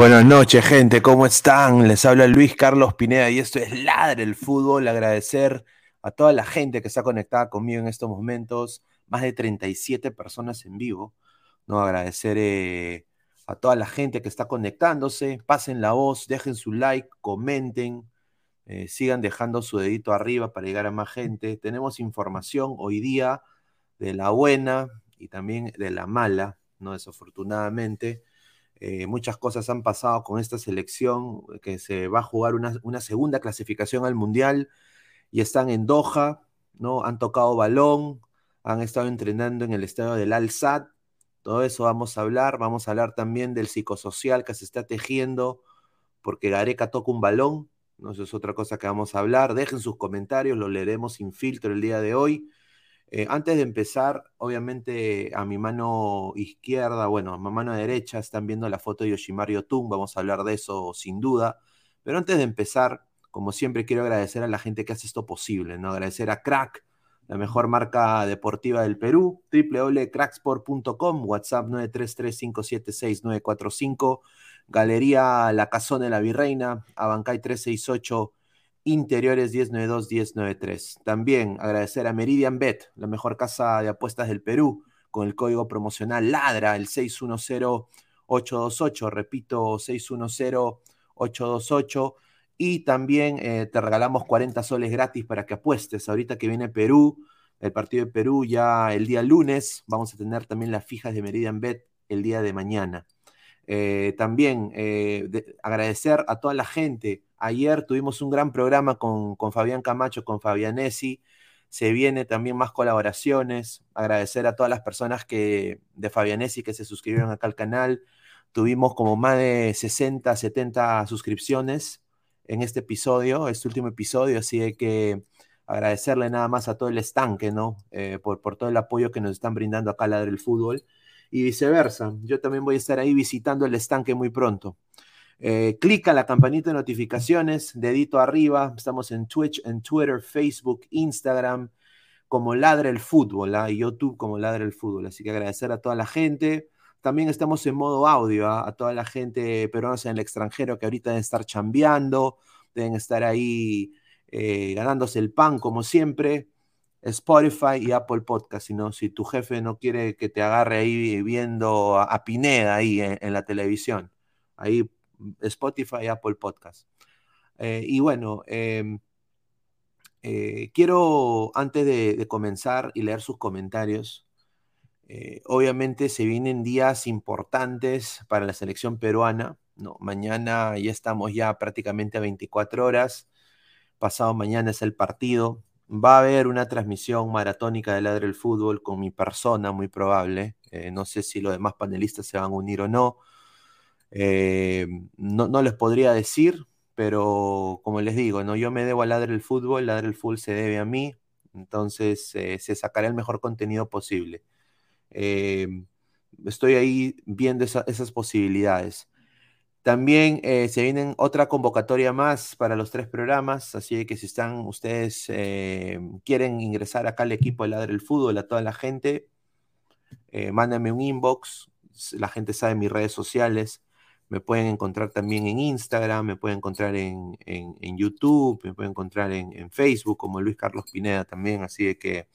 Buenas noches, gente. ¿Cómo están? Les habla Luis Carlos Pineda y esto es Ladre el Fútbol. Agradecer a toda la gente que está conectada conmigo en estos momentos. Más de 37 personas en vivo. ¿no? Agradecer eh, a toda la gente que está conectándose. Pasen la voz, dejen su like, comenten, eh, sigan dejando su dedito arriba para llegar a más gente. Tenemos información hoy día de la buena y también de la mala, ¿no? Desafortunadamente. Eh, muchas cosas han pasado con esta selección, que se va a jugar una, segunda clasificación al Mundial y están en Doha, ¿no? Han tocado balón, han estado entrenando en el estadio del Al-Sad. Todo eso vamos a hablar. Vamos a hablar también del psicosocial que se está tejiendo porque Gareca toca un balón. ¿no? Eso es otra cosa que vamos a hablar. Dejen sus comentarios, lo leeremos sin filtro el día de hoy. Eh, antes de empezar, obviamente a mi mano izquierda, bueno, a mi mano derecha están viendo la foto de Yoshimari Otun, vamos a hablar de eso sin duda. Pero antes de empezar, como siempre, quiero agradecer a la gente que hace esto posible, ¿no? Agradecer a Crack, la mejor marca deportiva del Perú, www.cracksport.com, WhatsApp 933-576-945, Galería La Casona de la Virreina, Abancay 368 Interiores 1092-1093. También agradecer a Meridian Bet, la mejor casa de apuestas del Perú, con el código promocional LADRA, el 610-828, repito, 610-828. Y también eh, te regalamos 40 soles gratis para que apuestes. Ahorita que viene Perú, el partido de Perú ya el día lunes, vamos a tener también las fijas de Meridian Bet el día de mañana. Eh, también eh, agradecer a toda la gente Ayer tuvimos un gran programa con, Fabián Camacho, con Fabianesi. Se viene también más colaboraciones. Agradecer a todas las personas que, de Fabianesi que se suscribieron acá al canal. Tuvimos como más de 60, 70 suscripciones en este episodio, este último episodio. Así que agradecerle nada más a todo el estanque, ¿no? Eh, por, por todo el apoyo que nos están brindando acá al del fútbol. Y viceversa. Yo también voy a estar ahí visitando el estanque muy pronto. Eh, clica la campanita de notificaciones, dedito arriba. Estamos en Twitch, en Twitter, Facebook, Instagram, como Ladre el Fútbol, ¿ah? y YouTube como Ladre el Fútbol. Así que agradecer a toda la gente. También estamos en modo audio, ¿ah? a toda la gente peruana en el extranjero que ahorita deben estar chambeando, deben estar ahí eh, ganándose el pan como siempre. Spotify y Apple Podcast, sino si tu jefe no quiere que te agarre ahí viendo a, Pineda ahí en, en la televisión. Ahí Spotify, Apple Podcast. Eh, y bueno, em, eh, quiero, antes de, comenzar y leer sus comentarios, eh, obviamente se vienen días importantes para la selección peruana. ¿no? Mañana ya estamos ya prácticamente a 24 horas. Pasado mañana es el partido. Va a haber una transmisión maratónica de Ladre el Fútbol con mi persona, muy probable. no sé si los demás panelistas se van a unir o no. Eh, no, les podría decir, pero como les digo, ¿no? yo me debo a Ladre el Fútbol, Ladre el Fútbol se debe a mí, entonces eh, se sacará el mejor contenido posible. Eh, estoy ahí viendo esas posibilidades. También eh, se viene otra convocatoria más para los tres programas, así que si están ustedes quieren ingresar acá al equipo de Ladre el Fútbol, a toda la gente, mándenme un inbox, la gente sabe mis redes sociales, me pueden encontrar también en Instagram, me pueden encontrar en, YouTube, me pueden encontrar en, Facebook como Luis Carlos Pineda también. Así de que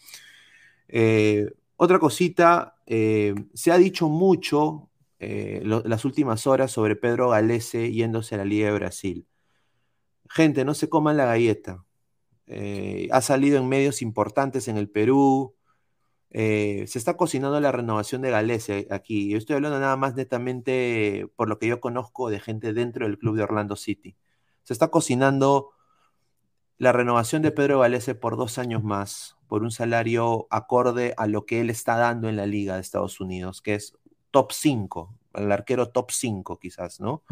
eh, otra cosita, eh, se ha dicho mucho eh, las últimas horas sobre Pedro Galese yéndose a la Liga de Brasil. Gente, no se coman la galleta. ha salido en medios importantes en el Perú, eh, se está cocinando la renovación de Galese aquí. Yo estoy hablando nada más netamente por lo que yo conozco de gente dentro del club de Orlando City. Se está cocinando la renovación de Pedro Galese por dos años más, por un salario acorde a lo que él está dando en la liga de Estados Unidos, que es top 5, el arquero top 5 quizás, ¿no?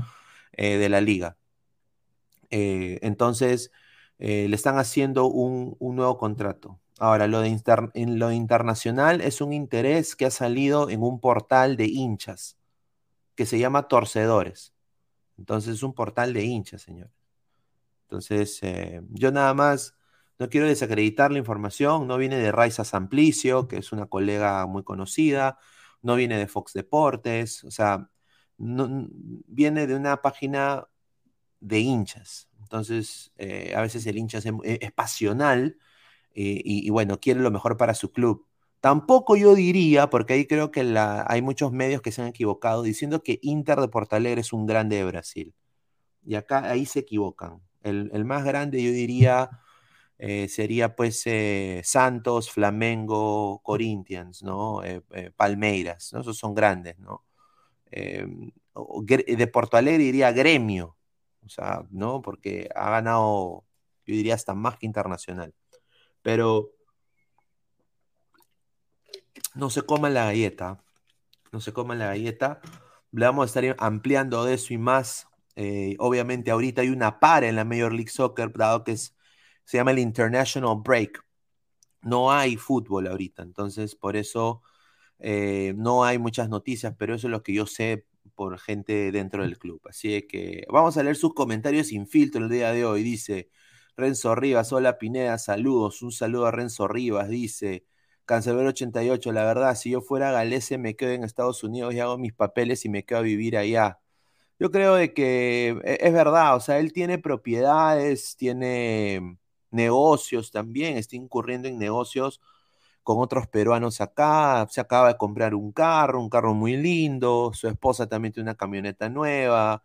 Eh, de la liga. Eh, entonces, le están haciendo un nuevo contrato. Ahora, lo de lo internacional es un interés que ha salido en un portal de hinchas que se llama Torcedores. Entonces, es un portal de hinchas, señor. Entonces, eh, yo nada más no quiero desacreditar la información. No viene de Raiza Samplicio, que es una colega muy conocida. No viene de Fox Deportes. O sea, viene de una página de hinchas. Entonces, eh, a veces el hincha es pasional eh, y, bueno, quiere lo mejor para su club. Tampoco yo diría, porque ahí creo que hay muchos medios que se han equivocado diciendo que Inter de Portalegre es un grande de Brasil. Y acá ahí se equivocan. El, más grande yo diría eh, sería pues eh, Santos, Flamengo, Corinthians, ¿no? Palmeiras. Esos son grandes, ¿no? de Porto Alegre diría gremio, o sea, ¿no? Porque ha ganado, yo diría hasta más que internacional. Pero no se coman la galleta. No se coman la galleta. Le vamos a estar ampliando de eso y más. Eh, obviamente ahorita hay una para en la Major League Soccer, dado que se llama el International Break. No hay fútbol ahorita, entonces por eso eh, no hay muchas noticias, pero eso es lo que yo sé por gente dentro del club. Así que vamos a leer sus comentarios sin filtro el día de hoy. Dice, Renzo Rivas, hola Pineda, saludos. Un saludo a Renzo Rivas, dice. Cancelero 88, la verdad, si yo fuera galese me quedo en Estados Unidos y hago mis papeles y me quedo a vivir allá. Yo creo de que e, es verdad, o sea, él tiene propiedades, tiene negocios también, está incurriendo en negocios con otros peruanos acá, se acaba de comprar un carro, un carro muy lindo, su esposa también tiene una camioneta nueva,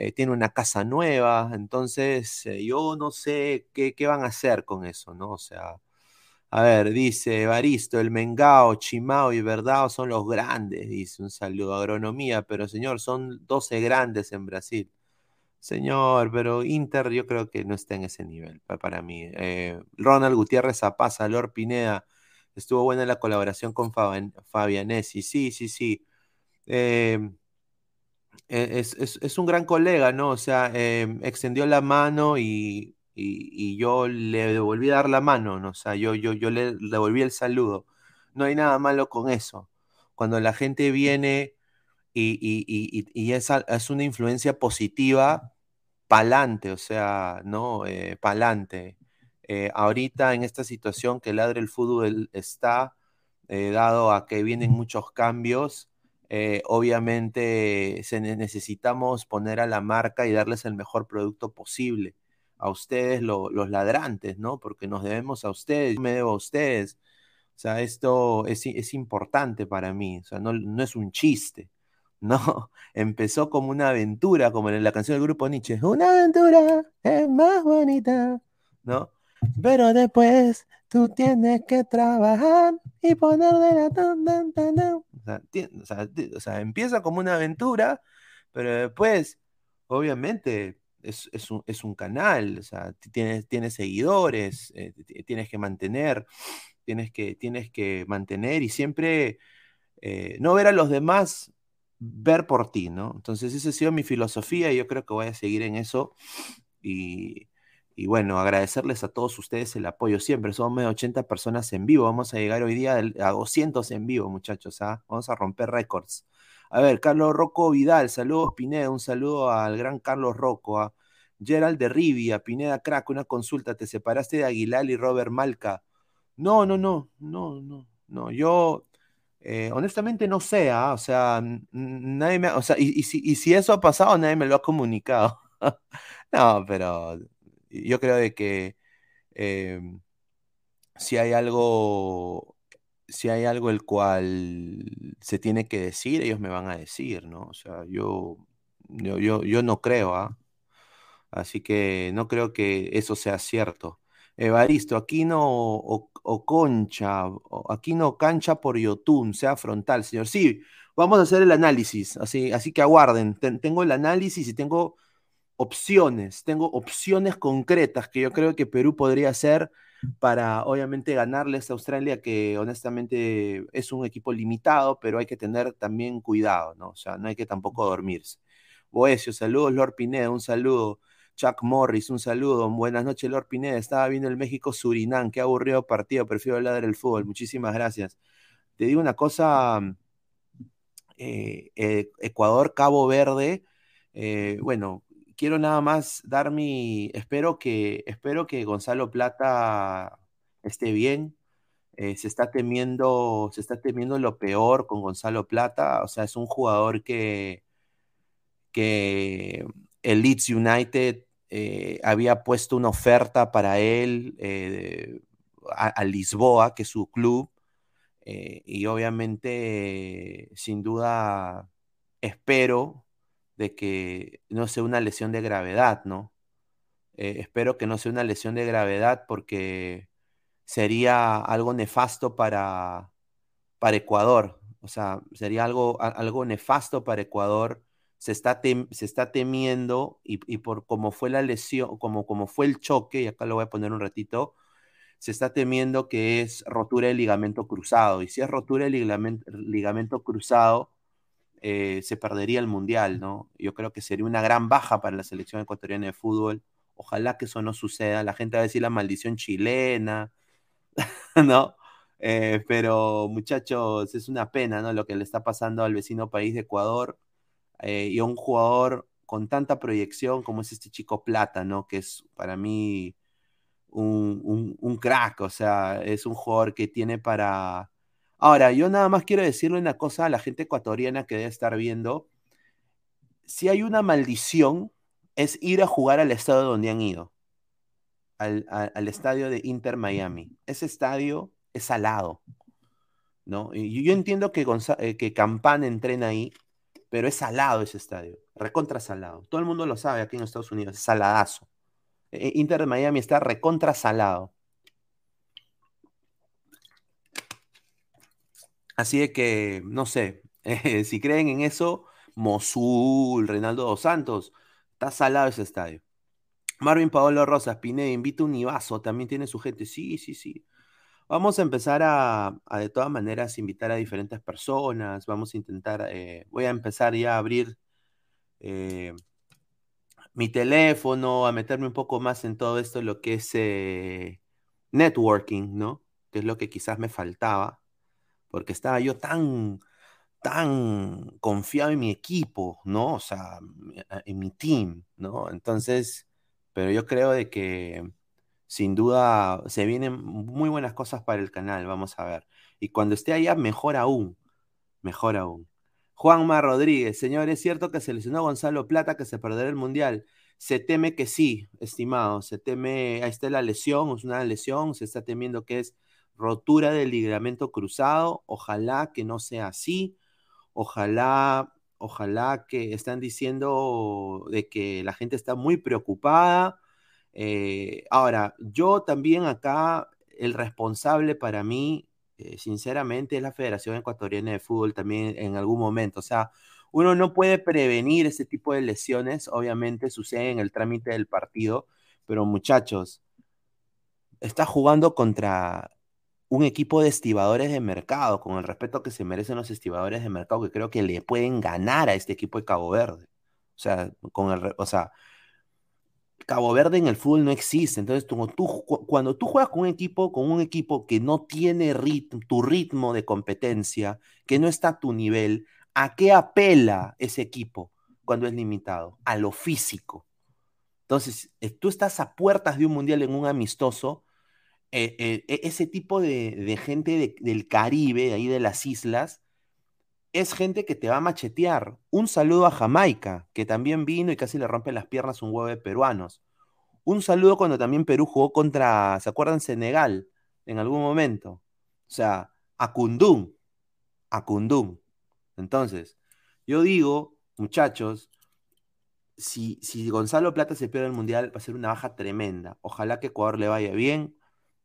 eh, tiene una casa nueva, entonces eh, yo no sé qué, van a hacer con eso, ¿no? O sea, a ver, dice Baristo, el Mengao, Chimao y Verdao son los grandes, dice un saludo, agronomía, pero señor, son 12 grandes en Brasil. Señor, pero Inter yo creo que no está en ese nivel para mí. Eh, Ronald Gutiérrez Zapaza, Lord Pineda, estuvo buena la colaboración con Fabianesi, sí, sí, sí. E, es, un gran colega, ¿no? O sea, em, extendió la mano y, yo le devolví dar la mano, ¿no? O sea, yo, yo, yo le devolví el saludo. No hay nada malo con eso. Cuando la gente viene y, y, es, es, una influencia positiva, pa'lante, o sea, ¿no? Eh, pa'lante. Eh, ahorita en esta situación que ladre el fútbol está, eh, dado a que vienen muchos cambios, eh, obviamente se necesitamos poner a la marca y darles el mejor producto posible a ustedes, los ladrantes, ¿no? Porque nos debemos a ustedes, yo me debo a ustedes. O sea, esto es, es importante para mí, o sea, no, no, es un chiste, ¿no? Empezó como una aventura, como en la canción del grupo Nietzsche, una aventura es más bonita, ¿no? Pero después tú tienes que trabajar y poner de la tan, tan, tan, o sea, empieza como una aventura, pero después, obviamente, es, un, canal, o sea, tienes, tienes seguidores, eh, tienes que mantener, tienes que, tienes que mantener y siempre eh, no ver a los demás, ver por ti, ¿no? Entonces, esa ha sido mi filosofía y yo creo que voy a seguir en eso Y, y bueno, agradecerles a todos ustedes el apoyo siempre. Somos más de 80 personas en vivo. Vamos a llegar hoy día a 200 en vivo, muchachos. ¿ah? Vamos a romper récords. A ver, Carlos Rocco Vidal, saludos Pineda, un saludo al gran Carlos Rocco. ¿ah? Gerald de Rivia, Pineda Crack, una consulta. ¿Te separaste de Aguilar y Robert Malca? No, no, no, no, no, no. Yo eh, honestamente no sé, ¿ah? o sea, nadie me, o sea, y, si, y si eso ha pasado, nadie me lo ha comunicado. no, pero yo creo de que em, si hay algo, si hay algo el cual se tiene que decir, ellos me van a decir, ¿no? O sea, yo, yo, yo, no creo, ¿ah? Así que no creo que eso sea cierto. Evaristo, aquí no o, concha, aquí no cancha por Yotun, sea frontal, señor. Sí, vamos a hacer el análisis, así, así que aguarden. tengo el análisis y tengo opciones, tengo opciones concretas que yo creo que Perú podría hacer para obviamente ganarles a Australia, que honestamente es un equipo limitado, pero hay que tener también cuidado, ¿no? O sea, no hay que tampoco dormirse. Boesio, saludos, Lord Pineda, un saludo. Chuck Morris, un saludo. Buenas noches, Lord Pineda. Estaba viendo el México-Surinam. Qué aburrido partido. Prefiero hablar del fútbol. Muchísimas gracias. Te digo una cosa. Eh, eh, Ecuador-Cabo Verde. Eh, bueno, quiero nada más dar mi, espero que, espero que Gonzalo Plata esté bien. Eh, se está temiendo, se está temiendo lo peor con Gonzalo Plata. O sea, es un jugador que, que el Leeds United eh, había puesto una oferta para él eh, a, Lisboa, que es su club. y obviamente, sin duda, espero de que no sea una lesión de gravedad, ¿no? Eh, espero que no sea una lesión de gravedad porque sería algo nefasto para, para Ecuador. O sea, sería algo, algo nefasto para Ecuador. Se está, se está temiendo y, por cómo fue la lesión, como, como fue el choque, y acá lo voy a poner un ratito, se está temiendo que es rotura del ligamento cruzado. Y si es rotura del ligamento cruzado, eh, se perdería el Mundial, ¿no? Yo creo que sería una gran baja para la selección ecuatoriana de fútbol. Ojalá que eso no suceda. La gente va a decir la maldición chilena, ¿no? Eh, pero muchachos, es una pena, ¿no? Lo que le está pasando al vecino país de Ecuador eh, y a un jugador con tanta proyección como es este chico Plata, ¿no? Que es para mí un, un crack, o sea, es un jugador que tiene para Ahora, yo nada más quiero decirle una cosa a la gente ecuatoriana que debe estar viendo. Si hay una maldición, es ir a jugar al estadio donde han ido, al, estadio de Inter Miami. Ese estadio es salado, ¿no? Yo entiendo que, eh, que Campana entrena ahí, pero es salado ese estadio, recontra salado. Todo el mundo lo sabe aquí en Estados Unidos, es saladazo. E, Inter Miami está recontra salado. Así de que, no sé, si creen en eso, Mosul, Reinaldo dos Santos, está salado ese estadio. Marvin Paolo Rosas, Pineda, invita un Ibazo, también tiene su gente. Sí, sí, sí. Vamos a empezar a, de todas maneras, invitar a diferentes personas. Vamos a intentar, eh, voy a empezar ya a abrir eh, mi teléfono, a meterme un poco más en todo esto, lo que es eh, networking, ¿no? Que es lo que quizás me faltaba porque estaba yo tan, tan confiado en mi equipo, ¿no? O sea, en mi team, ¿no? Entonces, pero yo creo de que sin duda se vienen muy buenas cosas para el canal, vamos a ver. Y cuando esté allá, mejor aún, mejor aún. Juanma Rodríguez, señor, ¿es cierto que se lesionó Gonzalo Plata que se perderá el Mundial? Se teme que sí, estimado, se teme, ahí está la lesión, es una lesión, se está temiendo que es rotura del ligamento cruzado, ojalá que no sea así, ojalá, ojalá que están diciendo de que la gente está muy preocupada. Eh, ahora, yo también acá, el responsable para mí, eh, sinceramente, es la Federación Ecuatoriana de Fútbol también en algún momento. O sea, uno no puede prevenir ese tipo de lesiones, obviamente sucede en el trámite del partido, pero muchachos, está jugando contra un equipo de estibadores de mercado, con el respeto que se merecen los estibadores de mercado, que creo que le pueden ganar a este equipo de Cabo Verde. O sea, con el, o sea, Cabo Verde en el fútbol no existe. Entonces, tú, tú, cuando tú juegas con un equipo, con un equipo que no tiene ritmo, tu ritmo de competencia, que no está a tu nivel, ¿a qué apela ese equipo cuando es limitado? A lo físico. Entonces, eh, tú estás a puertas de un mundial en un amistoso. Eh, eh, e, ese tipo de, gente del Caribe, ahí de las islas, es gente que te va a machetear. Un saludo a Jamaica, que también vino y casi le rompe las piernas un huevo de peruanos. Un saludo cuando también Perú jugó contra, ¿se acuerdan? Senegal, en algún momento. O sea, a Kundum. A Kundum. Entonces, yo digo, muchachos, si, si Gonzalo Plata se pierde el Mundial, va a ser una baja tremenda. Ojalá que Ecuador le vaya bien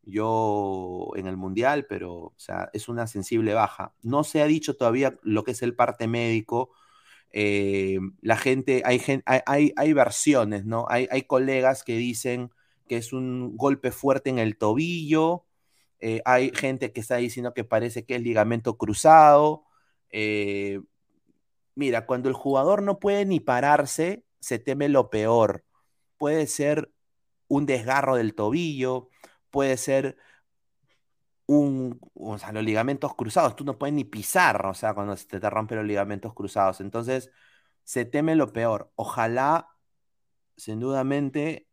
yo en el Mundial, pero es una sensible baja. No se ha dicho todavía lo que es el parte médico. Eh, la gente, hay, hay, hay, versiones, ¿no? Hay, hay, colegas que dicen que es un golpe fuerte en el tobillo. Eh, hay gente que está diciendo que parece que es ligamento cruzado. Eh, mira, cuando el jugador no puede ni pararse, se teme lo peor. Puede ser un desgarro del tobillo, puede ser un, o sea, los ligamentos cruzados, tú no puedes ni pisar, o sea, cuando se te, rompen los ligamentos cruzados. Entonces, se teme lo peor. Ojalá, sin dudamente,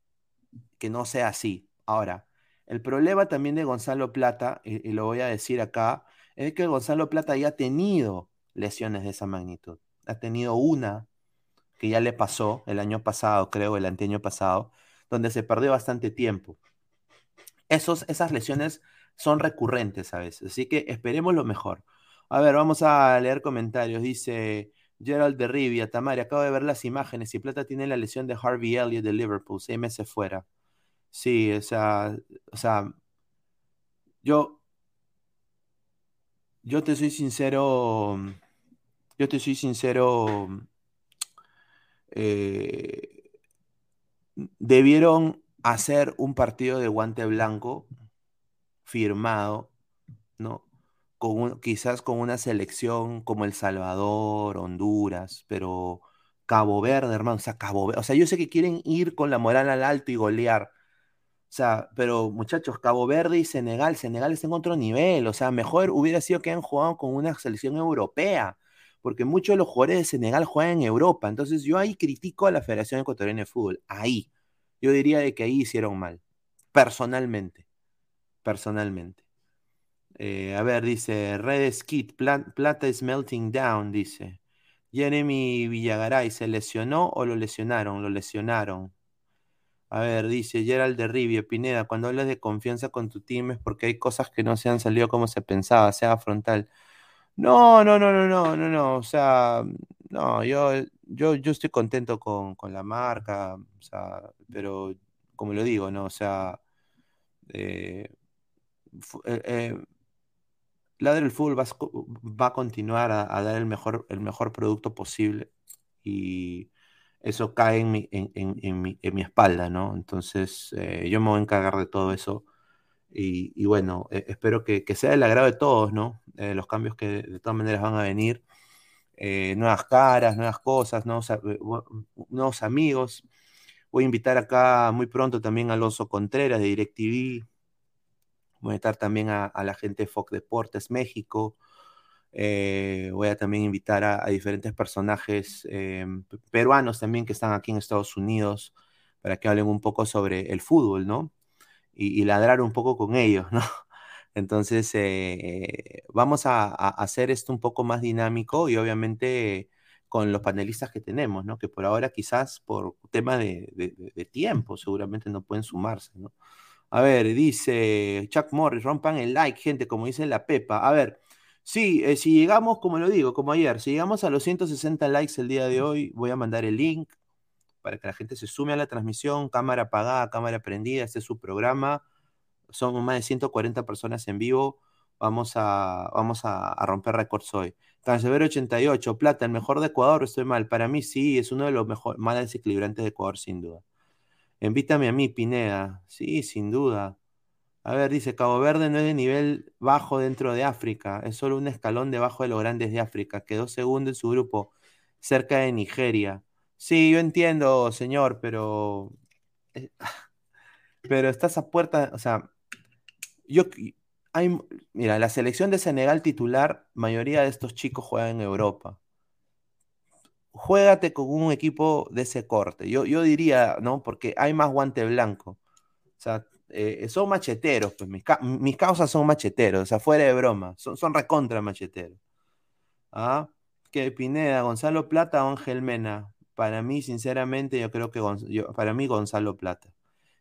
que no sea así. Ahora, el problema también de Gonzalo Plata, y, lo voy a decir acá, es que Gonzalo Plata ya ha tenido lesiones de esa magnitud. Ha tenido una que ya le pasó el año pasado, creo, el anteaño pasado, donde se perdió bastante tiempo esos, esas lesiones son recurrentes a veces, así que esperemos lo mejor. A ver, vamos a leer comentarios. Dice Gerald de Rivia, Tamari, acabo de ver las imágenes y Plata tiene la lesión de Harvey Elliott de Liverpool, seis meses fuera. Sí, o sea, o sea, yo, yo te soy sincero, yo te soy sincero, eh, debieron hacer un partido de guante blanco firmado, ¿no? Con quizás con una selección como El Salvador, Honduras, pero Cabo Verde, hermano, o sea, Cabo o sea, yo sé que quieren ir con la moral al alto y golear, o sea, pero muchachos, Cabo Verde y Senegal, Senegal está en otro nivel, o sea, mejor hubiera sido que hayan jugado con una selección europea, porque muchos de los jugadores de Senegal juegan en Europa, entonces yo ahí critico a la Federación Ecuatoriana de Fútbol, ahí, yo diría de que ahí hicieron mal, personalmente, personalmente. Eh, a ver, dice Red Skit, Plata is melting down, dice. Jeremy Villagaray, ¿se lesionó o lo lesionaron? Lo lesionaron. A ver, dice Gerald de Rivia, Pineda, cuando hablas de confianza con tu team es porque hay cosas que no se han salido como se pensaba, sea frontal. No, no, no, no, no, no, no, o sea, no, yo, yo, yo estoy contento con, la marca, o sea, pero como lo digo, ¿no? O sea, eh, eh, eh el Fútbol va, a continuar a, dar el mejor, el mejor producto posible y eso cae en mi, en, mi, espalda, ¿no? Entonces, eh, yo me voy a encargar de todo eso y, bueno, espero que, que, sea del agrado de todos, ¿no? los cambios que de todas maneras van a venir. Eh, nuevas caras, nuevas cosas, nuevos, eh, nuevos, amigos. Voy a invitar acá muy pronto también a Alonso Contreras de DirecTV. Voy a estar también a, la gente de Fox Deportes México. Eh, voy a también invitar a, diferentes personajes peruanos también que están aquí en Estados Unidos para que hablen un poco sobre el fútbol, ¿no? Y, y ladrar un poco con ellos, ¿no? Entonces, eh, vamos a, hacer esto un poco más dinámico y obviamente con los panelistas que tenemos, ¿no? Que por ahora quizás por tema de, tiempo seguramente no pueden sumarse, ¿no? A ver, dice Chuck Morris, rompan el like, gente, como dice la Pepa. A ver, sí, eh, si llegamos, como lo digo, como ayer, si llegamos a los 160 likes el día de hoy, voy a mandar el link para que la gente se sume a la transmisión, cámara apagada, cámara prendida, este es su programa son más de 140 personas en vivo. Vamos a, vamos a, romper récords hoy. Cansevero 88, Plata, el mejor de Ecuador, estoy mal. Para mí sí, es uno de los mejores, más desequilibrantes de Ecuador, sin duda. Invítame a mí, Pineda. Sí, sin duda. A ver, dice, Cabo Verde no es de nivel bajo dentro de África, es solo un escalón debajo de los grandes de África. Quedó segundo en su grupo, cerca de Nigeria. Sí, yo entiendo, señor, pero eh, pero estás a puerta, o sea, yo, hay, mira, la selección de Senegal titular, mayoría de estos chicos juegan en Europa. Juégate con un equipo de ese corte. Yo, yo diría, ¿no? Porque hay más guante blanco. O sea, eh, son macheteros, pues mis, causas son macheteros, o sea, fuera de broma, son, son recontra macheteros. ¿Ah? Que Pineda, Gonzalo Plata o Ángel Mena. Para mí, sinceramente, yo creo que para mí Gonzalo Plata.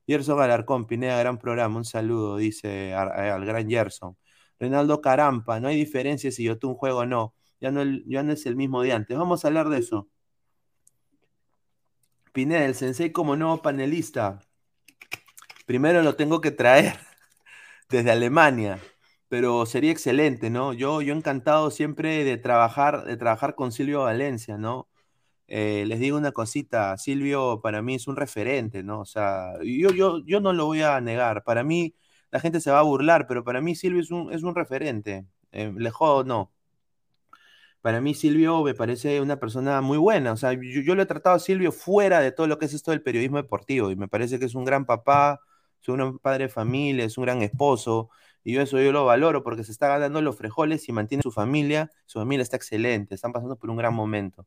Gerson Alarcón, Pineda, gran programa, un saludo, dice al, gran Gerson. Reinaldo Carampa, no hay diferencia si yo un juego o no. Ya no, ya no es el mismo de antes. Vamos a hablar de eso. Pineda, el sensei como nuevo panelista. Primero lo tengo que traer desde Alemania, pero sería excelente, ¿no? Yo, yo encantado siempre de trabajar, de trabajar con Silvio Valencia, ¿no? Eh, les digo una cosita, Silvio para mí es un referente, ¿no? O sea, yo, yo, yo no lo voy a negar, para mí la gente se va a burlar, pero para mí Silvio es un, es un referente, eh, lejos no. Para mí Silvio me parece una persona muy buena, o sea, yo, lo he tratado a Silvio fuera de todo lo que es esto del periodismo deportivo y me parece que es un gran papá, es un padre de familia, es un gran esposo, y yo eso yo lo valoro porque se está ganando los frejoles y mantiene su familia, su familia está excelente, están pasando por un gran momento.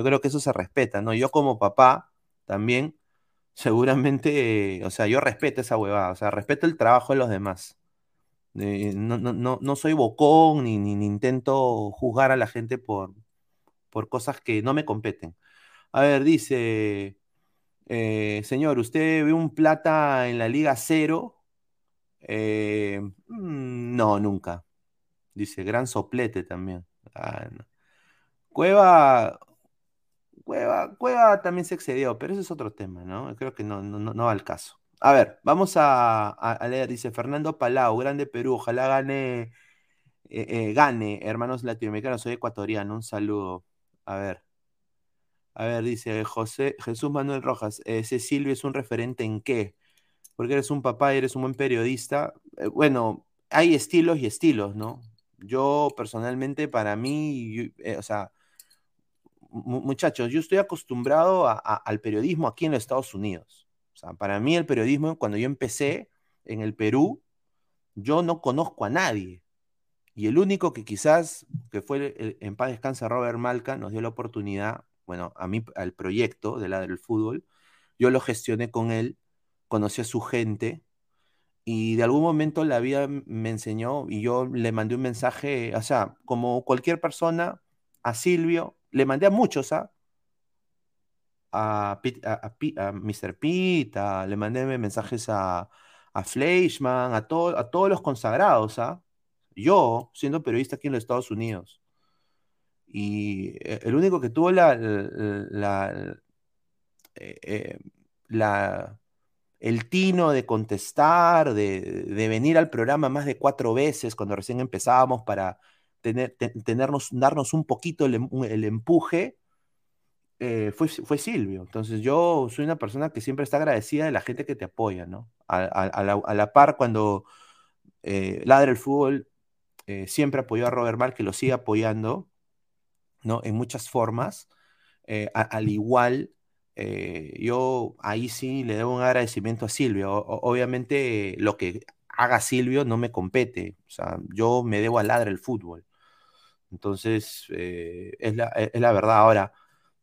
Yo creo que eso se respeta, ¿no? Yo como papá también, seguramente, o sea, yo respeto esa huevada, o sea, respeto el trabajo de los demás. Eh, no, no, no, soy bocón ni, ni, intento juzgar a la gente por, por cosas que no me competen. A ver, dice, eh, señor, ¿usted ve un plata en la Liga Cero? Eh, mm, no, nunca. Dice, gran soplete también. Ah, Cueva, Cueva, Cueva también se excedió, pero ese es otro tema, ¿no? Creo que no, no, no va al caso. A ver, vamos a, leer, dice Fernando Palau, grande Perú, ojalá gane, eh, eh, gane, hermanos latinoamericanos, soy ecuatoriano, un saludo. A ver, a ver, dice José, Jesús Manuel Rojas, ese Silvio es un referente en qué? Porque eres un papá y eres un buen periodista. Eh, bueno, hay estilos y estilos, ¿no? Yo personalmente, para mí, o sea, muchachos, yo estoy acostumbrado al periodismo aquí en los Estados Unidos. O sea, para mí el periodismo, cuando yo empecé en el Perú, yo no conozco a nadie. Y el único que quizás, que fue en paz descansa Robert Malca, nos dio la oportunidad, bueno, a mí, al proyecto de la del fútbol, yo lo gestioné con él, conocí a su gente, y de algún momento la vida me enseñó y yo le mandé un mensaje, o sea, como cualquier persona, a Silvio, le mandé a muchos, ¿ah? A, a, Mr. Pete, le mandé mensajes a, a a, a todos los consagrados, ¿ah? Yo, siendo periodista aquí en los Estados Unidos. Y eh, el único que tuvo eh, eh, la, el tino de contestar, de, de, venir al programa más de cuatro veces cuando recién empezábamos para tener, tenernos, darnos un poquito el, em, empuje, eh, fue, fue Silvio. Entonces yo soy una persona que siempre está agradecida de la gente que te apoya, ¿no? A, la, par, cuando eh, Ladra el Fútbol eh, siempre apoyó a Robert Mal, que lo sigue apoyando, ¿no? En muchas formas. al igual, yo ahí sí le debo un agradecimiento a Silvio. obviamente lo que haga Silvio no me compete. O sea, yo me debo a Ladra el Fútbol. Entonces, eh, es, la, e, es, la, verdad. Ahora,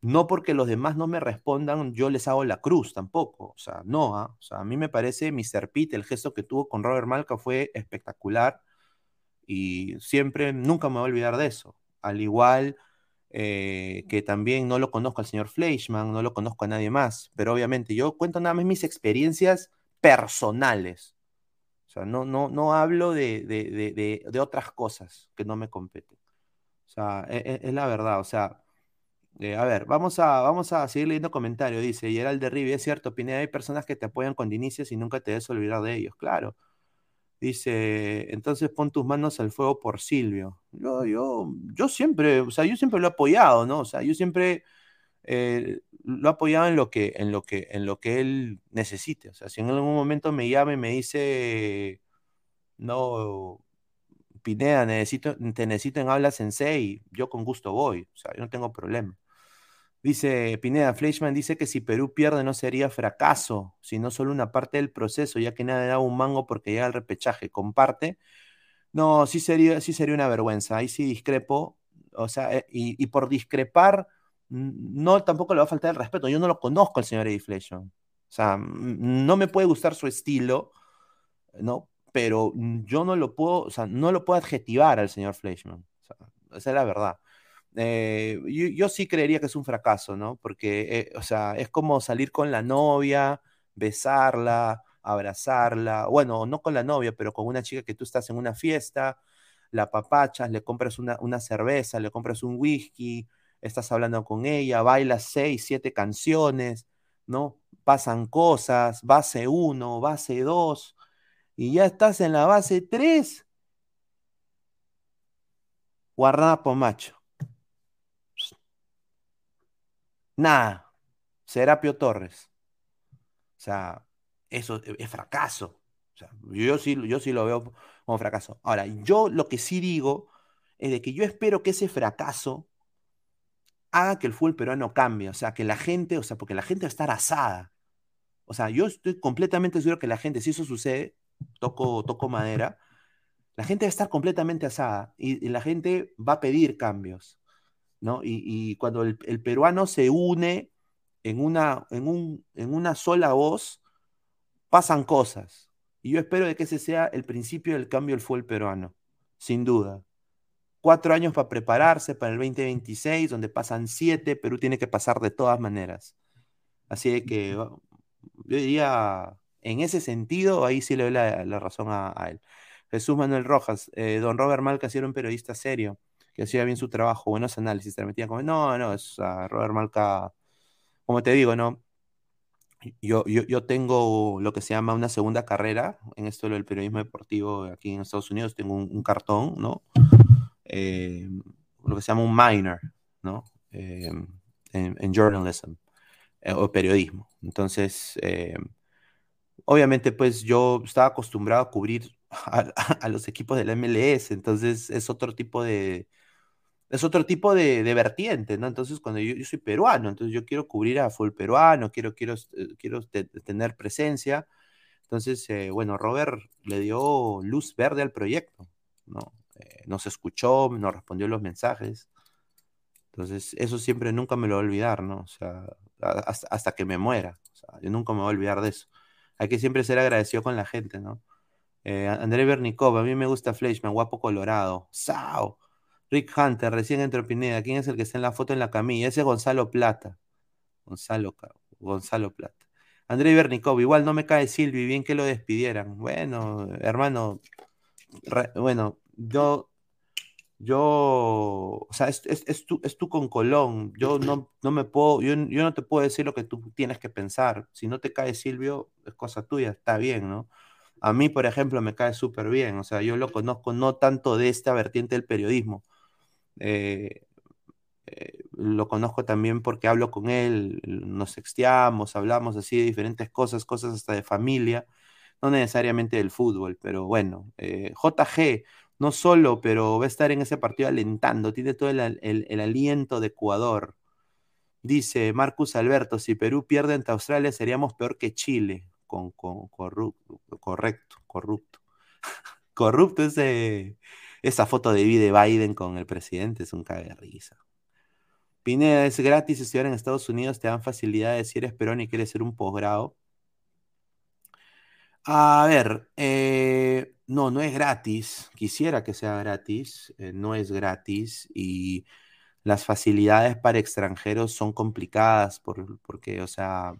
no porque los demás no me respondan, yo les hago la cruz tampoco. O sea, no. ¿ah? O sea, a mí me parece Mr. Pete, el gesto que tuvo con Robert Malca fue espectacular y siempre, nunca me voy a olvidar de eso. Al igual eh, que también no lo conozco al señor Fleischman, no lo conozco a nadie más, pero obviamente yo cuento nada más mis experiencias personales. O sea, no, no, no hablo de, de, de, de otras cosas que no me competen. O sea, e, e, es, la verdad. O sea, eh, a ver, vamos a, vamos a seguir leyendo comentarios. Dice Gerald de Rivi, es cierto, Pineda, hay personas que te apoyan con inicios y nunca te debes olvidar de ellos, claro. Dice, entonces pon tus manos al fuego por Silvio. Yo, yo, yo siempre, o sea, yo siempre lo he apoyado, ¿no? O sea, yo siempre eh, lo he apoyado en lo que, en lo que, en lo que él necesite. O sea, si en algún momento me llama y me dice, no, Pineda, necesito, te necesito en habla sensei, yo con gusto voy, o sea, yo no tengo problema. Dice Pineda, Fleischman dice que si Perú pierde no sería fracaso, sino solo una parte del proceso, ya que nadie da un mango porque llega al repechaje. Comparte. No, sí sería, sí sería una vergüenza. Ahí sí discrepo. O sea, eh, y, y por discrepar, no tampoco le va a faltar el respeto. Yo no lo conozco al señor Eddie Fleischman. O sea, no me puede gustar su estilo, ¿no? Pero yo no lo puedo, o sea, no lo puedo adjetivar al señor Fleischman. O sea, esa es la verdad. Eh, yo, sí creería que es un fracaso, ¿no? Porque, eh, o sea, es como salir con la novia, besarla, abrazarla, bueno, no con la novia, pero con una chica que tú estás en una fiesta, la papachas, le compras una, una cerveza, le compras un whisky, estás hablando con ella, bailas seis, siete canciones, ¿no? Pasan cosas, base uno, base dos, y ya estás en la base tres. Guardapo macho. Nada. Serapio Torres. O sea, eso es fracaso. O sea, yo sí, yo sí lo veo como fracaso. Ahora, yo lo que sí digo es de que yo espero que ese fracaso haga que el fútbol peruano cambie. O sea, que la gente, o sea, porque la gente va a estar asada. O sea, yo estoy completamente seguro que la gente, si eso sucede, toco, toco madera, la gente va a estar completamente asada y la gente va a pedir cambios. ¿no? Y, cuando el, peruano se une en una, en, un, en una sola voz, pasan cosas. Y yo espero de que ese sea el principio del cambio del fútbol peruano, sin duda. Cuatro años para prepararse para el 2026, donde pasan siete, Perú tiene que pasar de todas maneras. Así que yo diría, en ese sentido, ahí sí le doy la, razón a, él. Jesús Manuel Rojas, eh, don Robert Malca, si era un periodista serio que hacía bien su trabajo, buenos análisis, te metían como, no, no, es Robert Malca, como te digo, ¿no? Yo, yo, tengo lo que se llama una segunda carrera en esto del periodismo deportivo aquí en Estados Unidos, tengo un, cartón, ¿no? Eh, lo que se llama un minor, ¿no? Eh, en, journalism eh, o periodismo. Entonces, obviamente, pues yo estaba acostumbrado a cubrir a, los equipos de la MLS, entonces es otro tipo de, es otro tipo de, vertiente, ¿no? Entonces, cuando yo, soy peruano, entonces yo quiero cubrir a full peruano, quiero, quiero, eh, quiero tener presencia. Entonces, eh, bueno, Robert le dio luz verde al proyecto, ¿no? Eh, nos escuchó, nos respondió los mensajes. Entonces, eso siempre nunca me lo voy a olvidar, ¿no? O sea, hasta, que me muera. O sea, yo nunca me voy a olvidar de eso. Hay que siempre ser agradecido con la gente, ¿no? André Bernikov, a mí me gusta Fleischman, guapo colorado. ¡Sao! Rick Hunter, recién entró Pineda. ¿Quién es el que está en la foto en la camilla? Ese es Gonzalo Plata. Gonzalo, Gonzalo Plata. André Bernikov, igual no me cae Silvi, bien que lo despidieran. Bueno, hermano, bueno, yo, yo, o sea, es, es, tú, es tú con Colón. Yo no, no me puedo, yo, yo no te puedo decir lo que tú tienes que pensar. Si no te cae Silvio, es cosa tuya, está bien, ¿no? A mí, por ejemplo, me cae súper bien. O sea, yo lo conozco no tanto de esta vertiente del periodismo, eh, eh, lo conozco también porque hablo con él, nos sexteamos, hablamos así de diferentes cosas, cosas hasta de familia, no necesariamente del fútbol, pero bueno, eh, JG, no solo, pero va a estar en ese partido alentando, tiene todo el, aliento de Ecuador. Dice Marcus Alberto, si Perú pierde ante Australia seríamos peor que Chile, con, corrupto, correcto, corrupto. corrupto esa foto de de Biden con el presidente es un cague risa. Pineda, es gratis estudiar en Estados Unidos, te dan facilidades si eres perón y quieres ser un posgrado. A ver, eh, no, no es gratis. Quisiera que sea gratis, eh, no es gratis y las facilidades para extranjeros son complicadas porque, o sea,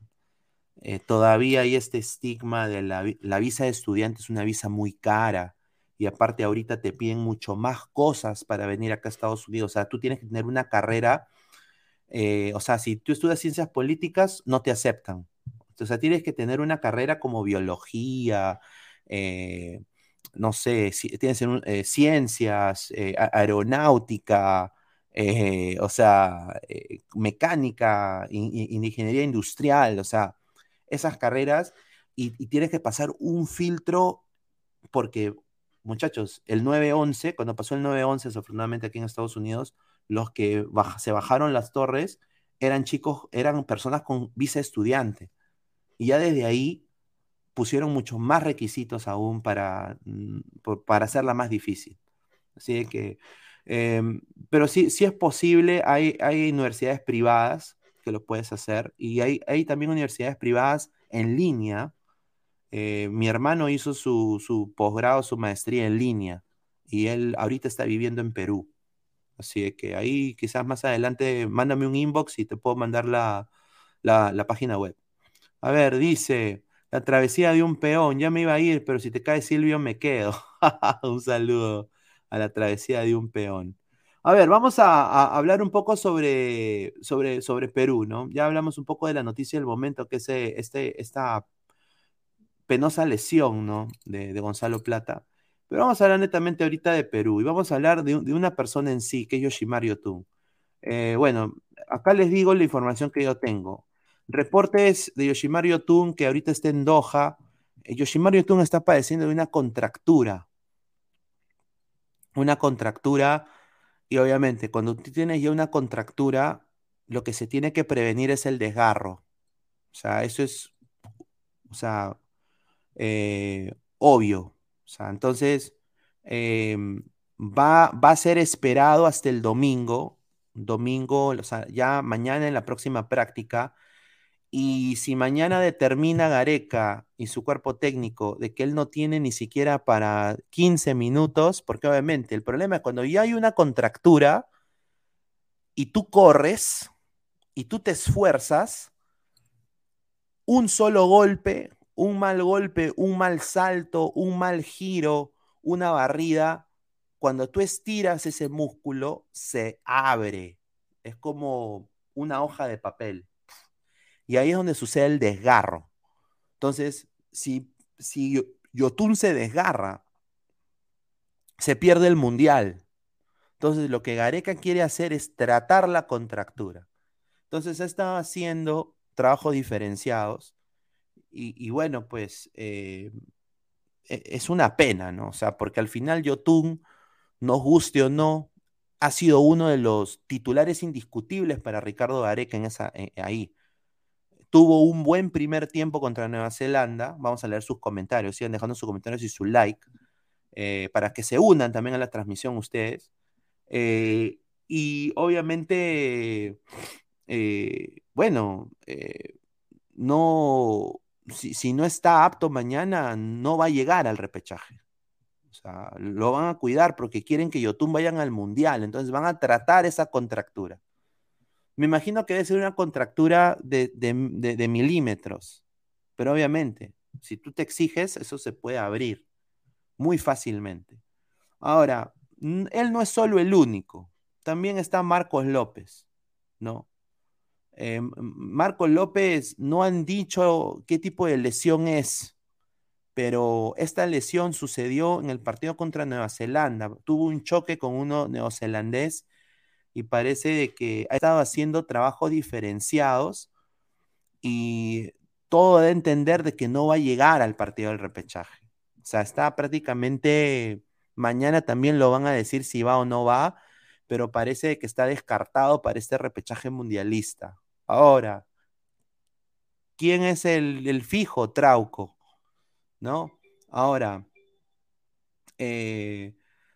eh, todavía hay este estigma de la, visa de estudiante es una visa muy cara y aparte ahorita te piden mucho más cosas para venir acá a Estados Unidos. O sea, tú tienes que tener una carrera, o sea, si tú estudias ciencias políticas, no te aceptan. O sea, tienes que tener una carrera como biología, eh, no sé, tienes eh, ciencias, aeronáutica, o sea, mecánica, ingeniería industrial, o sea, esas carreras y, y tienes que pasar un filtro porque muchachos, el 9-11, cuando pasó el 9-11, desafortunadamente aquí en Estados Unidos, los que se bajaron las torres eran chicos, eran personas con visa estudiante. Y ya desde ahí pusieron muchos más requisitos aún para, mm, para hacerla más difícil. Así que, em, pero sí, sí es posible, hay, hay universidades privadas que lo puedes hacer y hay, hay también universidades privadas en línea. Eh, mi hermano hizo su, su posgrado, su maestría en línea y él ahorita está viviendo en Perú. Así que ahí quizás más adelante mándame un inbox y te puedo mandar la, la, página web. A ver, dice, la travesía de un peón, ya me iba a ir, pero si te cae Silvio me quedo. un saludo a la travesía de un peón. A ver, vamos a, hablar un poco sobre, sobre, sobre Perú, ¿no? Ya hablamos un poco de la noticia del momento, que es eh, este, esta penosa lesión, ¿no? De, de Gonzalo Plata. Pero vamos a hablar netamente ahorita de Perú y vamos a hablar de, una persona en sí, que es Yoshimaru Yotun. Eh, bueno, acá les digo la información que yo tengo. Reportes de Yoshimaru Yotun que ahorita está en Doha. Eh, Yoshimaru Yotun está padeciendo de una contractura. Una contractura y obviamente cuando tú tienes ya una contractura, lo que se tiene que prevenir es el desgarro. O sea, eso es, o sea, eh, obvio. O sea, entonces em, va, va a ser esperado hasta el domingo, domingo, o sea, ya mañana en la próxima práctica. Y si mañana determina Gareca y su cuerpo técnico de que él no tiene ni siquiera para 15 minutos, porque obviamente el problema es cuando ya hay una contractura y tú corres y tú te esfuerzas, un solo golpe un mal golpe, un mal salto, un mal giro, una barrida, cuando tú estiras ese músculo, se abre. Es como una hoja de papel. Y ahí es donde sucede el desgarro. Entonces, si, si Yotun se desgarra, se pierde el mundial. Entonces, lo que Gareca quiere hacer es tratar la contractura. Entonces, está haciendo trabajos diferenciados y, bueno, pues eh, e, es una pena, ¿no? O sea, porque al final Yotun, nos guste o no, ha sido uno de los titulares indiscutibles para Ricardo Gareca en esa, eh, ahí. Tuvo un buen primer tiempo contra Nueva Zelanda. Vamos a leer sus comentarios. Sigan dejando sus comentarios y su like eh, para que se unan también a la transmisión ustedes. y obviamente, bueno, no, si, no está apto mañana, no va a llegar al repechaje. O sea, lo van a cuidar porque quieren que Yotun vayan al mundial, entonces van a tratar esa contractura. Me imagino que debe ser una contractura de, milímetros, pero obviamente, si tú te exiges, eso se puede abrir muy fácilmente. Ahora, él no es solo el único, también está Marcos López, ¿no? Eh, Marco López no han dicho qué tipo de lesión es, pero esta lesión sucedió en el partido contra Nueva Zelanda. Tuvo un choque con uno neozelandés y parece de que ha estado haciendo trabajos diferenciados y todo de entender de que no va a llegar al partido del repechaje. O sea, está prácticamente, mañana también lo van a decir si va o no va, pero parece que está descartado para este repechaje mundialista. Ahora, ¿quién es el, fijo? Trauco, ¿no? Ahora, eh,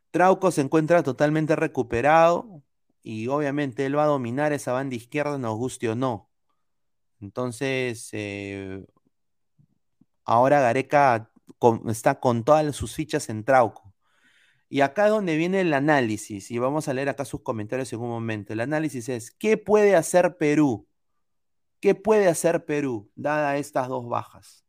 Trauco se encuentra totalmente recuperado y obviamente él va a dominar esa banda izquierda, nos guste o no. Entonces, eh, ahora Gareca está con todas sus fichas en Trauco. Y acá es donde viene el análisis, y vamos a leer acá sus comentarios en un momento. El análisis es, ¿qué puede hacer Perú? ¿Qué puede hacer Perú, dada estas dos bajas?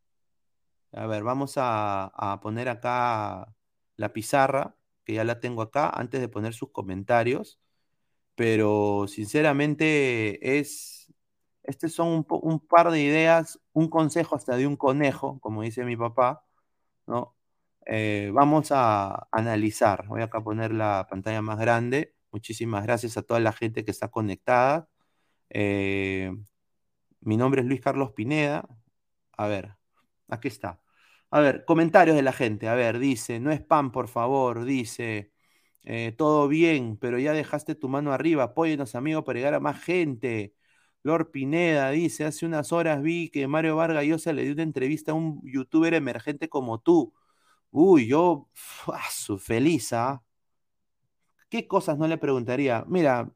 A ver, vamos a, poner acá la pizarra, que ya la tengo acá, antes de poner sus comentarios. Pero sinceramente es, estos son un, par de ideas, un consejo hasta de un conejo, como dice mi papá, ¿no? Eh, vamos a analizar. Voy acá a poner la pantalla más grande. Muchísimas gracias a toda la gente que está conectada. Eh, mi nombre es Luis Carlos Pineda. A ver, aquí está. A ver, comentarios de la gente. A ver, dice, no es pan, por favor. Dice, eh, todo bien, pero ya dejaste tu mano arriba. Apóyenos, amigo, para llegar a más gente. Lord Pineda dice, hace unas horas vi que Mario Vargas Llosa le dio una entrevista a un youtuber emergente como tú. Uy, yo, su feliz, ¿ah? ¿Qué cosas no le preguntaría? Mira,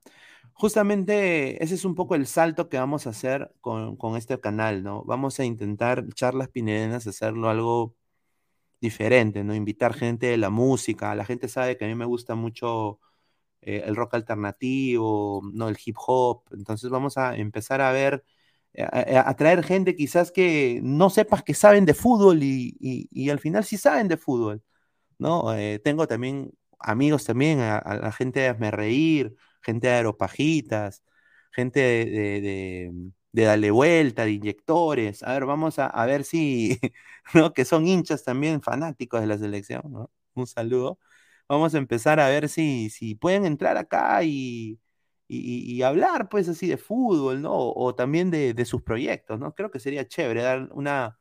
justamente ese es un poco el salto que vamos a hacer con, este canal, ¿no? Vamos a intentar charlas pinedenas, hacerlo algo diferente, ¿no? Invitar gente de la música. La gente sabe que a mí me gusta mucho eh, el rock alternativo, ¿no? El hip hop. Entonces vamos a empezar a ver, eh, a, traer gente quizás que no sepas que saben de fútbol y, al final sí saben de fútbol, ¿no? Eh, tengo también amigos también, a, la gente de Hazme Reír, gente de Aeropajitas, gente de, Dale Vuelta, de Inyectores. A ver, vamos a, ver si, ¿no? Que son hinchas también fanáticos de la selección, ¿no? Un saludo. Vamos a empezar a ver si, si pueden entrar acá y, y, hablar, pues, así de fútbol, ¿no? O, también de, sus proyectos, ¿no? Creo que sería chévere dar una,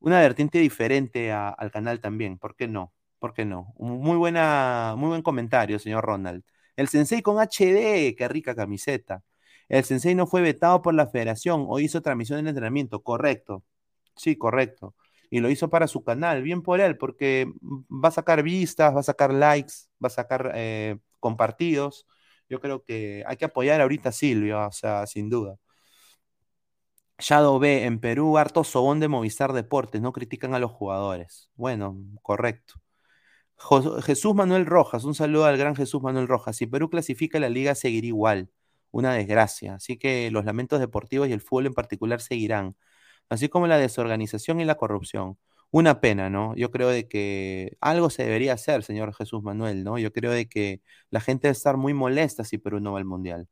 una vertiente diferente al canal también, ¿por qué no? ¿Por qué no? Muy, buena, muy buen comentario, señor Ronald. El Sensei con HD, qué rica camiseta. El Sensei no fue vetado por la federación o hizo transmisión de entrenamiento. Correcto. Sí, correcto. Y lo hizo para su canal. Bien por él, porque va a sacar vistas, va a sacar likes, va a sacar eh, compartidos. Yo creo que hay que apoyar ahorita a Silvio, o sea, sin duda. Shadow B, en Perú, harto sobón de Movistar Deportes, no critican a los jugadores. Bueno, correcto. Jesús Manuel Rojas, un saludo al gran Jesús Manuel Rojas. Si Perú clasifica la liga, seguirá igual. Una desgracia. Así que los lamentos deportivos y el fútbol en particular seguirán. Así como la desorganización y la corrupción. Una pena, ¿no? Yo creo de que algo se debería hacer, señor Jesús Manuel, ¿no? Yo creo de que la gente debe estar muy molesta si Perú no va al Mundial.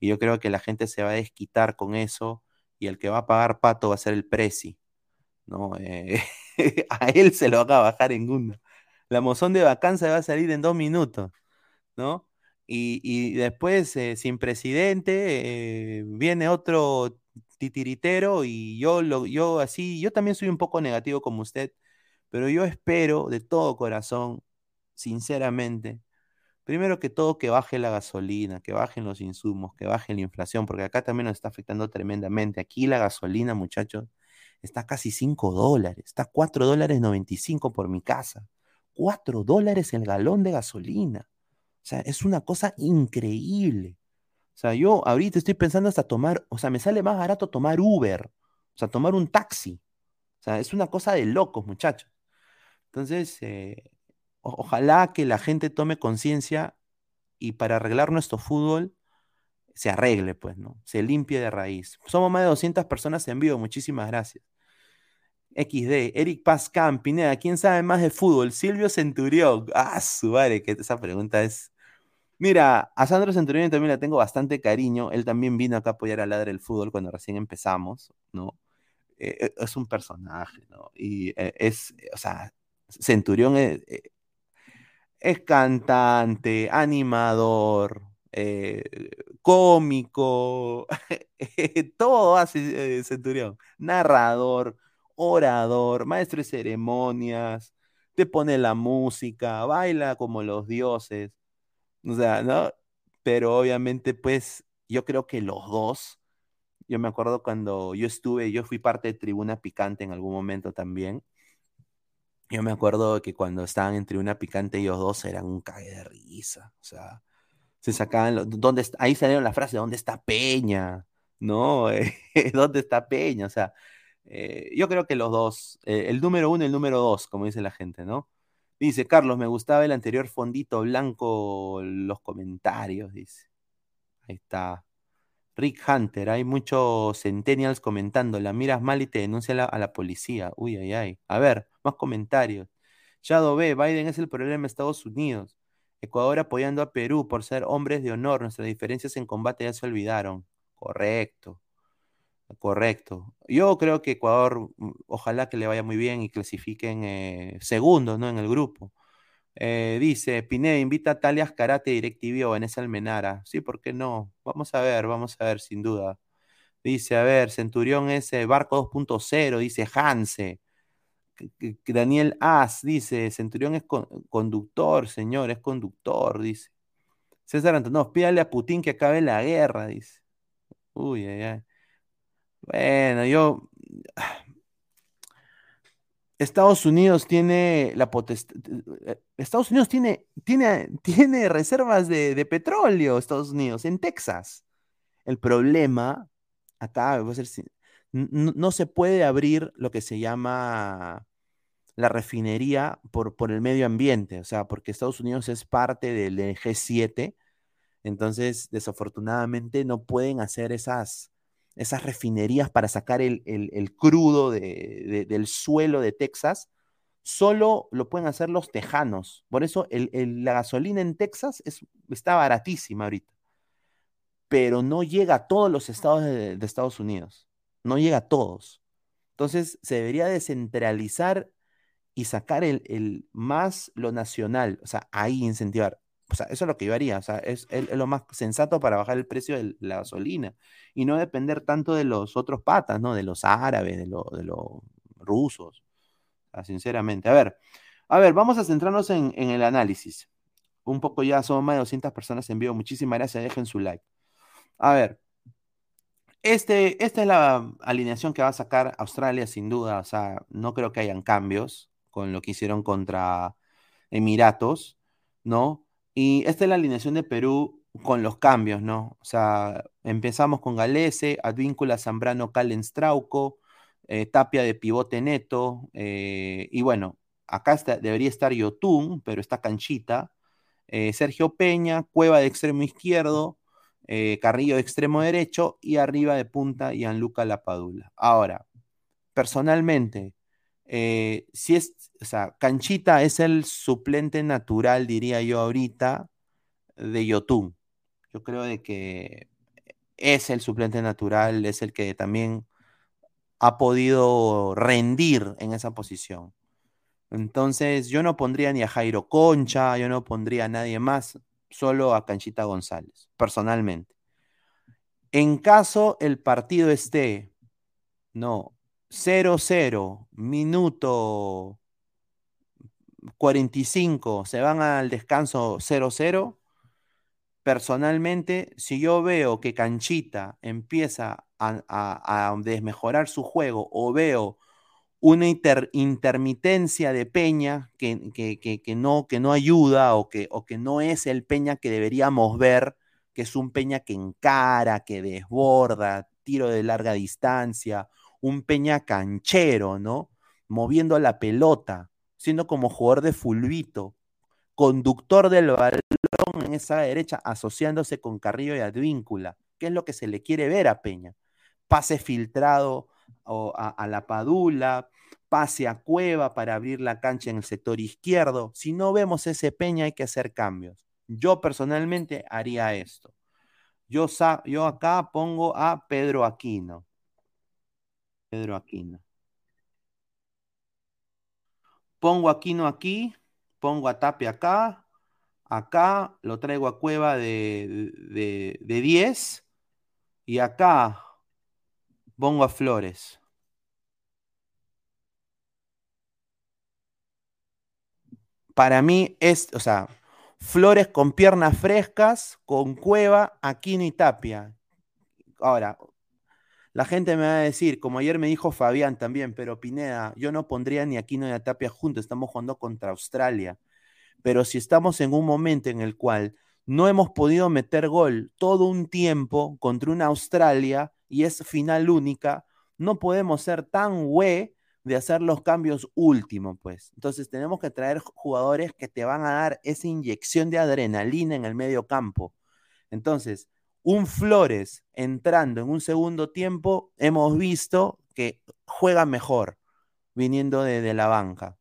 Y yo creo que la gente se va a desquitar con eso y el que va a pagar pato va a ser el Prezi, ¿no? Eh, a él se lo va a bajar en una la mozón de vacanza va a salir en dos minutos, ¿no? Y, después, eh, sin presidente, eh, viene otro titiritero y yo, lo, yo así, yo también soy un poco negativo como usted, pero yo espero de todo corazón, sinceramente, primero que todo que baje la gasolina, que bajen los insumos, que baje la inflación, porque acá también nos está afectando tremendamente. Aquí la gasolina, muchachos, está casi 5 dólares, está 4 dólares 95 por mi casa. 4 dólares el galón de gasolina. Sea, es una cosa increíble. O sea, yo ahorita estoy pensando hasta tomar, o sea, me sale más barato tomar Uber, o sea, tomar un taxi. O sea, es una cosa de locos, muchachos. Entonces, eh, ojalá que la gente tome conciencia y para arreglar nuestro fútbol se arregle, pues, ¿no? Se limpie de raíz. Somos más de 200 personas en vivo, muchísimas gracias. XD, Eric Paz Pineda, ¿quién sabe más de fútbol? Silvio Centurión. Ah, su madre, que esa pregunta es. Mira, a Sandro Centurión también le tengo bastante cariño. Él también vino acá a apoyar a Ladre el Fútbol cuando recién empezamos, ¿no? Eh, eh, es un personaje, ¿no? Y eh, es, o sea, Centurión es, es cantante, animador, cómico, todo hace Centurión, narrador orador, maestro de ceremonias, te pone la música, baila como los dioses, o sea, ¿no? Pero obviamente, pues, yo creo que los dos, yo me acuerdo cuando yo estuve, yo fui parte de Tribuna Picante en algún momento también. Yo me acuerdo que cuando estaban en Tribuna Picante ellos dos eran un cague de risa, o sea, se sacaban, ¿dónde ahí salieron la frase, ¿dónde está Peña? ¿No? ¿Dónde está Peña? O sea, eh, yo creo que los dos, eh, el número uno y el número dos, como dice la gente, ¿no? Dice, Carlos, me gustaba el anterior fondito blanco, los comentarios, dice. Ahí está. Rick Hunter, hay muchos centennials comentando, la miras mal y te denuncia a la, policía. Uy, ay, ay. A ver, más comentarios. Shadow B, Biden es el problema de Estados Unidos. Ecuador apoyando a Perú por ser hombres de honor. Nuestras diferencias en combate ya se olvidaron. Correcto. Correcto. Yo creo que Ecuador, mm, ojalá que le vaya muy bien y clasifiquen eh, segundos ¿no? en el grupo. Eh, dice, Pineda, invita a Talias Karate DirecTV o Vanessa Almenara. Sí, ¿por qué no? Vamos a ver, vamos a ver, sin duda. Dice, a ver, Centurión es Barco 2.0, dice Hanse. Daniel As dice, Centurión es conductor, señor, es conductor, dice. César Antonov, pídale a Putin que acabe la guerra, dice. Uy, ay, ay. Bueno, yo. Estados Unidos tiene la potestad. Eh, Estados Unidos tiene, tiene, tiene reservas de, de petróleo, Estados Unidos, en Texas. El problema, acá, voy a ser sin- n- no se puede abrir lo que se llama la refinería por, por el medio ambiente, o sea, porque Estados Unidos es parte del G7, entonces desafortunadamente no pueden hacer esas, esas refinerías para sacar el, el- el crudo de- de- del suelo de Texas, solo lo pueden hacer los tejanos. Por eso el- el- la gasolina en Texas es, está baratísima ahorita, pero no llega a todos los estados de, de Estados Unidos, no llega a todos. Entonces se debería descentralizar y sacar el, el más lo nacional, o sea, ahí incentivar. O sea, eso es lo que yo haría, o sea, es, lo más sensato para bajar el precio de la gasolina y no depender tanto de los otros patas, ¿no? De los árabes, de, de los rusos, o sea, sinceramente. A ver, a ver, vamos a centrarnos en, en el análisis. Un poco ya, son más de 200 personas en vivo, muchísimas gracias, dejen su like. A ver, este, esta es la alineación que va a sacar Australia sin duda, o sea, no creo que hayan cambios con lo que hicieron contra Emiratos, ¿no? Y esta es la alineación de Perú con los cambios, ¿no? O sea, empezamos con Galese, Advíncula, Zambrano, Callens, Trauco, eh, Tapia de pivote neto, eh, y bueno, acá debería estar Yotun, pero está Canchita, eh, Sergio Peña, Cueva de extremo izquierdo, Carrillo de extremo derecho y arriba de punta Gianluca Lapadula. Ahora, personalmente, eh, si es, o sea, Canchita es el suplente natural, diría yo ahorita, de Yotun. Yo creo de que es el suplente natural, es el que también ha podido rendir en esa posición. Entonces, yo no pondría ni a Jairo Concha, yo no pondría a nadie más, solo a Canchita González, personalmente. En caso el partido esté, no, 0-0, minuto 45, se van al descanso 0-0. Personalmente, si yo veo que Canchita empieza a, a- a desmejorar su juego o veo una inter- intermitencia de Peña que, que- que- que no, que no ayuda o que, o que no es el Peña que deberíamos ver, que es un Peña que encara, que desborda, tiro de larga distancia, un Peña canchero, ¿no? Moviendo la pelota, siendo como jugador de fulbito, conductor del balón en esa derecha, asociándose con Carrillo y Advíncula, que es lo que se le quiere ver a Peña. Pase filtrado o a, a la Padula, pase a Cueva para abrir la cancha en el sector izquierdo. Si no vemos ese Peña, hay que hacer cambios. Yo personalmente haría esto. Yo, yo acá pongo a Pedro Aquino. Pedro Aquino. Pongo Aquino aquí, pongo a Tapia acá, acá lo traigo a Cueva de, de, de 10 y acá pongo a Flores. Para mí es, o sea, Flores con piernas frescas, con Cueva, Aquino y Tapia. Ahora, la gente me va a decir, como ayer me dijo Fabián también, pero Pineda, yo no pondría ni Aquino ni a Tapia juntos, estamos jugando contra Australia. Pero si estamos en un momento en el cual no hemos podido meter gol todo un tiempo contra una Australia y es final única, no podemos ser tan güey de hacer los cambios últimos, pues. Entonces tenemos que traer jugadores que te van a dar esa inyección de adrenalina en el medio campo. Entonces, un Flores entrando en un segundo tiempo, hemos visto que juega mejor viniendo de, la banca.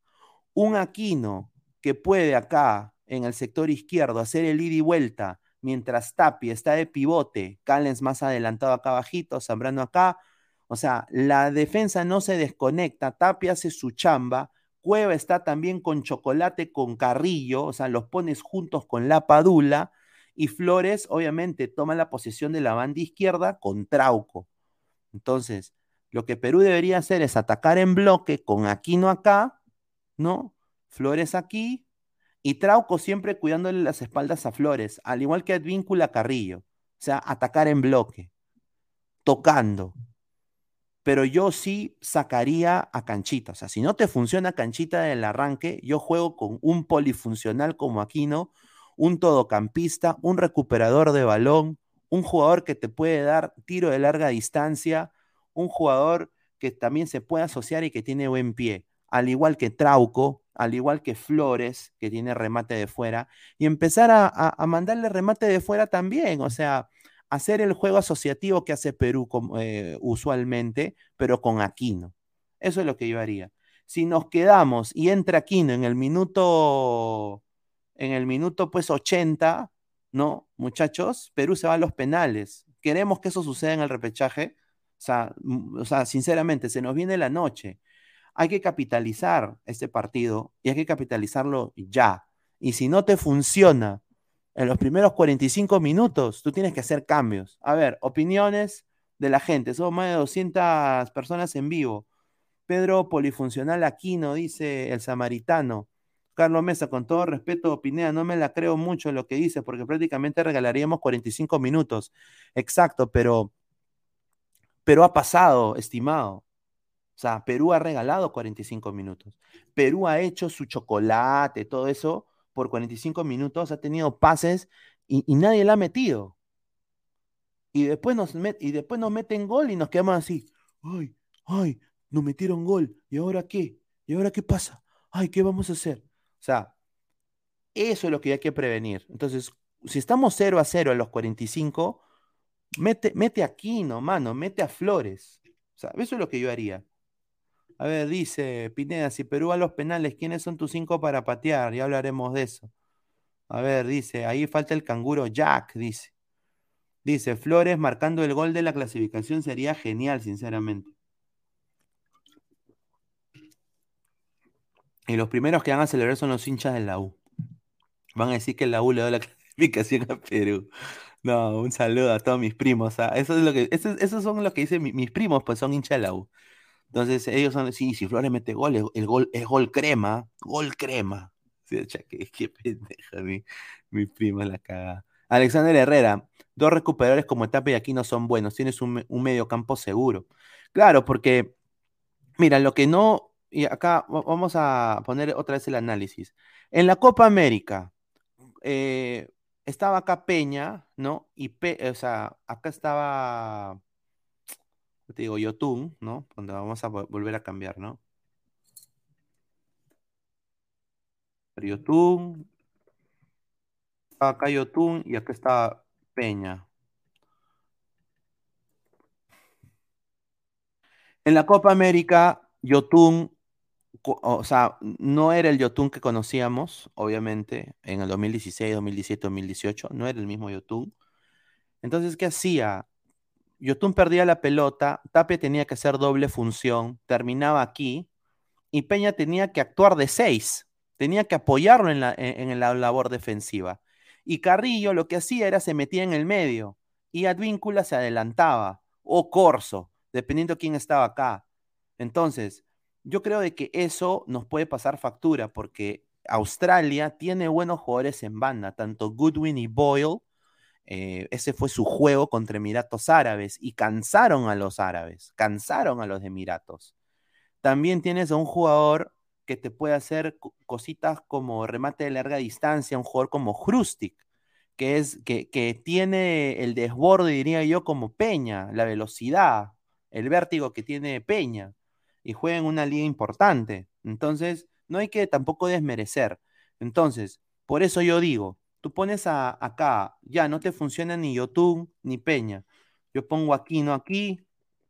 Un Aquino que puede acá en el sector izquierdo hacer el ida y vuelta, mientras Tapi está de pivote, Callens más adelantado acá abajito, Zambrano acá. O sea, la defensa no se desconecta, Tapia hace su chamba, Cueva está también con Chocolate, con Carrillo, o sea, los pones juntos con la Padula, y Flores obviamente toma la posición de la banda izquierda con Trauco. Entonces, lo que Perú debería hacer es atacar en bloque con Aquino acá, ¿no? Flores aquí y Trauco siempre cuidándole las espaldas a Flores, al igual que Advíncula Carrillo. O sea, atacar en bloque. tocando. Pero yo sí sacaría a Canchita. O sea, si no te funciona Canchita del arranque, yo juego con un polifuncional como Aquino, un todocampista, un recuperador de balón, un jugador que te puede dar tiro de larga distancia, un jugador que también se puede asociar y que tiene buen pie, al igual que Trauco, al igual que Flores, que tiene remate de fuera, y empezar a, mandarle remate de fuera también, o sea, hacer el juego asociativo que hace Perú eh, usualmente, pero con Aquino. Eso es lo que yo haría. Si nos quedamos y entra Aquino en el minuto, en el minuto pues 80, ¿no? Muchachos, Perú se va a los penales. ¿Queremos que eso suceda en el repechaje? O sea, mm, o sea, sinceramente, se nos viene la noche. Hay que capitalizar este partido y hay que capitalizarlo ya. Y si no te funciona en los primeros 45 minutos, tú tienes que hacer cambios. A ver, opiniones de la gente. Somos más de 200 personas en vivo. Pedro Polifuncional Aquino, dice el samaritano. Carlos Mesa, con todo respeto, Pineda, no me la creo mucho lo que dice, porque prácticamente regalaríamos 45 minutos. Exacto, pero, pero ha pasado, estimado. O sea, Perú ha regalado 45 minutos. Perú ha hecho su chocolate, todo eso, por 45 minutos, ha tenido pases y, nadie la ha metido. Y después, nos y después nos meten gol y nos quedamos así. Ay, ay, nos metieron gol. ¿Y ahora qué? ¿Y ahora qué pasa? Ay, ¿qué vamos a hacer? Sea, eso es lo que hay que prevenir. Entonces, si estamos 0 a 0 en los 45, mete, mete aquí, no, mano, mete a Flores. O sea, eso es lo que yo haría. A ver, dice Pineda, si Perú a los penales, ¿quiénes son tus cinco para patear? Ya hablaremos de eso. A ver, dice, ahí falta el canguro Jack, dice. Dice, Flores marcando el gol de la clasificación sería genial, sinceramente. Y los primeros que van a celebrar son los hinchas de la U. Van a decir que la U le da la clasificación a Perú. No, un saludo a todos mis primos. ¿ah? Eso es lo que, esos son los que dicen mis primos, pues son hinchas de la U. Entonces ellos son, sí, si Flores mete gol, el gol es gol crema, gol crema. Sí, qué, pendeja mi, mi prima la caga. Alexander Herrera, dos recuperadores como Etapa y aquí no son buenos, tienes un, un medio campo seguro. Claro, porque, mira, lo que no y acá vamos a poner otra vez el análisis. En la Copa América, eh, estaba acá Peña, ¿no? Y, o sea, acá estaba, te digo, Yotun, ¿no? Donde vamos a volver a cambiar, ¿no? Yotun, acá Yotun y acá está Peña. En la Copa América, Yotun o sea, no era el Yotun que conocíamos, obviamente, en el 2016, 2017, 2018, no era el mismo Yotun. Entonces, ¿qué hacía? Yotun perdía la pelota, Tape tenía que hacer doble función, terminaba aquí, y Peña tenía que actuar de seis, tenía que apoyarlo en la, en, la labor defensiva. Y Carrillo lo que hacía era se metía en el medio, y Advíncula se adelantaba, o Corso, dependiendo quién estaba acá. Entonces, yo creo de que eso nos puede pasar factura porque Australia tiene buenos jugadores en banda, tanto Goodwin y Boyle. Eh, ese fue su juego contra Emiratos Árabes y cansaron a los árabes, cansaron a los Emiratos. También tienes a un jugador que te puede hacer cositas como remate de larga distancia, un jugador como Hrustik, que, es, que, que tiene el desborde, diría yo, como Peña, la velocidad, el vértigo que tiene Peña y juega en una liga importante. Entonces, no hay que tampoco desmerecer. Entonces, por eso yo digo, tú pones a, acá, ya no te funciona ni Yotun ni Peña. Yo pongo Aquino aquí,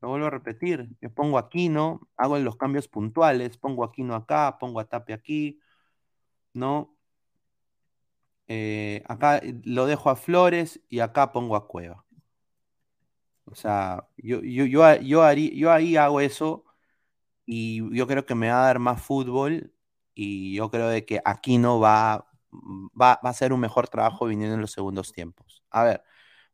lo vuelvo a repetir, yo pongo Aquino, hago los cambios puntuales, pongo Aquino acá, pongo a Tapia aquí, ¿no? Eh, acá lo dejo a Flores y acá pongo a Cueva. O sea, yo, yo, yo, yo ahí hago eso y yo creo que me va a dar más fútbol y yo creo de que Aquino va, va, va a hacer un mejor trabajo viniendo en los segundos tiempos. A ver,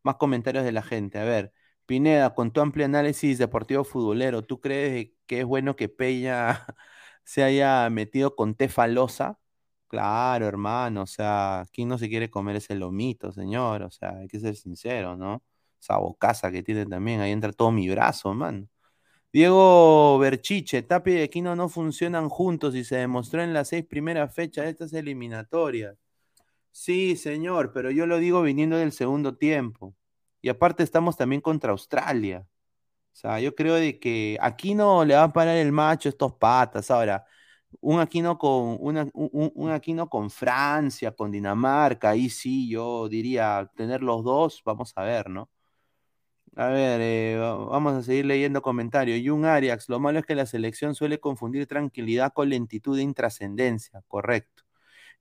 más comentarios de la gente. A ver, Pineda, con tu amplio análisis deportivo futbolero, ¿tú crees que es bueno que Peña se haya metido con Tefalosa? Claro, hermano, o sea, ¿quién no se quiere comer ese lomito, señor? O sea, hay que ser sincero, ¿no? Esa bocaza que tiene también, ahí entra todo mi brazo, man. Diego Berchiche, Tapia y Aquino no funcionan juntos y se demostró en las seis primeras fechas de estas eliminatorias. Sí, señor, pero yo lo digo viniendo del segundo tiempo. Y aparte estamos también contra Australia. O sea, yo creo de que Aquino le va a parar el macho estos patas. Ahora, un Aquino con, un Aquino con Francia, con Dinamarca, ahí sí yo diría tener los dos, vamos a ver, ¿no? A ver, eh, vamos a seguir leyendo comentarios. Jung Arias, lo malo es que la selección suele confundir tranquilidad con lentitud e intrascendencia, correcto.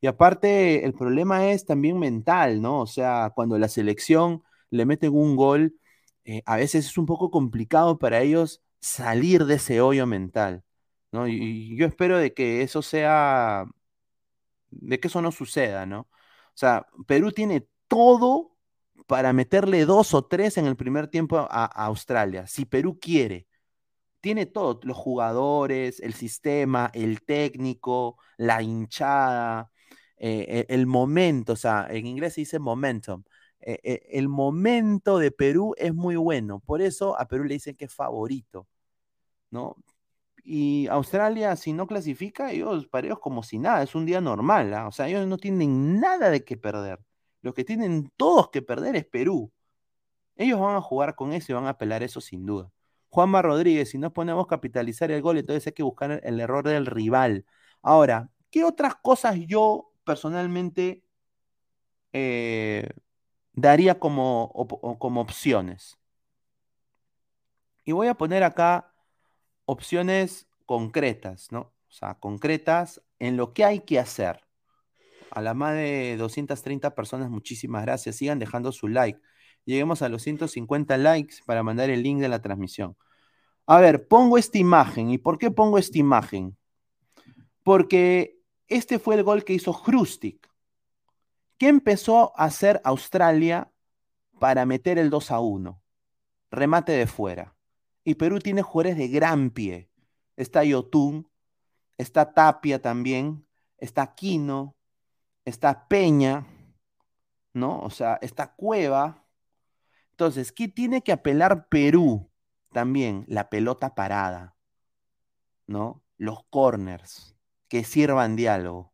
Y aparte, el problema es también mental, ¿no? O sea, cuando la selección le meten un gol, eh, a veces es un poco complicado para ellos salir de ese hoyo mental, ¿no? Y, yo espero de que eso sea, de que eso no suceda, ¿no? O sea, Perú tiene todo para meterle dos o tres en el primer tiempo a, Australia, si Perú quiere. Tiene todo, los jugadores, el sistema, el técnico, la hinchada, eh, e, el momento, o sea, en inglés se dice momentum. Eh, eh, el momento de Perú es muy bueno, por eso a Perú le dicen que es favorito, ¿no? Y Australia, si no clasifica, ellos para ellos como si nada, es un día normal, ¿ah? o sea, ellos no tienen nada de qué perder. Los que tienen todos que perder es Perú. Ellos van a jugar con eso y van a apelar eso sin duda. Juanma Rodríguez, si no ponemos capitalizar el gol, entonces hay que buscar el error del rival. Ahora, ¿qué otras cosas yo personalmente eh, daría como, como opciones? Y voy a poner acá opciones concretas, ¿no? O sea, concretas en lo que hay que hacer a las más de 230 personas, muchísimas gracias. Sigan dejando su like. Lleguemos a los 150 likes para mandar el link de la transmisión. A ver, pongo esta imagen. ¿Y por qué pongo esta imagen? Porque este fue el gol que hizo Hrustik. ¿Qué empezó a hacer Australia para meter el 2 a 1? Remate de fuera. Y Perú tiene jugadores de gran pie. Está Yotun, está Tapia también, está Quino, esta peña, ¿no? O sea, esta cueva. Entonces, ¿qué tiene que apelar Perú? También la pelota parada, ¿no? Los corners, que sirvan diálogo.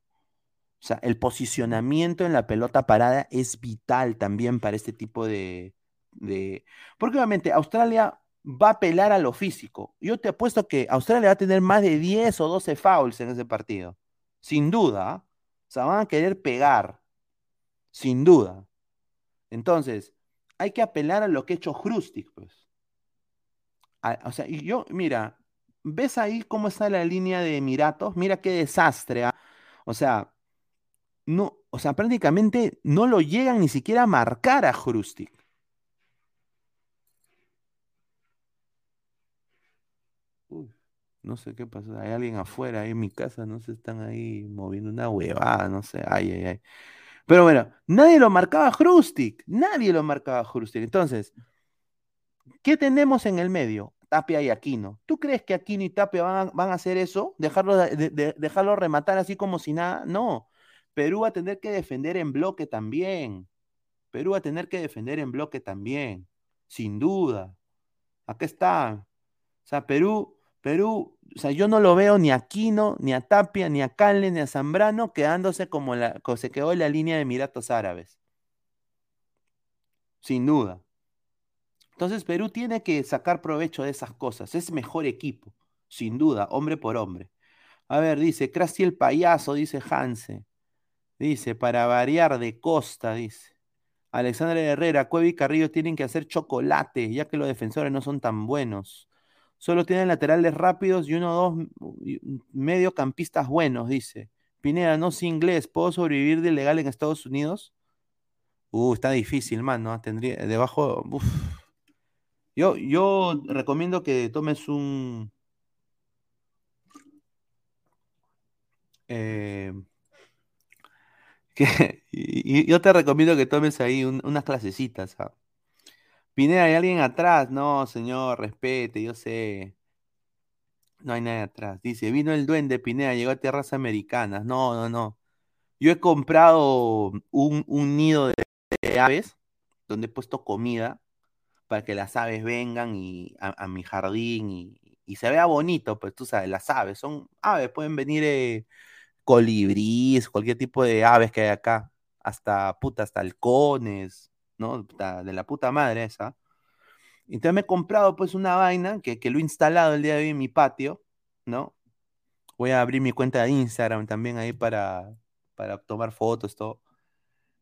O sea, el posicionamiento en la pelota parada es vital también para este tipo de... Porque obviamente Australia va a apelar a lo físico. Yo te apuesto que Australia va a tener más de 10 o 12 fouls en ese partido. Sin duda. O sea, van a querer pegar, sin duda. Entonces, hay que apelar a lo que ha hecho Hrustik, pues. o sea, y yo, mira, ¿ves ahí cómo está la línea de Emiratos? Mira qué desastre. ¿ah? O sea, no, o sea, prácticamente no lo llegan ni siquiera a marcar a Hrustik. No sé qué pasa, hay alguien afuera, ahí en mi casa, no se están ahí moviendo una huevada, no sé, ay, ay, ay. Pero bueno, nadie lo marcaba Hrustik, nadie lo marcaba Hrustik. Entonces, ¿qué tenemos en el medio? Tapia y Aquino. ¿Tú crees que Aquino y Tapia van a, hacer eso? ¿Dejarlo, ¿Dejarlo rematar así como si nada? No. Perú va a tener que defender en bloque también. Perú va a tener que defender en bloque también. Sin duda. Acá está. O sea, Perú Perú, o sea, yo no lo veo ni a Quino, ni a Tapia, ni a Canle, ni a Zambrano quedándose como, la, se quedó en la línea de Emiratos Árabes. Sin duda. Entonces Perú tiene que sacar provecho de esas cosas. Es mejor equipo, sin duda, hombre por hombre. A ver, dice, Crasi el payaso, dice Hanse. Dice, para variar de costa, dice. Alexandre Herrera, Cueva y Carrillo tienen que hacer chocolate, ya que los defensores no son tan buenos. Solo tienen laterales rápidos y uno o dos mediocampistas buenos, dice. Pineda, no sé inglés, ¿puedo sobrevivir de legal en Estados Unidos? Uh, está difícil, man, ¿no? Tendría, debajo, Yo, yo recomiendo que tomes un... Eh, que, y, yo te recomiendo que tomes ahí unas clasecitas. ¿sabes? Pineda, ¿hay alguien atrás? No, señor, respete, yo sé. No hay nadie atrás. Dice, vino el duende, Pineda, llegó a tierras americanas. No, no, no. Yo he comprado un, nido de, aves donde he puesto comida para que las aves vengan y, a, mi jardín y, se vea bonito, pues tú sabes, las aves son aves, pueden venir eh, cualquier tipo de aves que hay acá, hasta puta, hasta halcones, ¿no? De la puta madre esa. Entonces me he comprado pues una vaina que, que lo he instalado el día de hoy en mi patio, ¿no? Voy a abrir mi cuenta de Instagram también ahí para, para tomar fotos, todo.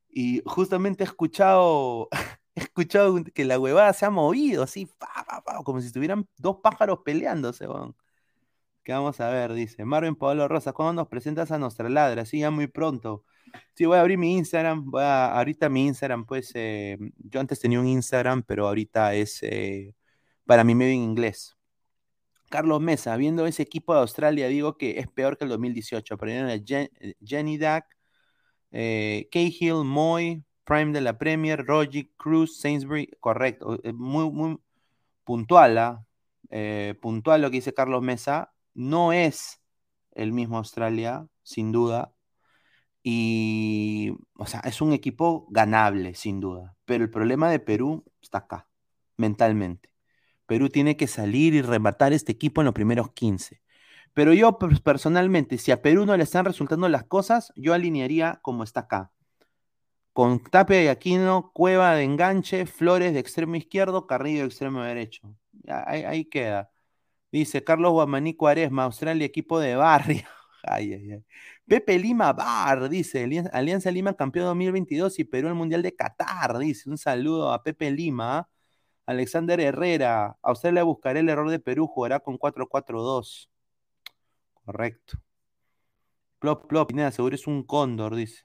Y justamente he escuchado, he escuchado que la huevada se ha movido así, como si estuvieran dos pájaros peleándose, Que vamos a ver, dice Marvin Pablo Rosa, ¿cuándo nos presentas a nuestra ladra? Sí, ya muy pronto. Sí, voy a abrir mi Instagram. Voy a, ahorita mi Instagram, pues, eh, yo antes tenía un Instagram, pero ahorita es eh, para mi medio en inglés. Carlos Mesa, viendo ese equipo de Australia, digo que es peor que el 2018. Perdieron a Jenny Dack, eh, Cahill, Moy, Prime de la Premier, Roger, Cruz, Sainsbury, correcto, eh, muy, muy puntual, ¿ah? eh, puntual lo que dice Carlos Mesa, no es el mismo Australia, sin duda, y, o sea, es un equipo ganable, sin duda, pero el problema de Perú está acá, mentalmente. Perú tiene que salir y rematar este equipo en los primeros 15. Pero yo personalmente, si a Perú no le están resultando las cosas, yo alinearía como está acá. Con Tapia y Aquino, Cueva de enganche, Flores de extremo izquierdo, Carrillo de extremo derecho. Ahí, queda. Dice Carlos Guamaní Cuaresma, Australia, equipo de barrio. Ay, ay, ay. Pepe Lima Bar, dice, Alianza Lima campeón 2022 y Perú el Mundial de Qatar, dice. Un saludo a Pepe Lima. Alexander Herrera, Australia buscará el error de Perú, jugará con 4-4-2. Correcto. Plop, plop, Pineda, seguro es un cóndor, dice.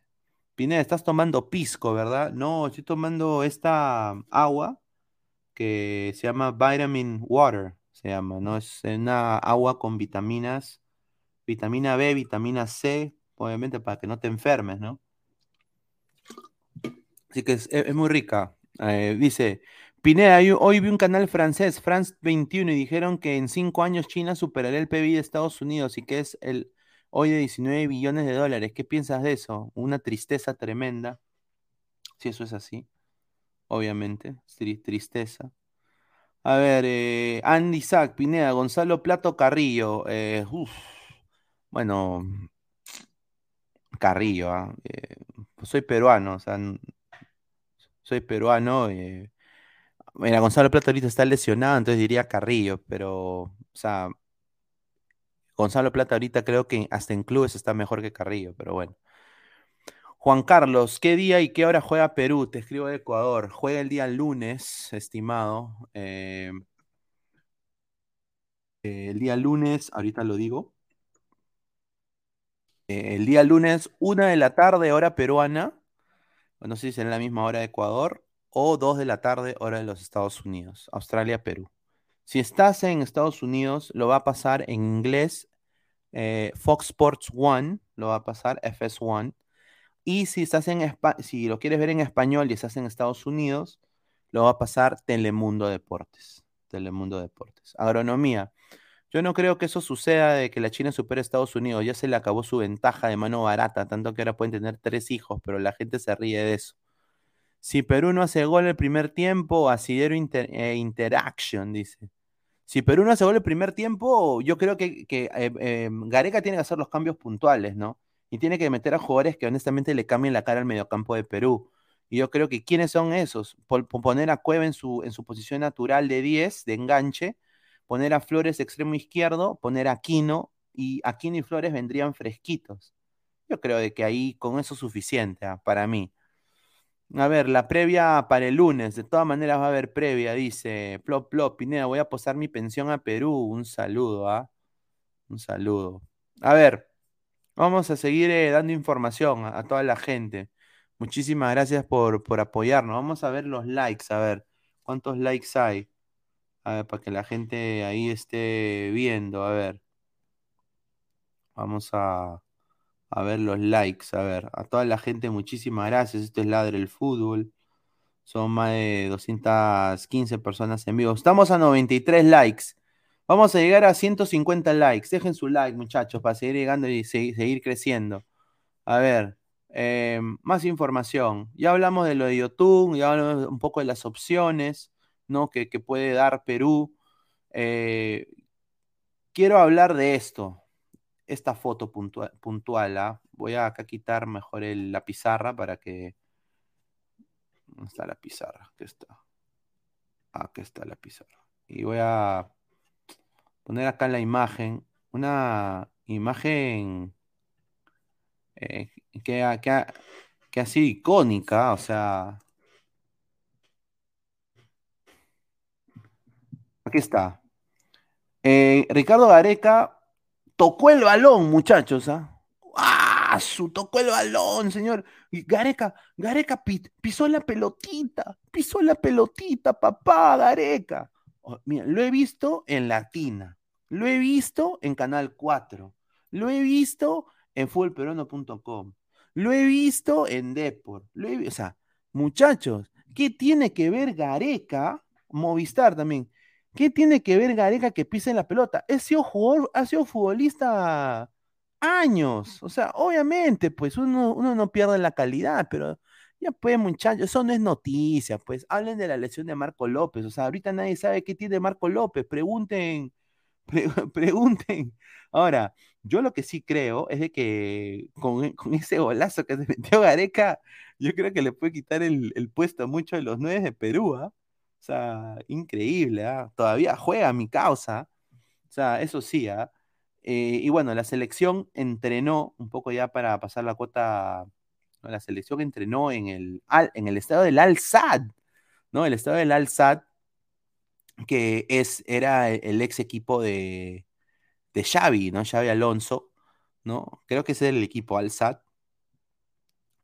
Pineda, estás tomando pisco, ¿verdad? No, estoy tomando esta agua que se llama vitamin water, se llama, ¿no? Es una agua con vitaminas, vitamina B, vitamina C, obviamente para que no te enfermes, ¿no? Así que es, muy rica. Eh, dice, Pineda, hoy vi un canal francés, France 21, y dijeron que en cinco años China superará el PIB de Estados Unidos y que es el hoy de 19 billones de dólares. ¿Qué piensas de eso? Una tristeza tremenda. Si eso es así, obviamente, tristeza. A ver, eh, Andy Sack, Pineda, Gonzalo Plato Carrillo. Eh, bueno, Carrillo, ¿ah? eh, soy peruano, o sea, soy peruano. Mira, Gonzalo Plata ahorita está lesionado, entonces diría Carrillo, pero, o sea, Gonzalo Plata ahorita creo que hasta en clubes está mejor que Carrillo, pero bueno. Juan Carlos, ¿qué día y qué hora juega Perú? Te escribo de Ecuador. Juega el día lunes, estimado. Eh, el día lunes, ahorita lo digo. Eh, el día lunes, una de la tarde, hora peruana. No sé si será la misma hora de Ecuador o 2 de la tarde, hora de los Estados Unidos, Australia, Perú. Si estás en Estados Unidos, lo va a pasar en inglés eh, Fox Sports One, lo va a pasar FS1. Y si, estás en si lo quieres ver en español y estás en Estados Unidos, lo va a pasar Telemundo Deportes. Telemundo Deportes. Agronomía. Yo no creo que eso suceda de que la China supere a Estados Unidos. Ya se le acabó su ventaja de mano barata, tanto que ahora pueden tener tres hijos, pero la gente se ríe de eso. Si Perú no hace gol el primer tiempo, asidero eh, interaction, dice. Si Perú no hace gol el primer tiempo, yo creo que, eh, eh, Gareca tiene que hacer los cambios puntuales, ¿no? Y tiene que meter a jugadores que honestamente le cambien la cara al mediocampo de Perú. Y yo creo que ¿quiénes son esos? poner a Cueva en su, en su posición natural de 10, de enganche, poner a Flores extremo izquierdo, poner a Aquino, y Aquino y Flores vendrían fresquitos. Yo creo de que ahí con eso es suficiente ¿ah? para mí. A ver, la previa para el lunes. De todas maneras va a haber previa, dice. Plop, plop, Pineda, voy a posar mi pensión a Perú. Un saludo, ¿ah? Un saludo. A ver, vamos a seguir eh, dando información a, toda la gente. Muchísimas gracias por, por apoyarnos. Vamos a ver los likes, a ver cuántos likes hay. A ver, para que la gente ahí esté viendo, a ver. Vamos a, a ver los likes, a ver, a toda la gente muchísimas gracias. Esto es Ladre el Fútbol. Son más de 215 personas en vivo. Estamos a 93 likes. Vamos a llegar a 150 likes. Dejen su like, muchachos, para seguir llegando y seguir creciendo. A ver, em, más información. Ya hablamos de lo de YouTube, ya hablamos un poco de las opciones. ¿No? Que, que puede dar Perú. Eh, quiero hablar de esto, esta foto puntual. puntual ¿ah? Voy a acá quitar mejor el, la pizarra para que... ¿Dónde está la pizarra? Aquí está. Aquí está la pizarra. Y voy a poner acá la imagen, una imagen eh, que, que, que ha sido icónica, o sea... Aquí está. Eh, Ricardo Gareca tocó el balón, muchachos. ¿ah? Su tocó el balón, señor. Gareca, Gareca pisó la pelotita, pisó la pelotita, papá, Gareca. Oh, lo he visto en Latina, lo he visto en Canal 4, lo he visto en futbolperuano.com, lo he visto en Deport, lo he, o sea, muchachos, ¿qué tiene que ver Gareca? Movistar también. ¿Qué tiene que ver Gareca que pise la pelota? Ha sido jugador, ha sido futbolista años. O sea, obviamente, pues uno, uno no pierde la calidad, pero ya pues, muchachos, eso no es noticia, pues. Hablen de la lesión de Marco López. O sea, ahorita nadie sabe qué tiene Marco López. Pregunten, pregunten. Ahora, yo lo que sí creo es de que con, ese golazo que se metió Gareca, yo creo que le puede quitar el, puesto a muchos de los nueve de Perú, ¿ah? O sea, increíble, ¿ah? Todavía juega mi causa. O sea, eso sí, ¿ah? Eh, y bueno, la selección entrenó un poco ya para pasar la cuota. La selección entrenó en el, en el estado del Al-Sad, ¿no? El estado del Al-Sad, que es, era el ex equipo de, de Xavi, ¿no? Xavi Alonso, ¿no? Creo que ese es el equipo Al-Sad.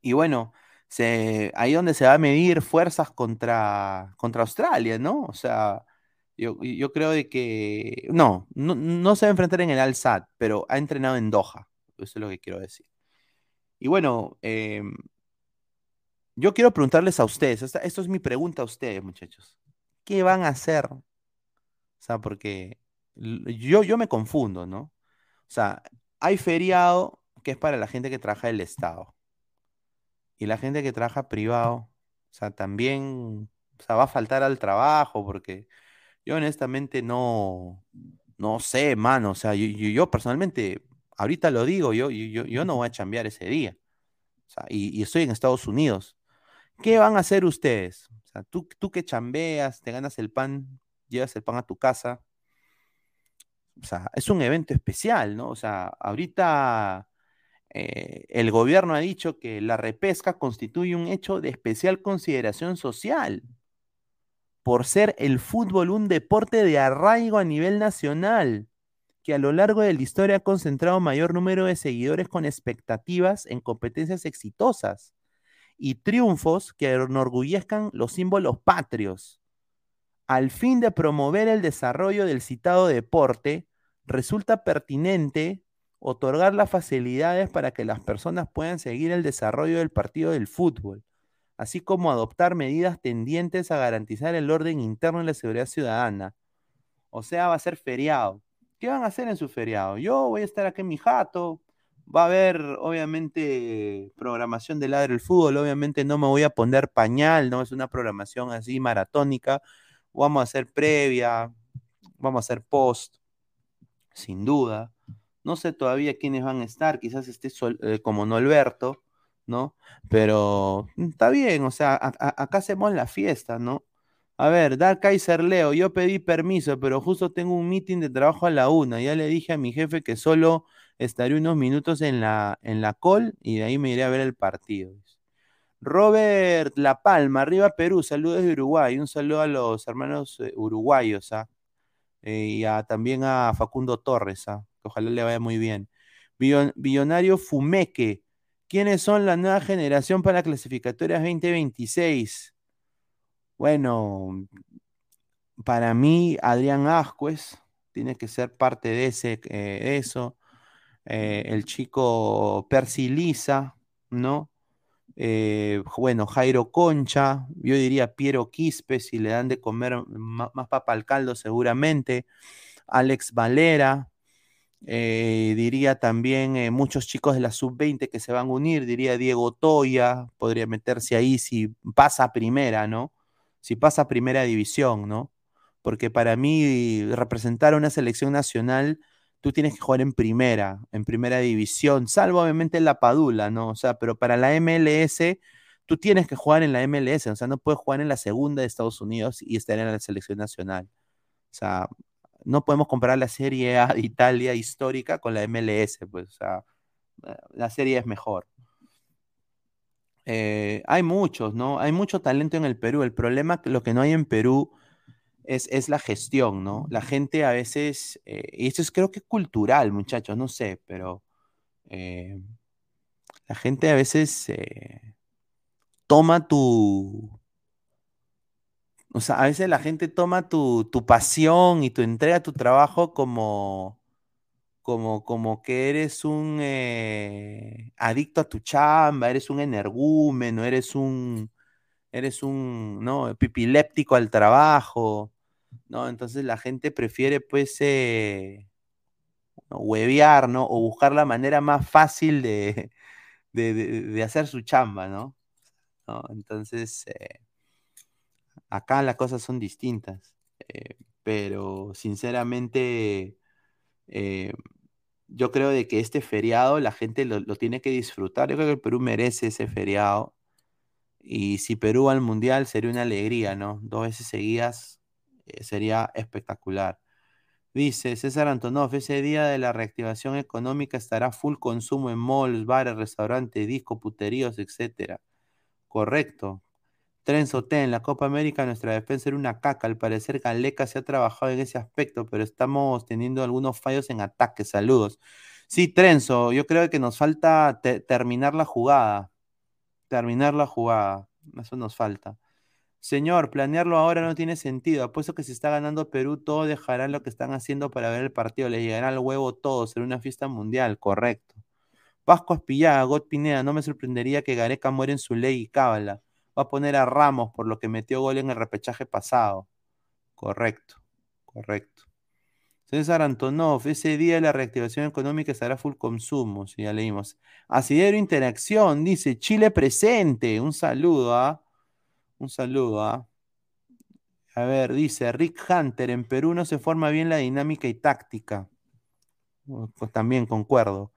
Y bueno, ahí donde se va a medir fuerzas contra, contra Australia, ¿no? O sea, yo, creo de que no, no, se va a enfrentar en el Al-Sad, pero ha entrenado en Doha, eso es lo que quiero decir. Y bueno, em, yo quiero preguntarles a ustedes, esta, esto es mi pregunta a ustedes, muchachos. ¿Qué van a hacer? O sea, porque yo, yo me confundo, ¿no? O sea, hay feriado que es para la gente que trabaja el Estado y la gente que trabaja privado, o sea, también, o sea, va a faltar al trabajo porque yo honestamente no, no sé, mano, o sea, yo, personalmente, ahorita lo digo, yo, yo, yo no voy a chambear ese día, o sea, y, estoy en Estados Unidos. ¿Qué van a hacer ustedes? O sea, tú, tú que chambeas, te ganas el pan, llevas el pan a tu casa. O sea, es un evento especial, ¿no? O sea, ahorita eh, el gobierno ha dicho que la repesca constituye un hecho de especial consideración social por ser el fútbol un deporte de arraigo a nivel nacional, que a lo largo de la historia ha concentrado mayor número de seguidores con expectativas en competencias exitosas y triunfos que enorgullezcan los símbolos patrios. Al fin de promover el desarrollo del citado deporte, resulta pertinente otorgar las facilidades para que las personas puedan seguir el desarrollo del partido del fútbol, así como adoptar medidas tendientes a garantizar el orden interno y la seguridad ciudadana. O sea, va a ser feriado. ¿Qué van a hacer en su feriado? Yo voy a estar aquí en mi jato, va a haber obviamente programación de ladre el fútbol, obviamente no me voy a poner pañal, no es una programación así maratónica, vamos a hacer previa, vamos a hacer post, sin duda. No sé todavía quiénes van a estar, quizás esté eh, como Norberto, ¿no? Pero mm, está bien, o sea, acá hacemos la fiesta, ¿no? A ver, Dark Kaiser Leo, yo pedí permiso, pero justo tengo un meeting de trabajo a la una. Ya le dije a mi jefe que solo estaré unos minutos en la, en la call y de ahí me iré a ver el partido. Robert La Palma, arriba Perú, saludos de Uruguay. Un saludo a los hermanos eh, uruguayos, ¿ah? Eh, y también a Facundo Torres, ¿ah? Ojalá le vaya muy bien. Billonario Fumeque. ¿Quiénes son la nueva generación para clasificatorias 2026? Bueno, para mí, Adrián Ascuez tiene que ser parte de ese, eh, eso. Eh, el chico Percy Lisa, ¿no? Eh, bueno, Jairo Concha, yo diría Piero Quispe, si le dan de comer más, más papa al caldo, seguramente. Alex Valera, eh, diría también eh, muchos chicos de la sub-20 que se van a unir, diría Diego Toya, podría meterse ahí si pasa primera, ¿no? Si pasa a primera división, ¿no? Porque para mí representar a una selección nacional, tú tienes que jugar en primera, en primera división, salvo obviamente la Padula, ¿no? O sea, pero para la MLS, tú tienes que jugar en la MLS, o sea, no puedes jugar en la segunda de Estados Unidos y estar en la selección nacional. O sea, no podemos comparar la Serie A de Italia histórica con la MLS, pues, o sea, la serie es mejor. Eh, hay muchos, ¿no? Hay mucho talento en el Perú. El problema, lo que no hay en Perú es, es la gestión, ¿no? La gente a veces, eh, y esto es creo que cultural, muchachos, no sé, pero eh, la gente a veces toma tu... O sea, a veces la gente toma tu, tu pasión y tu entrega tu trabajo como como, como que eres un eh, adicto a tu chamba, eres un energúmeno, eres un, eres un, ¿no? Pipiléptico al trabajo, ¿no? Entonces la gente prefiere, pues, eh, huevear, ¿no? O buscar la manera más fácil de, de, hacer su chamba, ¿no? Entonces, eh, acá las cosas son distintas, pero sinceramente yo creo de que este feriado la gente lo, tiene que disfrutar. Yo creo que el Perú merece ese feriado. Y si Perú va al Mundial sería una alegría, ¿no? Dos veces seguidas eh, sería espectacular. Dice César Antonov, ese día de la reactivación económica estará full consumo en malls, bares, restaurantes, discos, puteríos, etc. Correcto. Tren en la Copa América nuestra defensa era una caca. Al parecer Galeca se ha trabajado en ese aspecto, pero estamos teniendo algunos fallos en ataque. Saludos. Sí, Trenzo, yo creo que nos falta terminar la jugada. Terminar la jugada. Eso nos falta. Señor, planearlo ahora no tiene sentido. Apuesto que si está ganando Perú, todos dejarán lo que están haciendo para ver el partido. Le llegará al huevo todo. Será una fiesta mundial, correcto. Vasco Aspillaga, God Pineda, no me sorprendería que Gareca muera en su ley y cábala va a poner a Ramos por lo que metió gol en el repechaje pasado. Correcto, correcto. César Antonov, ese día la reactivación económica estará full consumo, si ya leímos. Asidero Interacción, dice Chile presente. Un saludo, ¿ah? Un saludo, ¿ah? A ver, dice Rick Hunter, en Perú no se forma bien la dinámica y táctica. Pues también concuerdo.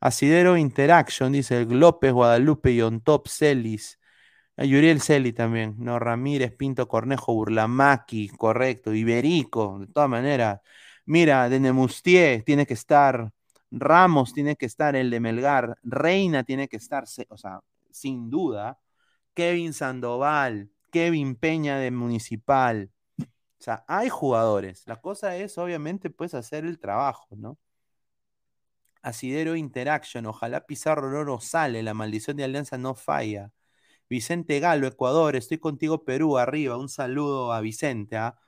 Asidero Interaction, dice López, Guadalupe y On Top Celis. Yuriel Celi también, no, Ramírez, Pinto, Cornejo, Burlamaki, correcto, Iberico, de todas maneras. Mira, de Nemustier tiene que estar, Ramos tiene que estar, el de Melgar, Reina tiene que estar, o sea, sin duda, Kevin Sandoval, Kevin Peña de Municipal. O sea, hay jugadores. La cosa es, obviamente, pues hacer el trabajo, ¿no? Asidero Interaction, ojalá Pizarro no sale, la maldición de Alianza no falla. Vicente Galo, Ecuador, estoy contigo Perú, arriba. Un saludo a Vicente, ¿ah?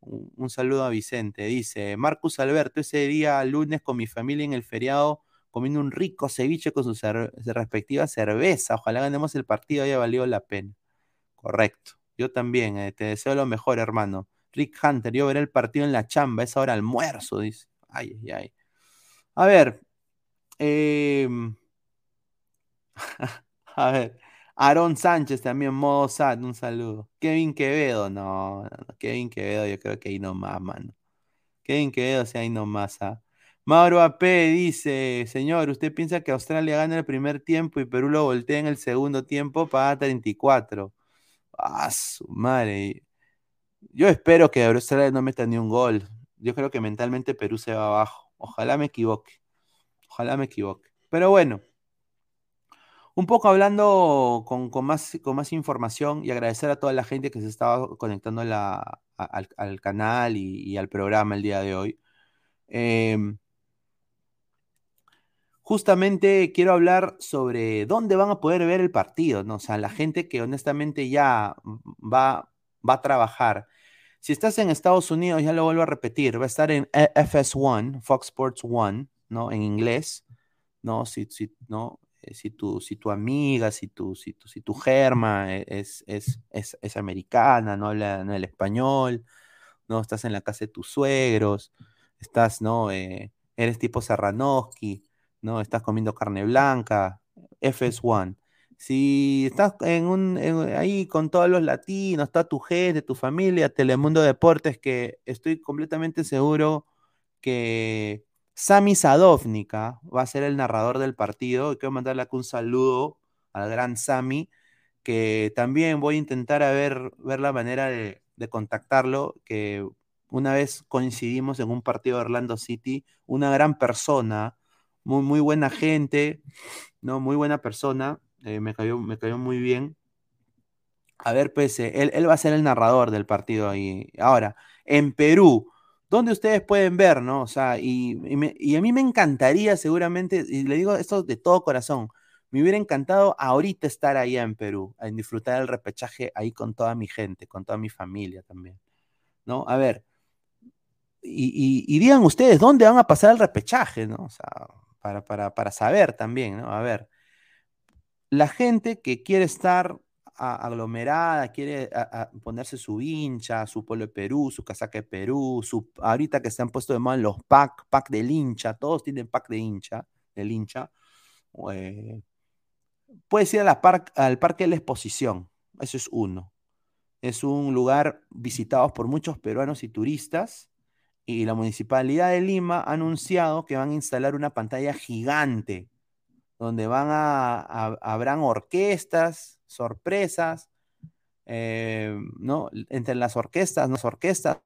un, saludo a Vicente. Dice, Marcus Alberto, ese día lunes con mi familia en el feriado, comiendo un rico ceviche con su, respectiva cerveza. Ojalá ganemos el partido, haya valido la pena. Correcto. Yo también, eh, te deseo lo mejor, hermano. Rick Hunter, yo veré el partido en la chamba, es ahora almuerzo, dice. Ay, ay, ay. A ver. Em, a ver. Aaron Sánchez también, modo sad, un saludo. Kevin Quevedo, no, Kevin Quevedo, yo creo que ahí nomás, mano. Kevin Quevedo, sí, ahí nomás, ¿ah? Mauro AP dice, señor, ¿usted piensa que Australia gana el primer tiempo y Perú lo voltea en el segundo tiempo para 34? Ah, su madre. Yo espero que Australia no meta ni un gol. Yo creo que mentalmente Perú se va abajo. Ojalá me equivoque. Ojalá me equivoque. Pero bueno, un poco hablando con, más, con más información y agradecer a toda la gente que se estaba conectando al, canal y, al programa el día de hoy. Em, justamente quiero hablar sobre dónde van a poder ver el partido, ¿no? O sea, la gente que honestamente ya va, a trabajar. Si estás en Estados Unidos, ya lo vuelvo a repetir, va a estar en FS1, Fox Sports One, ¿no? En inglés, ¿no? Si, si, ¿no? Eh, si tu, si tu amiga, si tu, si tu, si tu germa e, es, es, es, americana, no habla el español, no estás en la casa de tus suegros, estás, ¿no? Eh, eres tipo Serranoski, ¿no? Estás comiendo carne blanca, FS1. si estás en un, ahí con todos los latinos, está tu gente, tu familia, Telemundo Deportes, que estoy completamente seguro que Sami Sadovnica va a ser el narrador del partido. Quiero mandarle acá un saludo al gran Sami, que también voy a intentar a ver, ver la manera de, de contactarlo, que una vez coincidimos en un partido de Orlando City, una gran persona, muy, muy buena gente, ¿no? Muy buena persona, eh, me cayó, me cayó muy bien. A ver, pues, eh, él, él va a ser el narrador del partido ahí. Ahora, en Perú, donde ustedes pueden ver, ¿no? O sea, y, y a mí me encantaría seguramente, y le digo esto de todo corazón, me hubiera encantado ahorita estar allá en Perú, en disfrutar el repechaje ahí con toda mi gente, con toda mi familia también, ¿no? A ver, y, y- digan ustedes dónde van a pasar el repechaje, ¿no? O sea, para, para, para saber también, ¿no? A ver, la gente que quiere estar aglomerada, quiere ponerse su hincha, su polo de Perú, su casaca de Perú, su, ahorita que se han puesto de moda los pack, pack del hincha, todos tienen pack de hincha, del hincha. eh, puedes ir a la al Parque de la Exposición, eso es uno. Es un lugar visitado por muchos peruanos y turistas y la Municipalidad de Lima ha anunciado que van a instalar una pantalla gigante donde van a, habrán orquestas, sorpresas, eh, ¿no? Entre las orquestas, las orquestas.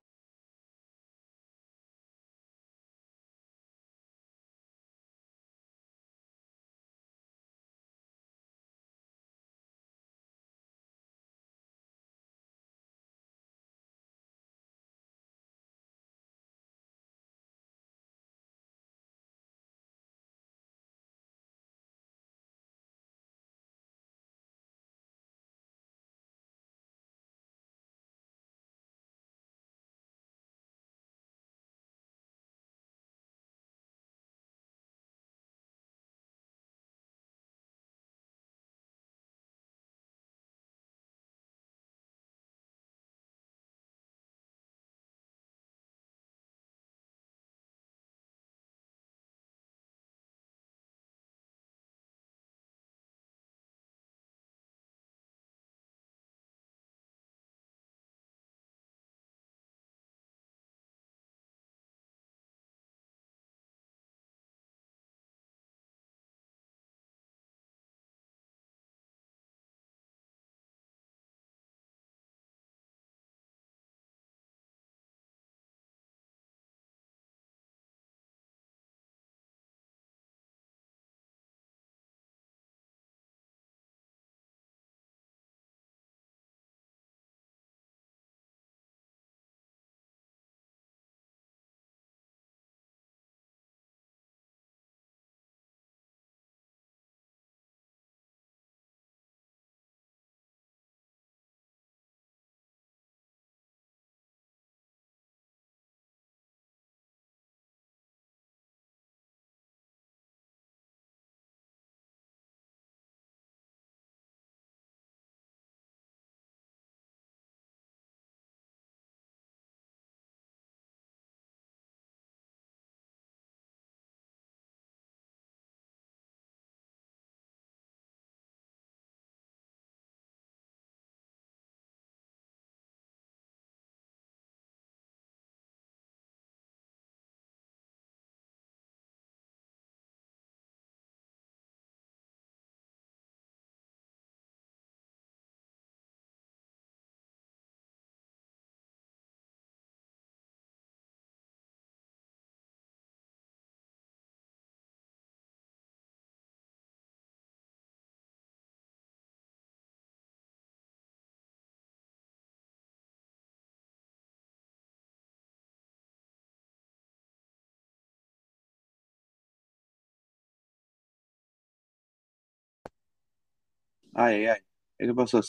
Ay, ay, ¿qué pasó?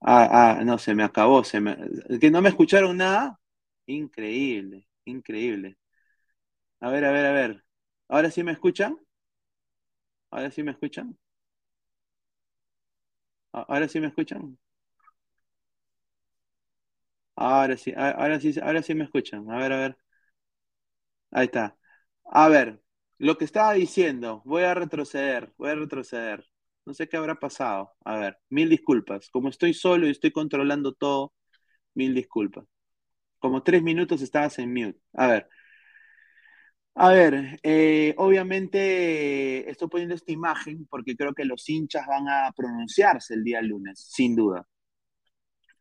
Ah, ah, no, se me acabó, se me... ¿Que no me escucharon nada? Increíble, increíble. A ver, a ver, a ver. ¿Ahora sí me escuchan? ¿Ahora sí me escuchan? ¿A- ¿Ahora sí me escuchan? Ahora sí, ahora sí, ahora sí me escuchan. A ver, a ver. Ahí está. A ver, lo que estaba diciendo, voy a retroceder, voy a retroceder. No sé qué habrá pasado. A ver, mil disculpas. Como estoy solo y estoy controlando todo, mil disculpas. Como tres minutos estabas en mute. A ver. A ver, eh, obviamente estoy poniendo esta imagen porque creo que los hinchas van a pronunciarse el día lunes, sin duda.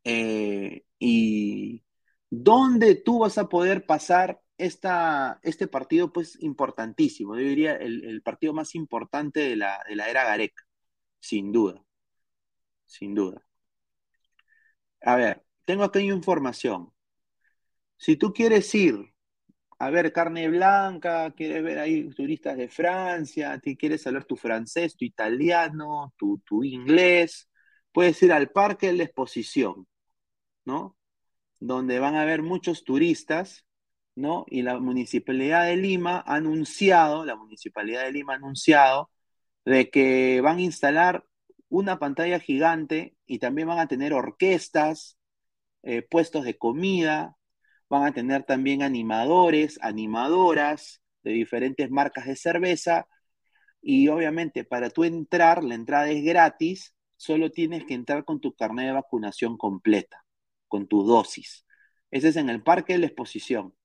Eh, y dónde tú vas a poder pasar esta, este partido, pues importantísimo. Yo diría el, partido más importante de la, de la era Gareca, sin duda. Sin duda. A ver, tengo aquí información. Si tú quieres ir a ver carne blanca, quieres ver ahí turistas de Francia, te quieres hablar tu francés, tu italiano, tu, tu inglés, puedes ir al Parque de la Exposición, ¿no? Donde van a haber muchos turistas, ¿no? Y la Municipalidad de Lima ha anunciado, la Municipalidad de Lima ha anunciado de que van a instalar una pantalla gigante y también van a tener orquestas, eh, puestos de comida, van a tener también animadores, animadoras de diferentes marcas de cerveza y obviamente para tú entrar, la entrada es gratis, solo tienes que entrar con tu carnet de vacunación completa, con tu dosis. Ese es en el parque de la exposición.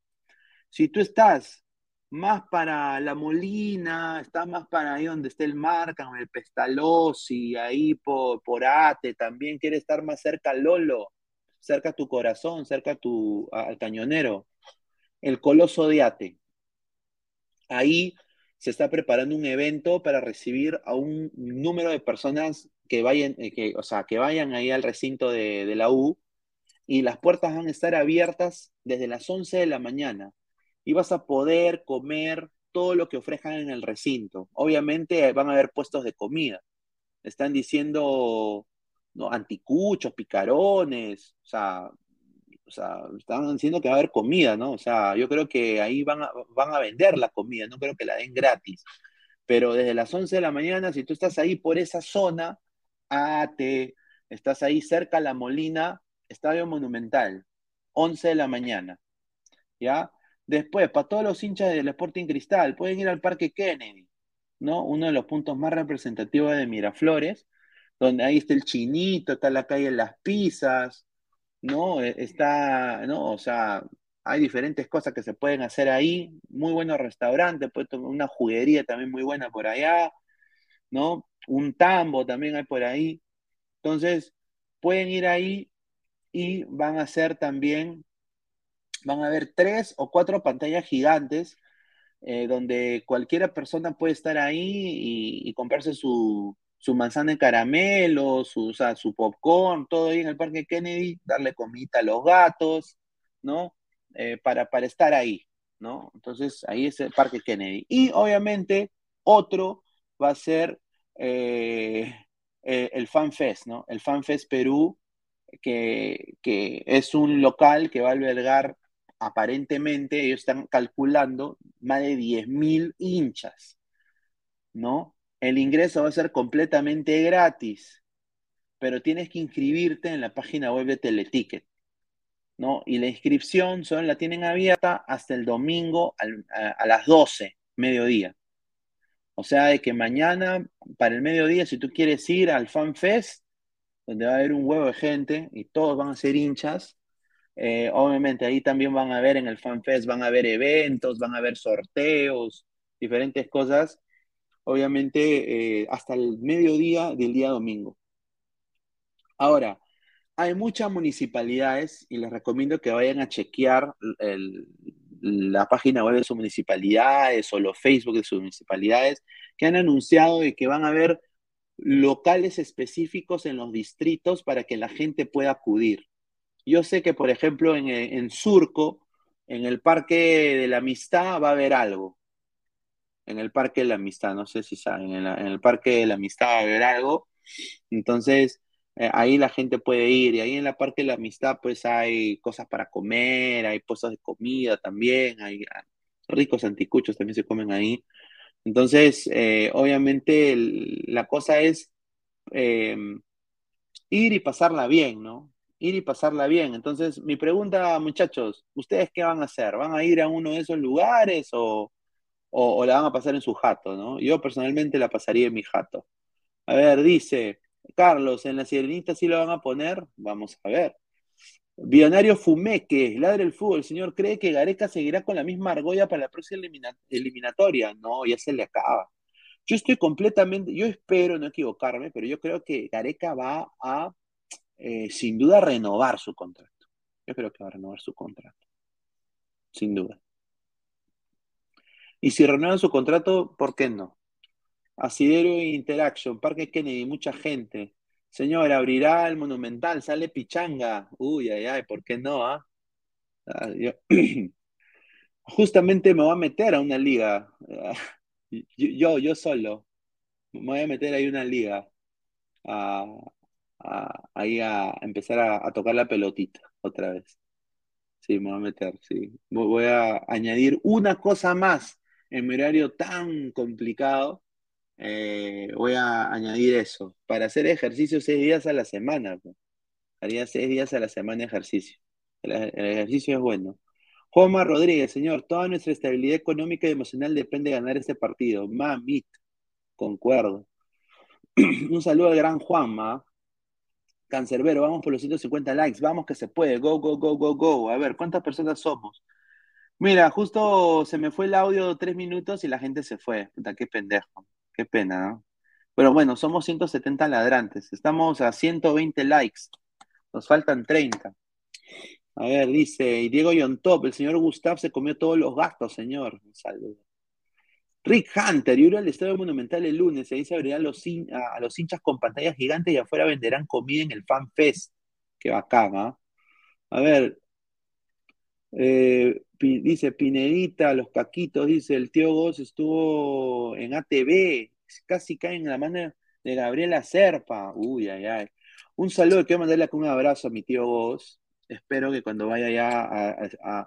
Si tú estás más para La Molina, estás más para ahí donde está el Marca, el Pestalozzi, ahí por, por Ate, también quieres estar más cerca al Lolo, cerca a tu corazón, cerca tu, al cañonero, el Coloso de Ate. Ahí se está preparando un evento para recibir a un número de personas que vayan, eh, que, o sea, que vayan ahí al recinto de, de la U y las puertas van a estar abiertas desde las 11 de la mañana y vas a poder comer todo lo que ofrezcan en el recinto. Obviamente van a haber puestos de comida. Están diciendo ¿no? anticuchos, picarones, o sea, están diciendo que va a haber comida, ¿no? O sea, yo creo que ahí van a, van a vender la comida, no creo que la den gratis. Pero desde las 11 de la mañana, si tú estás ahí por esa zona, te estás ahí cerca a La Molina, Estadio Monumental, 11 de la mañana, ¿ya? Después, para todos los hinchas del Sporting Cristal, pueden ir al Parque Kennedy, ¿no? Uno de los puntos más representativos de Miraflores, donde ahí está el chinito, está la calle Las Pisas, ¿no? E, está, ¿no? O sea, hay diferentes cosas que se pueden hacer ahí, muy buenos restaurantes, una juguería también muy buena por allá, ¿no? Un tambo también hay por ahí. Entonces, pueden ir ahí y van a hacer también, van a ver tres o cuatro pantallas gigantes eh, donde cualquier persona puede estar ahí y comprarse su, su manzana de caramelo, su, popcorn, todo ahí en el Parque Kennedy, darle comida a los gatos, ¿no? Eh, para, para estar ahí, ¿no? Entonces, ahí es el Parque Kennedy. Y obviamente, otro va a ser eh, el FanFest, ¿no? El FanFest Perú, que, que es un local que va a albergar aparentemente, ellos están calculando, más de 10.000 hinchas, ¿no? El ingreso va a ser completamente gratis, pero tienes que inscribirte en la página web de Teleticket. ¿no? Y la inscripción solo la tienen abierta hasta el domingo a, las 12, mediodía. O sea, de que mañana, para el mediodía, si tú quieres ir al Fan Fest, donde va a haber un huevo de gente y todos van a ser hinchas, eh, obviamente ahí también van a ver en el Fan Fest, van a haber eventos, van a haber sorteos, diferentes cosas obviamente eh, hasta el mediodía del día domingo. Ahora, hay muchas municipalidades y les recomiendo que vayan a chequear la página web de sus municipalidades o los Facebook de sus municipalidades que han anunciado de que van a haber locales específicos en los distritos para que la gente pueda acudir. Yo sé que, por ejemplo, en, en Surco, en el Parque de la Amistad va a haber algo. En el Parque de la Amistad, no sé si saben, en, el Parque de la Amistad va a haber algo, entonces eh, ahí la gente puede ir, y ahí en el Parque de la Amistad pues hay cosas para comer, hay puestos de comida también, hay ah, ricos anticuchos también se comen ahí, entonces eh, obviamente la cosa es em, ir y pasarla bien, ¿no? Ir y pasarla bien. Entonces, mi pregunta, muchachos, ¿ustedes qué van a hacer? ¿Van a ir a uno de esos lugares o, o, la van a pasar en su jato, ¿no? Yo personalmente la pasaría en mi jato. A ver, dice Carlos, ¿en la Sirenita sí lo van a poner? Vamos a ver. Bionario Fumeque, ladre el fútbol. señor cree que Gareca seguirá con la misma argolla para la próxima eliminatoria. No, ya se le acaba. Yo estoy completamente, yo espero no equivocarme, pero yo creo que Gareca va a, eh, sin duda, renovar su contrato. Yo creo que va a renovar su contrato. Sin duda. Y si renuevan su contrato, ¿por qué no? Asidero Interaction, Parque Kennedy, mucha gente. Señor, abrirá el Monumental, sale Pichanga. Uy, ay, ay, ¿por qué no? Ah? ah justamente me voy a meter a una liga. Yo, yo solo. Me voy a meter ahí una liga. Ahí a empezar a, tocar la pelotita otra vez. Sí, me voy a meter, sí. Voy a añadir una cosa más en mi horario tan complicado eh, voy a añadir eso. Para hacer ejercicio seis días a la semana. Pues. Haría seis días a la semana ejercicio. El, ejercicio es bueno. Juanma Rodríguez, señor, toda nuestra estabilidad económica y emocional depende de ganar este partido. Mamit, concuerdo. Un saludo al gran Juanma. Cancerbero, vamos por los 150 likes, vamos que se puede, go, go, go, go, go. A ver, ¿cuántas personas somos? Mira, justo se me fue el audio tres minutos y la gente se fue. Puta, qué pendejo. Qué pena, ¿no? Pero bueno, somos 170 ladrantes. Estamos a 120 likes. Nos faltan 30. A ver, dice Diego Yontop, el señor Gustav se comió todos los gastos, señor. Un saludo. Rick Hunter, y al Estadio Monumental el lunes. Ahí se abrirán los, a, los hinchas con pantallas gigantes y afuera venderán comida en el Fan Fest. Qué bacán, ¿ah? A ver, eh, dice Pinedita, los caquitos, dice el tío Goz estuvo en ATV, casi cae en la mano de Gabriela Serpa. Uy, ay, ay. Un saludo, quiero mandarle un abrazo a mi tío Goz. Espero que cuando vaya ya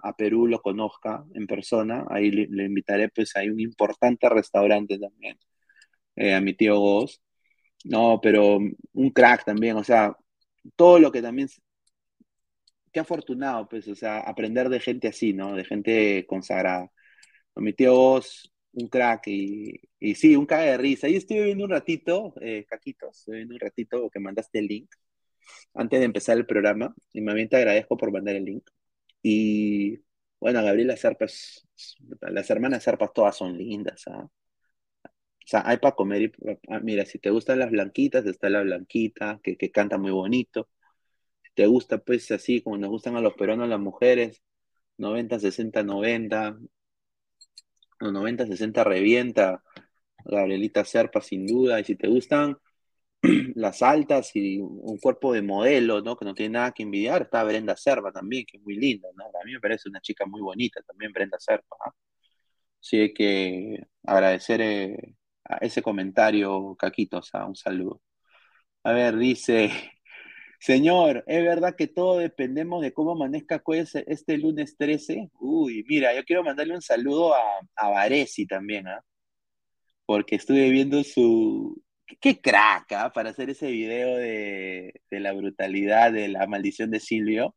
a, Perú lo conozca en persona. Ahí le, invitaré, pues hay un importante restaurante también. Eh, a mi tío Goz. No, pero un crack también, o sea, todo lo que también qué afortunado, pues, o sea, aprender de gente así, ¿no? De gente consagrada. Mi tío vos, un crack y, y sí, un caga de risa. Ahí estoy viendo un ratito, eh, Caquitos, estoy viendo un ratito que mandaste el link antes de empezar el programa y más bien agradezco por mandar el link. Y bueno, Gabriela Serpas, las hermanas Serpas todas son lindas, ¿ah? O sea, hay para comer y, ah, mira, si te gustan las blanquitas, está la blanquita, que, que canta muy bonito te gusta, pues así como nos gustan a los peruanos las mujeres, 90, 60, 90, 90, 60 revienta, Gabrielita Serpa sin duda, y si te gustan las altas y un cuerpo de modelo, ¿no? Que no tiene nada que envidiar, está Brenda Serpa también, que es muy linda, ¿no? A mí me parece una chica muy bonita también, Brenda Serpa, ¿no? Así que agradecer eh, a ese comentario, Caquitos, un saludo. A ver, dice Señor, ¿es verdad que todo dependemos de cómo amanezca este lunes 13? Uy, mira, yo quiero mandarle un saludo a, a Varesi también, ¿ah? Porque estuve viendo su... ¡Qué crack, ¿ah? Para hacer ese video de, la brutalidad, de la maldición de Silvio.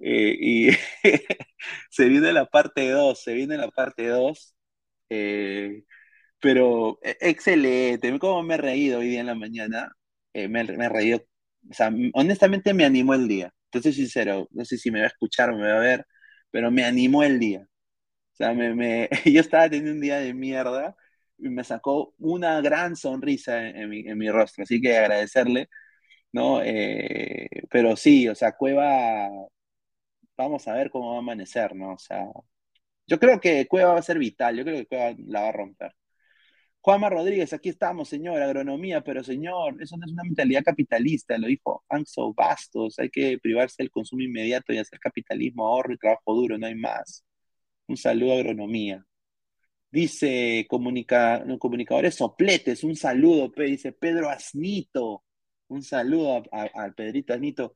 Eh, y se viene la parte 2, se viene la parte 2. Eh, pero e, excelente, como me he reído hoy día en la mañana. Eh, me, me he reído o sea, honestamente me animó el día. Entonces, sincero, no sé si me va a escuchar o me va a ver, pero me animó el día. O sea, me, me, yo estaba teniendo un día de mierda me sacó una gran sonrisa en, mi, en mi, rostro. Así que agradecerle, ¿no? Eh, pero sí, o sea, Cueva, vamos a ver cómo va a amanecer, ¿no? O sea, yo creo que Cueva va a ser vital, yo creo que Cueva la va a romper. Juanma Rodríguez, aquí estamos, señor, agronomía, pero señor, eso no es una mentalidad capitalista, lo dijo Anxo Bastos, hay que privarse del consumo inmediato y hacer capitalismo, ahorro y trabajo duro, no hay más. Un saludo a agronomía. Dice comunica, comunicadores sopletes, un saludo, dice Pedro Asnito, un saludo al Pedrito Asnito.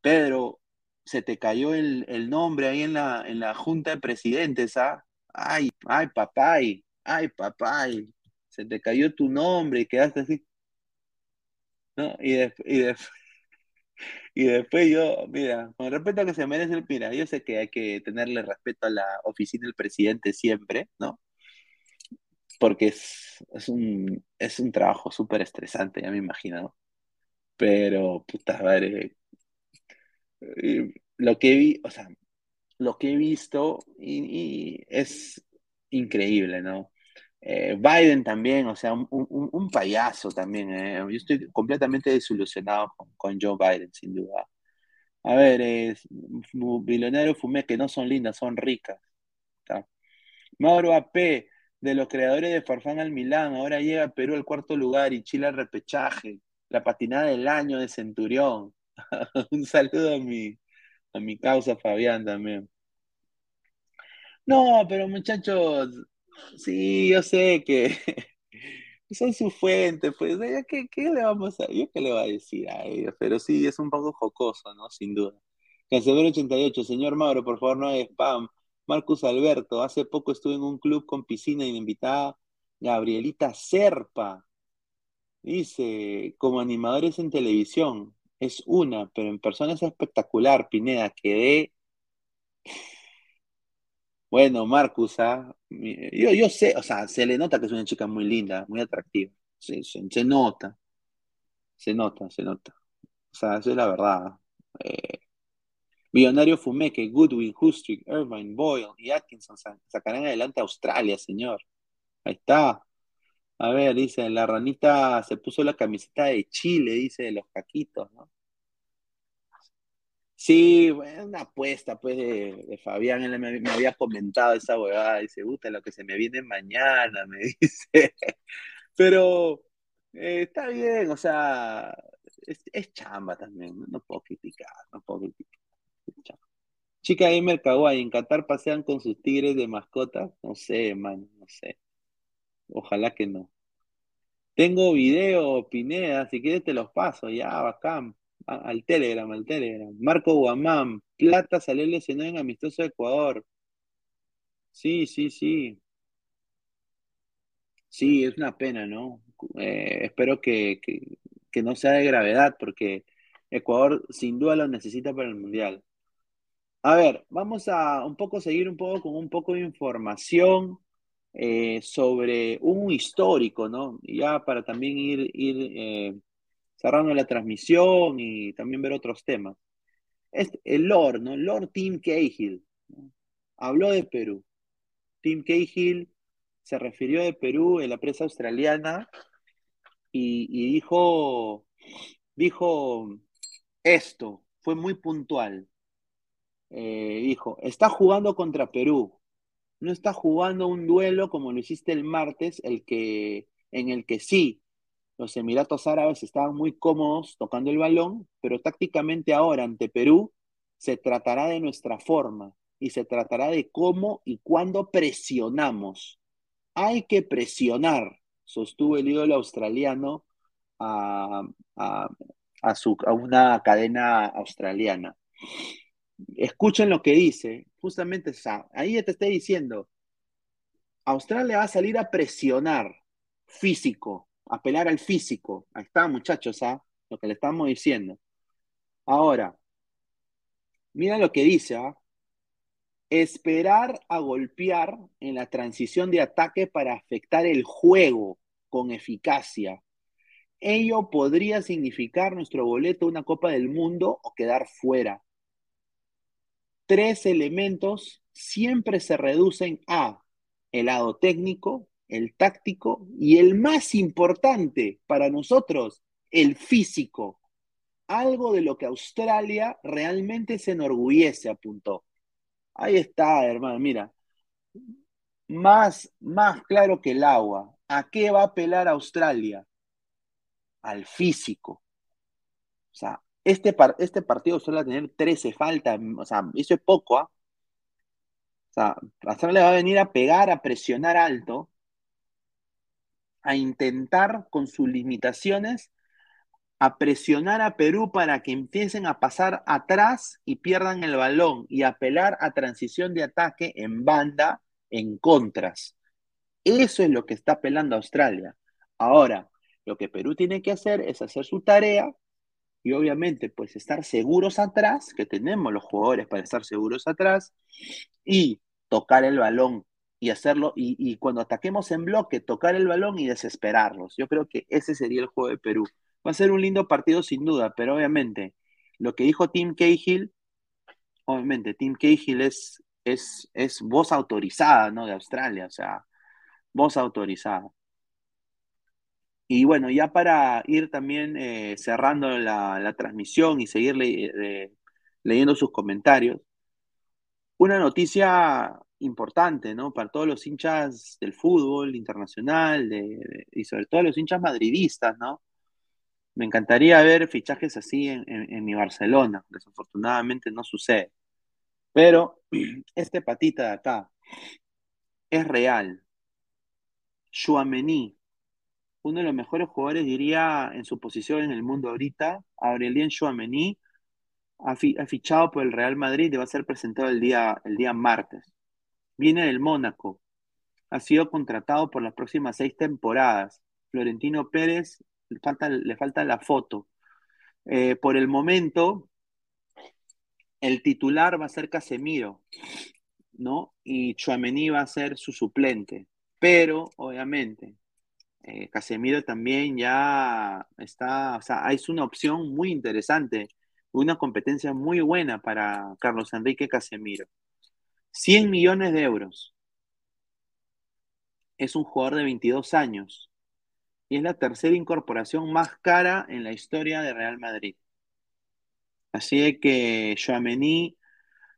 Pedro, se te cayó el, nombre ahí en la, en la junta de presidentes, ¿ah? Ay, ay, papay, ay, papay se te cayó tu nombre y quedaste así. ¿No? Y, y, después yo, mira, con respeto que se merece el mira, yo sé que hay que tenerle respeto a la oficina del presidente siempre, ¿no? Porque es, es, un, es un trabajo súper estresante, ya me imagino. Pero, puta madre, eh, lo que vi, o sea, lo que he visto y, es increíble, ¿no? Eh, Biden también, o sea, un, un, payaso también. ¿eh? Yo estoy completamente desilusionado con, Joe Biden, sin duda. A ver, es, fumé que no son lindas, son ricas. Mauro AP, de los creadores de Farfán al Milán, ahora llega Perú al cuarto lugar y Chile al repechaje. La patinada del año de Centurión. un saludo a mi, a mi causa Fabián también. No, pero muchachos, sí, yo sé que son su fuente, pues, ¿qué, qué le vamos a, yo qué le voy a decir a ellos? Pero sí, es un poco jocoso, ¿no? Sin duda. Cancelero 88, señor Mauro, por favor, no hay spam. Marcus Alberto, hace poco estuve en un club con piscina y me invitaba Gabrielita Serpa. Dice, como animadores en televisión, es una, pero en persona es espectacular, Pineda, quedé... Bueno, Marcus, ¿ah? yo, yo sé, o sea, se le nota que es una chica muy linda, muy atractiva. Se, nota, se nota, se nota. O sea, eso es la verdad. Eh, Millonario Fumeque, Goodwin, Hustrick, Irvine, Boyle y Atkinson sacarán adelante a Australia, señor. Hay está. A ver, dice, la ranita se puso la camiseta de Chile, dice, de los caquitos, ¿no? Sí, una apuesta, pues, de, Fabián, él me, había comentado esa huevada, dice, puta, lo que se me viene mañana, me dice. Pero eh, está bien, o sea, es, chamba también, no, puedo criticar, no puedo criticar. Chica Gamer Kawaii, ¿en Qatar pasean con sus tigres de mascota? No sé, man, no sé. Ojalá que no. Tengo video, Pineda, si quieres te los paso, ya, bacán. Al Telegram, al Telegram. Marco Guamán, Plata salió lesionado en Amistoso de Ecuador. Sí, sí, sí. Sí, es una pena, ¿no? Eh, espero que, que no sea de gravedad, porque Ecuador sin duda lo necesita para el Mundial. A ver, vamos a un poco seguir un poco con un poco de información eh, sobre un histórico, ¿no? Ya para también ir, ir eh, cerrando la transmisión y también ver otros temas. Este, el Lord, ¿no? Lord Tim Cahill habló de Perú. Tim Cahill se refirió de Perú en la prensa australiana y, y dijo, dijo esto, fue muy puntual. Eh, dijo, está jugando contra Perú, no está jugando un duelo como lo hiciste el martes, el que, en el que sí, los Emiratos Árabes estaban muy cómodos tocando el balón, pero tácticamente ahora ante Perú se tratará de nuestra forma y se tratará de cómo y cuándo presionamos. Hay que presionar, sostuvo el ídolo australiano a, su, a una cadena australiana escuchen lo que dice, justamente ahí te estoy diciendo, Australia va a salir a presionar físico, apelar al físico. Ahí está, muchachos, ¿ah? lo que le estamos diciendo. Ahora, mira lo que dice, ¿ah? esperar a golpear en la transición de ataque para afectar el juego con eficacia. Ello podría significar nuestro boleto a una Copa del Mundo o quedar fuera tres elementos siempre se reducen a el lado técnico, el táctico y el más importante para nosotros, el físico. Algo de lo que Australia realmente se enorgullece, apuntó. Ahí está, hermano, mira. Más, más claro que el agua. ¿A qué va a apelar Australia? Al físico. O sea, este, este partido suele tener 13 faltas, o sea, eso es poco, ¿ah? O sea, Australia va a venir a pegar, a presionar alto, a intentar con sus limitaciones, a presionar a Perú para que empiecen a pasar atrás y pierdan el balón y apelar a transición de ataque en banda, en contras. Eso es lo que está apelando Australia. Ahora, lo que Perú tiene que hacer es hacer su tarea, y obviamente pues estar seguros atrás, que tenemos los jugadores para estar seguros atrás, y tocar el balón y hacerlo, y, y, cuando ataquemos en bloque, tocar el balón y desesperarlos. Yo creo que ese sería el juego de Perú. Va a ser un lindo partido sin duda, pero obviamente lo que dijo Tim Cahill, obviamente Tim Cahill es, es, es voz autorizada, ¿no? De Australia, o sea, voz autorizada. Y bueno, ya para ir también eh, cerrando la, transmisión y seguir le, leyendo sus comentarios, una noticia importante, ¿no? Para todos los hinchas del fútbol internacional de, y sobre todo los hinchas madridistas, ¿no? Me encantaría ver fichajes así en, en, mi Barcelona. Desafortunadamente no sucede. Pero este patita de acá es real. Chouameni, uno de los mejores jugadores, diría, en su posición en el mundo ahorita, Aurelien Chouameni, ha, fichado por el Real Madrid y va a ser presentado el día, el día martes. Viene del Mónaco. Ha sido contratado por las próximas seis temporadas. Florentino Pérez, le falta, le falta la foto. Eh, por el momento, el titular va a ser Casemiro, ¿no? Y Chouameni va a ser su suplente. Pero, obviamente, eh, Casemiro también ya está, o sea, es una opción muy interesante, una competencia muy buena para Carlos Enrique Casemiro. 100 millones de euros. Es un jugador de 22 años y es la tercera incorporación más cara en la historia de Real Madrid. Así que Joamení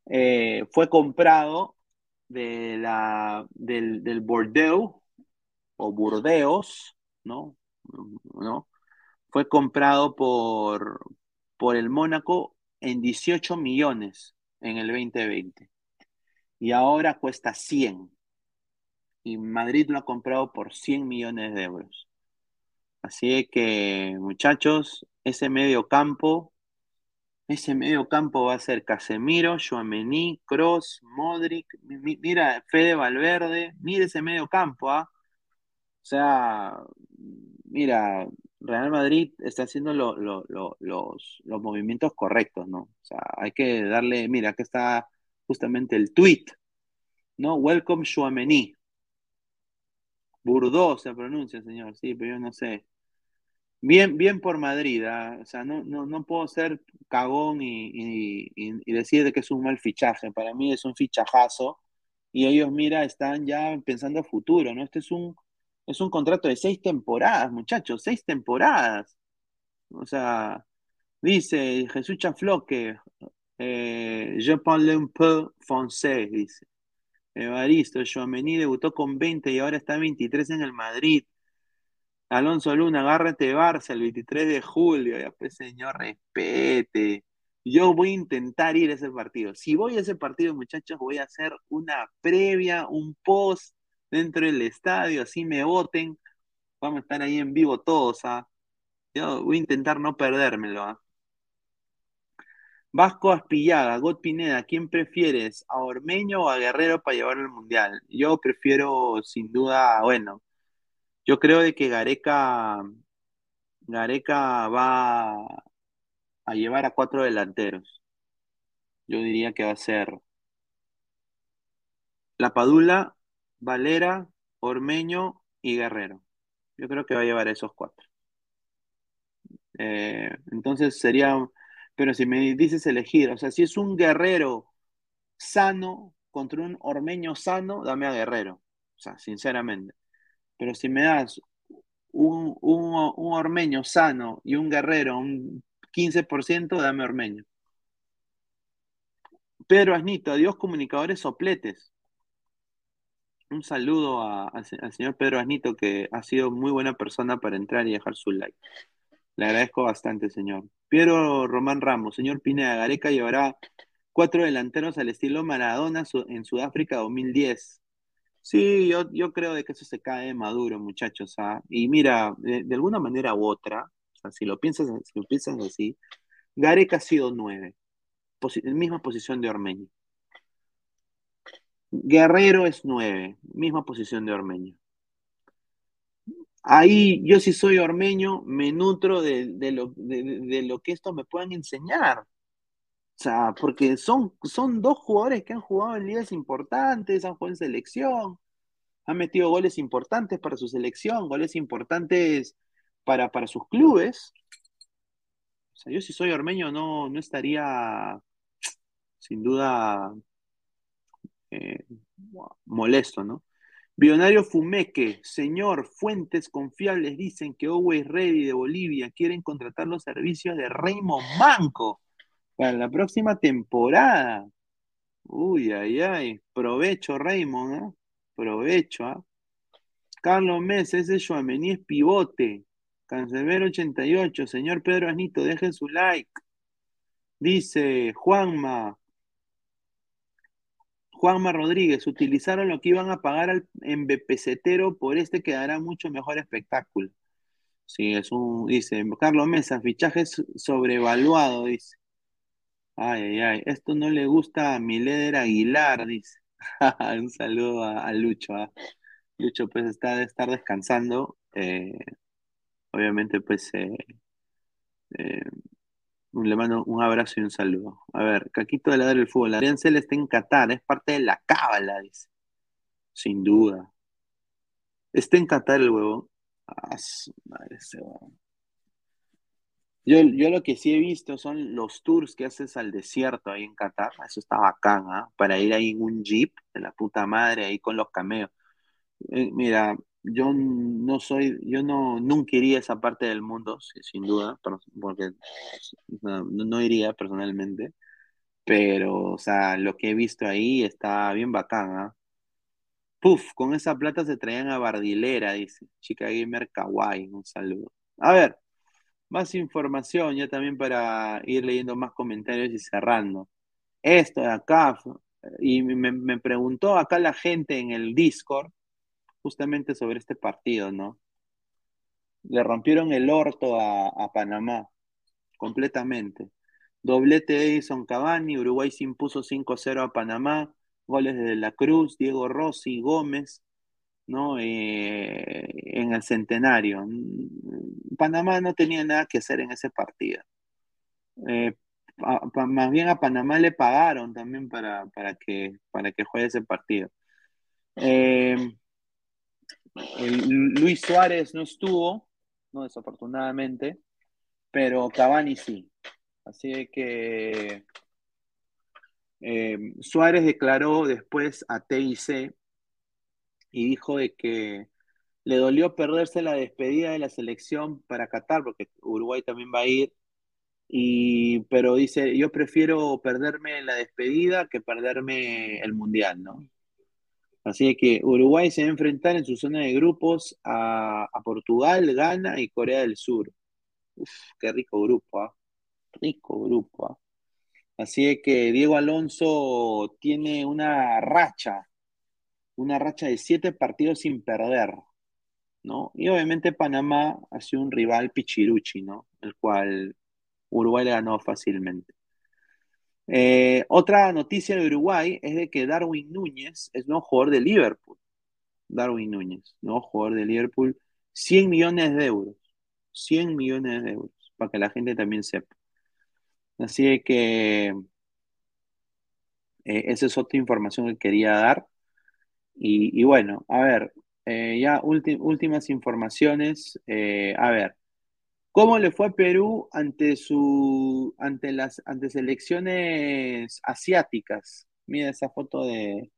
eh, fue comprado de la, del, del Bordeaux o Burdeos, ¿no? ¿no? Fue comprado por, por el Mónaco en 18 millones en el 2020 y ahora cuesta 100 y Madrid lo ha comprado por 100 millones de euros. Así que, muchachos, ese medio campo, ese medio campo va a ser Casemiro, Joamení, Cross, Modric, mira, Fede Valverde, mira ese medio campo, ¿ah? O sea, mira, Real Madrid está haciendo los, los, movimientos correctos, ¿no? O sea, hay que darle, mira, aquí está justamente el tweet, ¿no? Welcome Chouameni. Burdeaux se pronuncia, señor, sí, pero yo no sé. Bien, bien por Madrid, ¿ah? o sea, no, no, no, puedo ser cagón y, y, decir que es un mal fichaje. Para mí es un fichajazo y ellos, mira, están ya pensando a futuro, ¿no? Este es un es un contrato de seis temporadas, muchachos, seis temporadas. O sea, dice Jesús Chafloque, eh, je parle un peu français, dice. Evaristo, Joamení debutó con 20 y ahora está 23 en el Madrid. Alonso Luna, agárrate Barça el 23 de julio. Ya pues, señor, respete. Yo voy a intentar ir a ese partido. Si voy a ese partido, muchachos, voy a hacer una previa, un post dentro del estadio, así me voten. Vamos a estar ahí en vivo todos. ¿ah? Yo voy a intentar no perdérmelo. ¿ah? Vasco Aspillaga, God Pineda, ¿quién prefieres? ¿A Ormeño o a Guerrero para llevar al Mundial? Yo prefiero, sin duda, bueno, yo creo de que Gareca, Gareca va a llevar a cuatro delanteros. Yo diría que va a ser La Padula, Valera, Ormeño y Guerrero. Yo creo que va a llevar esos cuatro. Eh, entonces sería, pero si me dices elegir, o sea, si es un guerrero sano contra un ormeño sano, dame a Guerrero. O sea, sinceramente. Pero si me das un, un, un ormeño sano y un guerrero, un 15%, dame ormeño. Pedro Asnito, adiós comunicadores sopletes un saludo al señor Pedro Asnito, que ha sido muy buena persona para entrar y dejar su like. Le agradezco bastante, señor. Piero Román Ramos, señor Pineda, Gareca llevará cuatro delanteros al estilo Maradona en Sudáfrica 2010. Sí, yo, yo creo de que eso se cae maduro, muchachos. ¿ah? Y mira, de, alguna manera u otra, si lo piensas, si lo piensas así, Gareca ha sido nueve, en misma posición de Ormeño. Guerrero es 9, misma posición de Ormeño. Ahí yo si soy ormeño me nutro de, lo, de, lo, que estos me puedan enseñar. O sea, porque son, son dos jugadores que han jugado en ligas importantes, han jugado en selección. Ha metido goles importantes para su selección, goles importantes para, para sus clubes. O sea, yo si soy ormeño no, no estaría sin duda eh, molesto, ¿no? Bionario Fumeque, señor, fuentes confiables dicen que Always Ready de Bolivia quieren contratar los servicios de Raymond Manco para la próxima temporada. Uy, ay, ay, provecho Raymond, ¿eh? Provecho, ¿ah? Carlos Mesa, ese Joamení es pivote. Cancelero 88, señor Pedro Anito, dejen su like. Dice Juanma, Juanma Rodríguez, utilizaron lo que iban a pagar en BPCetero, por este quedará mucho mejor espectáculo. Sí, es un, dice, Carlos Mesa, fichaje sobrevaluado, dice. Ay, ay, ay, esto no le gusta a Mileder Aguilar, dice. un saludo a, Lucho. ¿ah? Lucho, pues está de estar descansando. Eh, obviamente, pues eh, eh, le mando un abrazo y un saludo. A ver, Caquito de la del fútbol. Adrián está en Qatar, es parte de la cábala, dice. Sin duda. Está en Qatar el huevo. Ah, madre Yo, yo lo que sí he visto son los tours que haces al desierto ahí en Qatar. Eso está bacán, ¿ah? Para ir ahí en un jeep de la puta madre, ahí con los cameos. Eh, mira, yo no soy, yo no, nunca iría a esa parte del mundo, sin duda, porque no, iría personalmente, pero, o sea, lo que he visto ahí está bien bacán, ¿ah? Puf, con esa plata se traían a Bardilera, dice, chica gamer kawaii, un saludo. A ver, más información, ya también para ir leyendo más comentarios y cerrando. Esto de acá, y me, me preguntó acá la gente en el Discord, justamente sobre este partido, ¿no? Le rompieron el orto a, Panamá, completamente. Doblete de Edison Cavani, Uruguay se impuso 5-0 a Panamá, goles de La Cruz, Diego Rossi, Gómez, ¿no? Eh, en el centenario. Panamá no tenía nada que hacer en ese partido. Eh, más bien a Panamá le pagaron también para, para, que, para que juegue ese partido. Eh, Luis Suárez no estuvo, no desafortunadamente, pero Cavani sí. Así que eh, Suárez declaró después a TIC y dijo de que le dolió perderse la despedida de la selección para Qatar, porque Uruguay también va a ir, y, pero dice, yo prefiero perderme la despedida que perderme el mundial, ¿no? Así que Uruguay se va a enfrentar en su zona de grupos a, Portugal, Ghana y Corea del Sur. Uf, qué rico grupo, ¿ah? Rico grupo, ¿ah? Así que Diego Alonso tiene una racha, una racha de siete partidos sin perder, ¿no? Y obviamente Panamá ha un rival pichiruchi, ¿no? El cual Uruguay le ganó fácilmente. Eh, otra noticia de Uruguay es de que Darwin Núñez es nuevo jugador de Liverpool. Darwin Núñez, nuevo jugador de Liverpool, 100 millones de euros. 100 millones de euros, para que la gente también sepa. Así que eh, esa es otra información que quería dar. Y, bueno, a ver, eh, ya últimas informaciones. a ver, ¿Cómo le fue a Perú ante su ante las ante selecciones asiáticas? Mira esa foto de,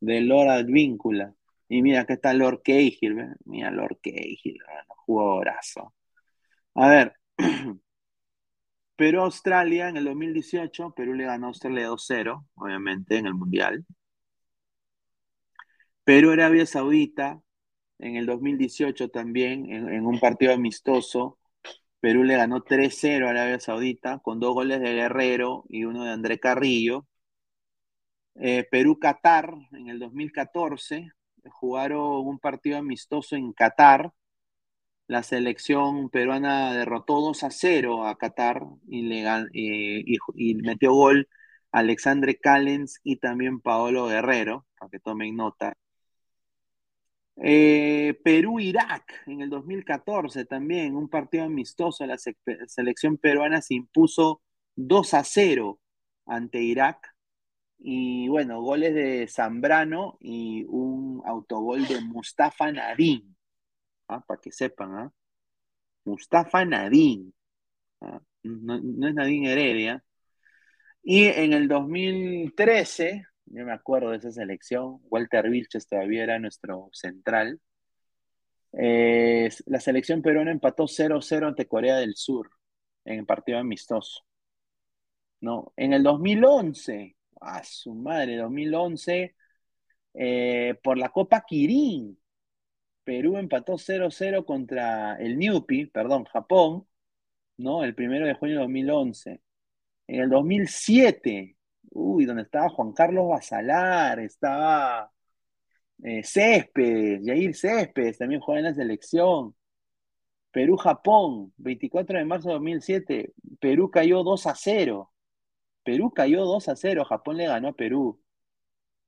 de Lord Advíncula. Y mira, acá está Lord Cahill, Mira Lord Cahill, jugadorazo. A ver, Perú-Australia en el 2018, Perú le ganó a Australia 2-0, obviamente, en el Mundial. Perú-Arabia Saudita en el 2018 también, en un partido amistoso, Perú le ganó 3-0 a Arabia Saudita con dos goles de Guerrero y uno de André Carrillo. Eh, Perú-Qatar en el 2014 jugaron un partido amistoso en Qatar. La selección peruana derrotó 2 a 0 a Qatar y, le, y metió gol Alexandre Callens y también Paolo Guerrero, para que tomen nota. Eh, Perú-Irak en el 2014 también, un partido amistoso. La selección peruana se impuso 2 a 0 ante Irak. Y bueno, goles de Zambrano y un autogol de Mustafa Nadine. ¿ah? Para que sepan, ¿ah? Mustafa Nadine. ¿ah? No, no es Nadine Heredia. Y en el 2013, yo me acuerdo de esa selección, Walter Vilches todavía era nuestro central. Eh, la selección peruana empató 0-0 ante Corea del Sur en el partido amistoso. ¿no? En el 2011, a su madre, 2011, eh, por la Copa Kirin, Perú empató 0-0 contra el Newpi, perdón, Japón, ¿no? El primero de junio de 2011. En el 2007, uy, donde estaba Juan Carlos Basalar, estaba eh, Céspedes, Jair Céspedes, también jugaba en la selección. Perú-Japón, 24 de marzo de 2007, Perú cayó 2 a 0. Perú cayó 2 a 0, Japón le ganó a Perú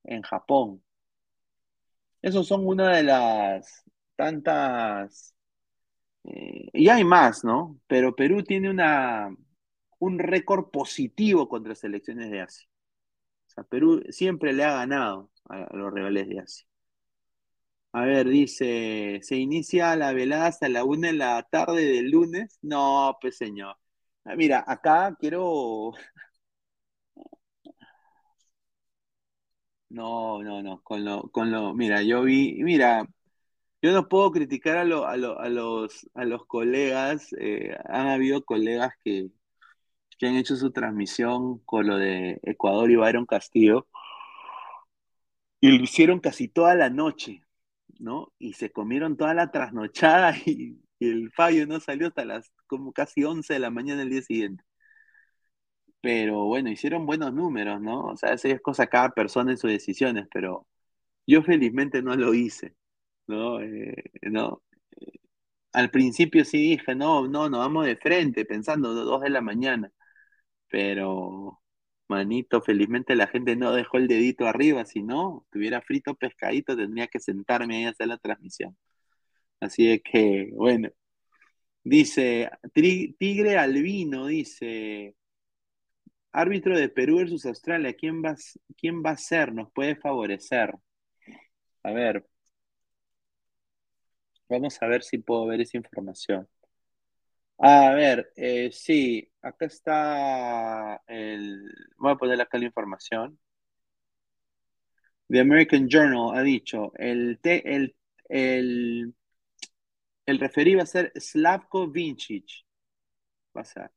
en Japón. Esos son una de las tantas... Eh, y hay más, ¿no? Pero Perú tiene una, un récord positivo contra selecciones de Asia. O sea, Perú siempre le ha ganado a, los rivales de Asia. A ver, dice, ¿se inicia la velada hasta la una de la tarde del lunes? No, pues señor. Ah, mira, acá quiero... No, no, no, con lo, con lo, mira, yo vi, mira, yo no puedo criticar a, a, los, a los colegas, eh, han habido colegas que, que han hecho su transmisión con lo de Ecuador y Byron Castillo, y lo hicieron casi toda la noche, ¿no? Y se comieron toda la trasnochada y, el fallo no salió hasta las como casi 11 de la mañana del día siguiente. Pero bueno, hicieron buenos números, ¿no? O sea, es cosa cada persona en sus decisiones, pero yo felizmente no lo hice, ¿no? Eh, no. Al principio sí dije, no, no, nos vamos de frente, pensando dos de la mañana pero manito, felizmente la gente no dejó el dedito arriba, si no, tuviera frito pescadito, tendría que sentarme ahí a hacer la transmisión. Así es que, bueno, dice, Tigre Albino, dice, árbitro de Perú versus Australia, ¿quién va, ¿quién va a ser? ¿Nos puede favorecer? A ver, vamos a ver si puedo ver esa información. A ver, eh, sí, acá está el. Voy a poner acá la información. The American Journal ha dicho: el, el, el, el referí va a ser Slavko Vincic. Va a ser.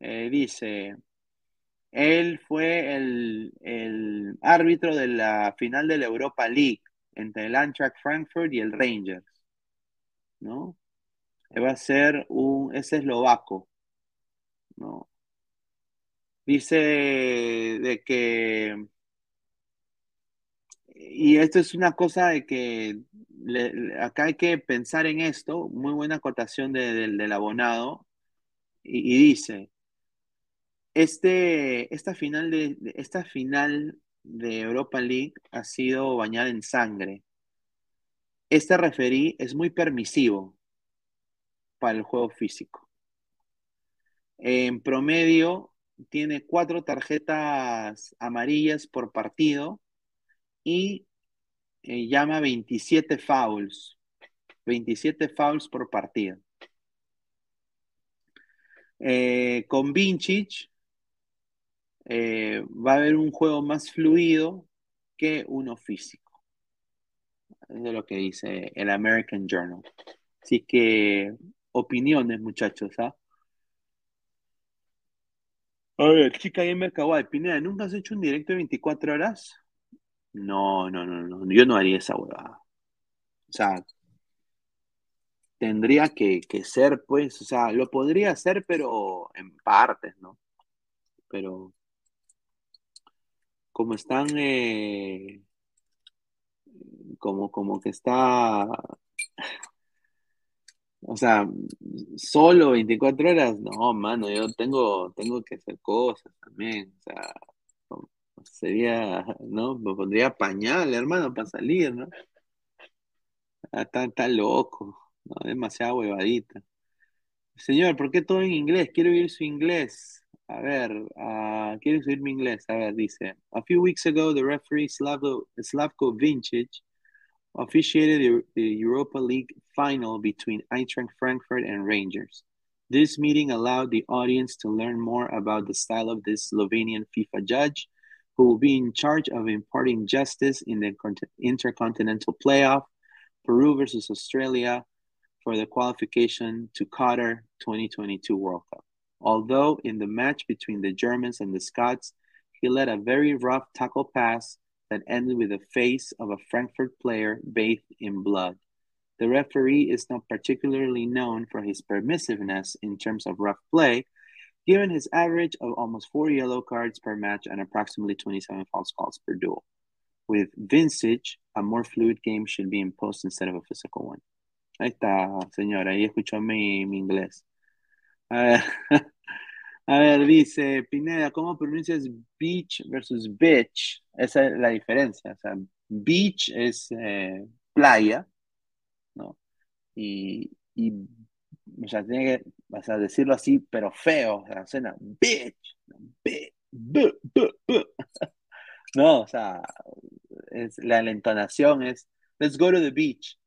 Eh, dice: él fue el, el árbitro de la final de la Europa League entre el Eintracht Frankfurt y el Rangers. ¿No? Va a ser un, es eslovaco, ¿no? Dice de que, y esto es una cosa de que acá hay que pensar en esto, muy buena acotación del abonado, y, dice, este, esta, final de, esta final de Europa League ha sido bañada en sangre. Este referí es muy permisivo para el juego físico. En promedio, tiene cuatro tarjetas amarillas por partido y eh, llama 27 fouls. 27 fouls por partido. Eh, con Vincic eh, va a haber un juego más fluido que uno físico. Es lo que dice el American Journal. Así que opiniones, muchachos, ¿ah? A ver, chica Gamer Kawaii, Pineda, ¿nunca has hecho un directo de 24 horas? No, no, no, no, yo no haría esa huevada. O sea, tendría que, ser, pues, o sea, lo podría hacer, pero en partes, ¿no? Pero como están, eh, como, como que está o sea, solo 24 horas, no, mano, yo tengo, tengo que hacer cosas también. O sea, sería, ¿no? Me pondría pañal, hermano, para salir, ¿no? Ah, está, está loco, ¿no? Demasiada huevadita. Señor, ¿por qué todo en inglés? Quiero oír su inglés. A ver, uh, ¿quieres mi inglés? A ver, dice. A few weeks ago, the referee Slavko, Slavko Vincic officiated the, Europa League final between Eintracht Frankfurt and Rangers. This meeting allowed the audience to learn more about the style of this Slovenian FIFA judge, who will be in charge of imparting justice in the intercontinental playoff, Peru versus Australia, for the qualification to Qatar 2022 World Cup. Although in the match between the Germans and the Scots, he led a very rough tackle pass that ended with the face of a Frankfurt player bathed in blood. The referee is not particularly known for his permissiveness in terms of rough play, given his average of almost four yellow cards per match and approximately 27 false calls per duel. With Vincic, a more fluid game should be imposed instead of a physical one. Ahí está, señora, ahí escuchó mi, mi inglés. Ver, ah, a ver, dice Pineda, ¿cómo pronuncias beach versus bitch? Esa es la diferencia. O sea, beach es eh, playa, ¿no? Y, o sea, tiene que o sea, decirlo así, pero feo, o sea, suena bitch, b, b, b, no, o sea, es, la, entonación es, let's go to the beach,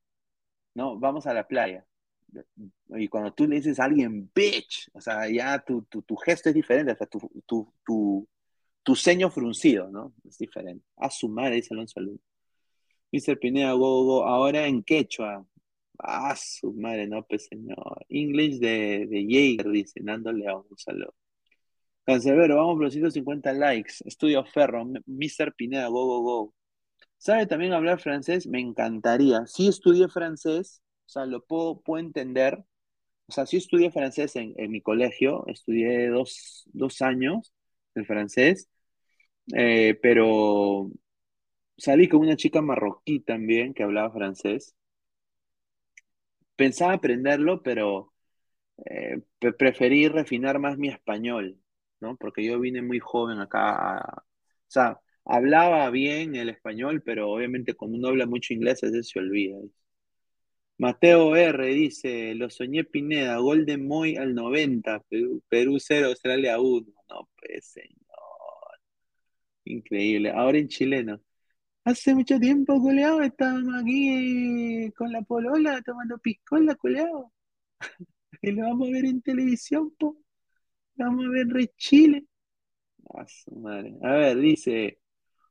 ¿no? Vamos a la playa. Y cuando tú le dices a alguien bitch, o sea, ya tu, tu, tu gesto es diferente, o sea, tu, tu, tu, tu ceño fruncido, ¿no? Es diferente. A su madre, dice Alonso Luz. Mr. Pineda, go, go, ahora en quechua. Ah, su madre, no, pues señor. English de, de Jaeger, dice Nando León, un saludo. Cancelero, vamos por los 150 likes. Estudio Ferro, Mr. Pineda, go, go, go. ¿Sabe también hablar francés? Me encantaría. Sí estudié francés, o sea, lo puedo, puedo entender. O sea, sí estudié francés en, en mi colegio, estudié dos, dos años de francés, eh, pero salí con una chica marroquí también que hablaba francés pensaba aprenderlo, pero eh, preferí refinar más mi español, ¿no? Porque yo vine muy joven acá. o sea, hablaba bien el español, pero obviamente cuando uno habla mucho inglés, a se olvida. Mateo R dice, lo soñé Pineda, Golden Moy al 90, Perú, Perú 0, Australia 1. No, pues señor. Increíble. Ahora en chileno. Hace mucho tiempo, coleado, estábamos aquí eh, con la polola tomando piscola, coleado. Y lo vamos a ver en televisión, po. Lo vamos a ver en Chile. A madre. A ver, dice,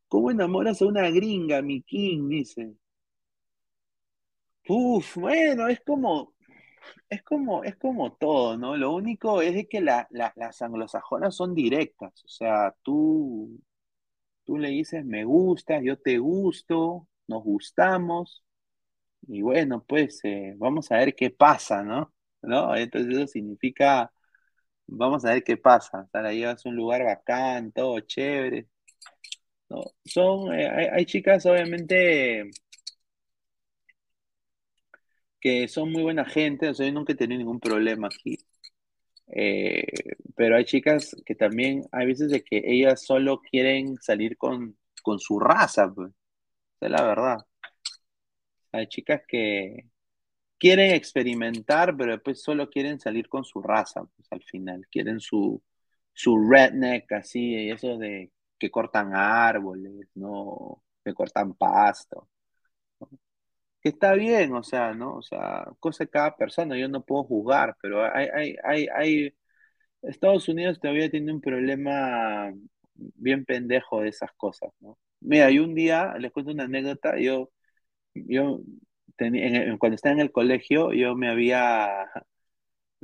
¿cómo enamoras a una gringa, mi king? Dice. Uf, bueno, es como, es como, es como todo, ¿no? Lo único es de que las anglosajonas son directas, o sea, tú Tú le dices, me gustas, yo te gusto, nos gustamos, y bueno, pues eh, vamos a ver qué pasa, ¿no? ¿No? Entonces eso significa, vamos a ver qué pasa. O sea, la llevas a un lugar bacán, todo chévere. ¿no? Son, eh, hay, chicas, obviamente, que son muy buena gente, yo nunca he tenido ningún problema aquí. Eh, pero hay chicas que también, hay veces de que ellas solo quieren salir con, con su raza, pues. es la verdad. Hay chicas que quieren experimentar, pero después solo quieren salir con su raza, pues al final. Quieren su, su redneck, así, eso de que cortan árboles, ¿no? Que cortan pasto. Que está bien, o sea, ¿no? O sea, cosa de cada persona, yo no puedo juzgar, pero hay, hay, hay, hay Estados Unidos todavía tiene un problema bien pendejo de esas cosas, ¿no? Mira, y un día, les cuento una anécdota, yo, yo cuando estaba en el colegio, yo me había,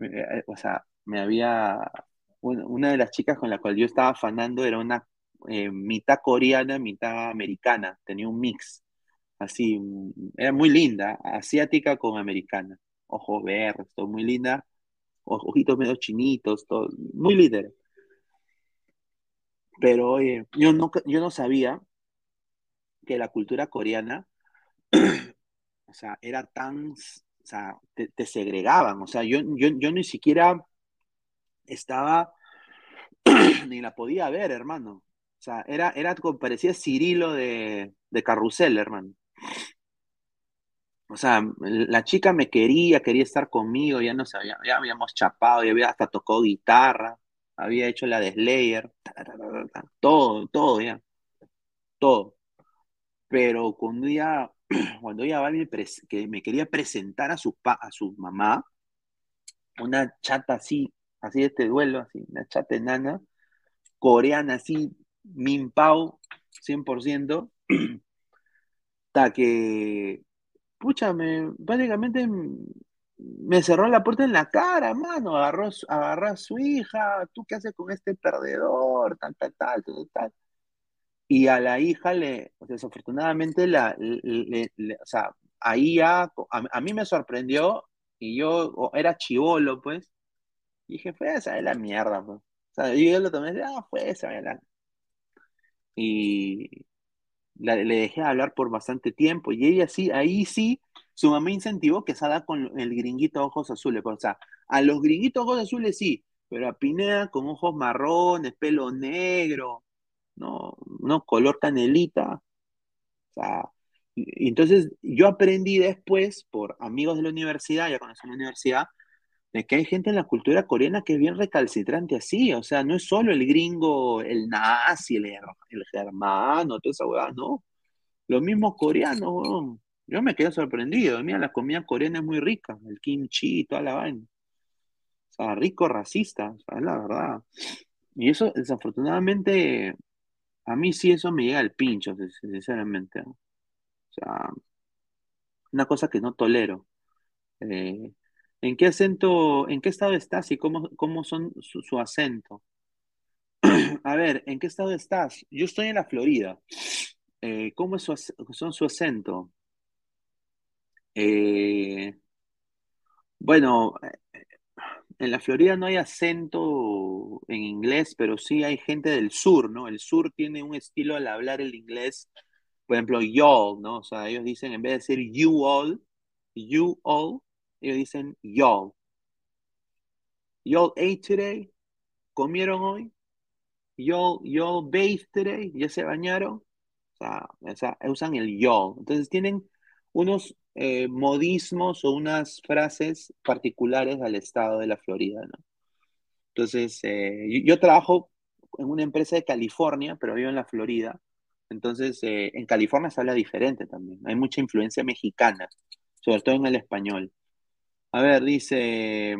eh, o sea, me había, una de las chicas con la cual yo estaba afanando era una eh, mitad coreana, mitad americana, tenía un mix, así, era muy linda, asiática con americana, ojos verdes, todo muy linda, ojitos medio chinitos, todo, muy líder. Pero yo no, yo no sabía que la cultura coreana, o sea, era tan, o sea, te, segregaban, o sea, yo, yo, yo ni siquiera estaba, ni la podía ver, hermano. O sea, era, era parecía Cirilo de, de Carrusel, hermano. O sea, la chica me quería, quería estar conmigo, ya no sabía, ya habíamos chapado, ya había hasta tocó guitarra. había hecho la de Slayer, todo, todo ya, todo. Pero cuando ella, cuando ella va me que me quería presentar a su, pa- a su mamá, una chata así, así de este duelo, así, una chata enana, coreana así, Min Pao, 100%, hasta que, pucha, me, básicamente me cerró la puerta en la cara, mano, agarró, agarró a su hija, ¿tú qué haces con este perdedor? Tal, tal, tal, tal, tal. Y a la hija le, desafortunadamente, la, o sea, ahí ya, a, a mí me sorprendió y yo era chivolo, pues, y dije, fue esa de la mierda, pues. O sea, yo lo tomé, ah, fue esa de la... Y le dejé hablar por bastante tiempo y ella sí, ahí sí, su mamá incentivó que salga con el gringuito ojos azules, o sea, a los gringuitos ojos azules sí, pero a Pineda con ojos marrones, pelo negro, no, no color canelita, o sea, entonces yo aprendí después por amigos de la universidad, ya conocí la universidad, de que hay gente en la cultura coreana que es bien recalcitrante así, o sea, no es solo el gringo, el nazi, el, el germano, toda esa hueá, no. Los mismos coreanos. Yo me quedé sorprendido. Mira, la comida coreana es muy rica, el kimchi, toda la vaina. O sea, rico racista, o la verdad. Y eso, desafortunadamente, a mí sí eso me llega al pincho, sin- sinceramente. O sea, una cosa que no tolero. Eh, ¿en qué acento, en qué estado estás y cómo, cómo son su, acento? A ver, ¿en qué estado estás? Yo estoy en la Florida. Eh, ¿cómo son su acento? Eh, bueno, en la Florida no hay acento en inglés, pero sí hay gente del sur, ¿no? El sur tiene un estilo al hablar el inglés, por ejemplo, y'all, ¿no? O sea, ellos dicen, en vez de decir you all, you all, ellos dicen y'all. Y'all ate today, comieron hoy, y'all, y'all bathed today, ya se bañaron. O sea, usan el y'all. Entonces tienen unos eh, modismos o unas frases particulares al estado de la Florida. Entonces, eh, yo, yo trabajo en una empresa de California, pero vivo en la Florida. Entonces, eh, en California se habla diferente también. Hay mucha influencia mexicana, sobre todo en el español. A ver, dice,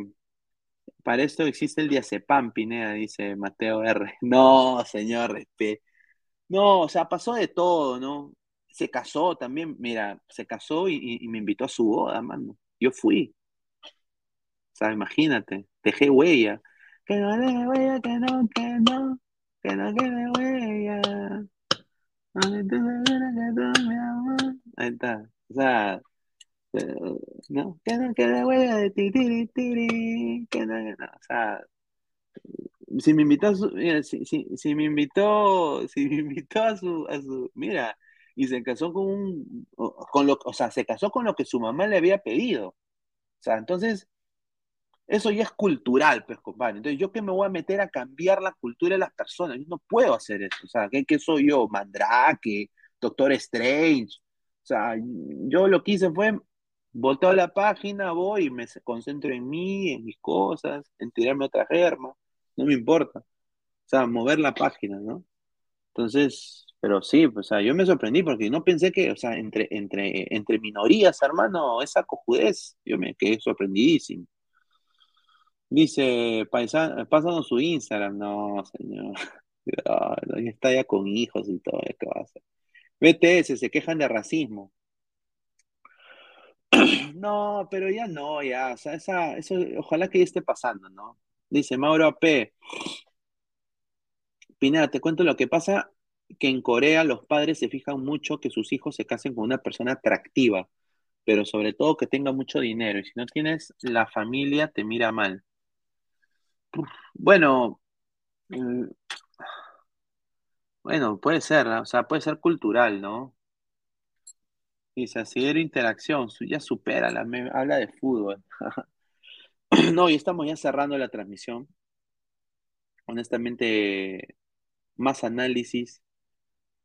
para esto existe el diazepam, Pineda, dice Mateo R. No, señor, respeto. No, o sea, pasó de todo, ¿no? Se casó también, mira, se casó y, me invitó a su boda, mano. Yo fui, o sea, imagínate, dejé huella. Que no deje huella, que no, que no, que no quede huella. Ahí está, o sea, no, que no quede huella de ti, tiri, tiri, que no, que no, o sea, si me invitó a su, mira, si, si, si me invitó, si me invitó a su, a su, mira, y se casó con un, con lo, o sea, se casó con lo que su mamá le había pedido. O sea, entonces, eso ya es cultural, pues, compadre. Entonces, ¿yo qué me voy a meter a cambiar la cultura de las personas? Yo no puedo hacer eso. O sea, ¿qué, qué soy yo? Mandrake, Doctor Strange. O sea, yo lo que hice fue volteo la página, voy y me concentro en mí, en mis cosas, en tirarme otra germa. No me importa. O sea, mover la página, ¿no? Entonces, pero sí, pues, o sea, yo me sorprendí porque no pensé que, o sea, entre, entre, entre minorías, hermano, esa cojudez, yo me quedé sorprendidísimo. Dice, pásanos su Instagram. No, señor. Está ya con hijos y todo, ¿qué va a hacer? BTS, se quejan de racismo. No, pero ya no, ya, o sea, esa, eso, ojalá que ya esté pasando, ¿no? Dice Mauro AP, Pineda, te cuento lo que pasa, que en Corea los padres se fijan mucho que sus hijos se casen con una persona atractiva, pero sobre todo que tenga mucho dinero, y si no tienes, la familia te mira mal. Bueno, mm, bueno, puede ser. O sea, puede ser cultural, ¿no? Dice, Asidero Interacción, su- ya supera, la habla de fútbol. No, y estamos ya cerrando la transmisión. Honestamente, más análisis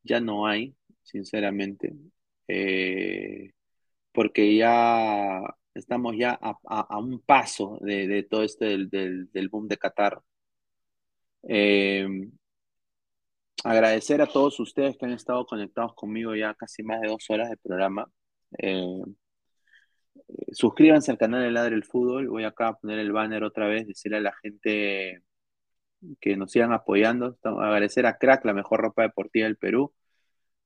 ya no hay, sinceramente, Eh, porque ya estamos ya a, un paso de, todo este del, del- del boom de Qatar. Eh, agradecer a todos ustedes que han estado conectados conmigo ya casi más de dos horas de programa. Eh, suscríbanse al canal de Ladre el Fútbol. Voy acá a poner el banner otra vez, decirle a la gente que nos sigan apoyando. Agradecer a Crack, la mejor ropa deportiva del Perú.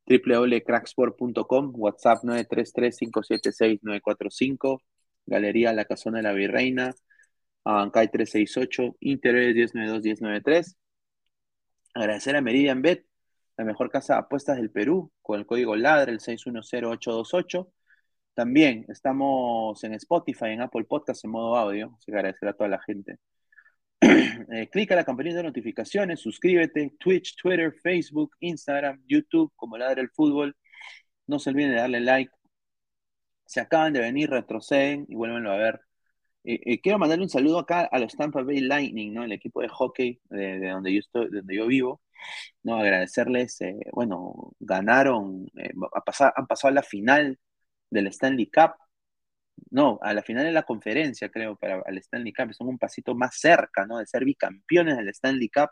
www.cracksport.com, WhatsApp 933-576-945, Galería La Casona de la Virreina, Abancay 368, Interiores 1092-1093. Agradecer a Meridian Bet, la mejor casa de apuestas del Perú, con el código LADRE, el 610828. También estamos en Spotify, en Apple Podcast en modo audio, así que agradecer a toda la gente. eh, clica la campanita de notificaciones, suscríbete, Twitch, Twitter, Facebook, Instagram, YouTube, como Ladre el Fútbol. No se olviden de darle like. Se acaban de venir, retroceden y vuélvenlo a ver. Eh, quiero mandarle un saludo acá a los Tampa Bay Lightning, ¿no? El equipo de hockey de, de donde yo estoy, de donde yo vivo. No, agradecerles, eh, bueno, ganaron, eh, a pasar, han pasado a la final del Stanley Cup. No, a la final de la conferencia, creo, para el Stanley Cup. Son un pasito más cerca, ¿no? De ser bicampeones del Stanley Cup.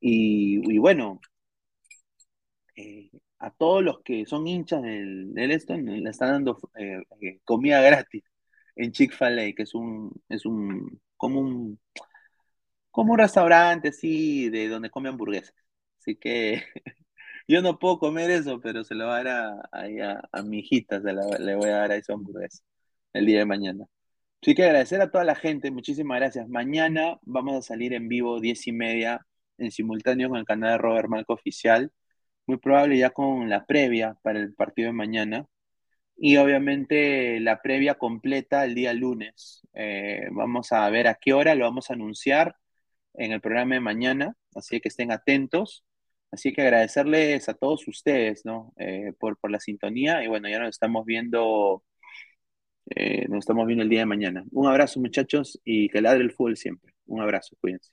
Y, bueno, eh, a todos los que son hinchas del, del esto, le están dando comida gratis en Chick-fil-A, que es un, es un, como un, como un restaurante así, de donde come hamburguesas. Así que yo no puedo comer eso, pero se lo voy a dar a, a, a mi hijita, se la, le voy a dar a esa hamburguesa el día de mañana. Así que agradecer a toda la gente, muchísimas gracias. Mañana vamos a salir en vivo 10 y media en simultáneo con el canal de Robert Malco Oficial, muy probable ya con la previa para el partido de mañana y obviamente la previa completa el día lunes. Eh, vamos a ver a qué hora lo vamos a anunciar en el programa de mañana, así que estén atentos. Así que agradecerles a todos ustedes, ¿no? Eh, por, por la sintonía y bueno, ya nos estamos viendo eh, nos estamos viendo el día de mañana. Un abrazo, muchachos, y que ladre el fútbol siempre. Un abrazo, cuídense.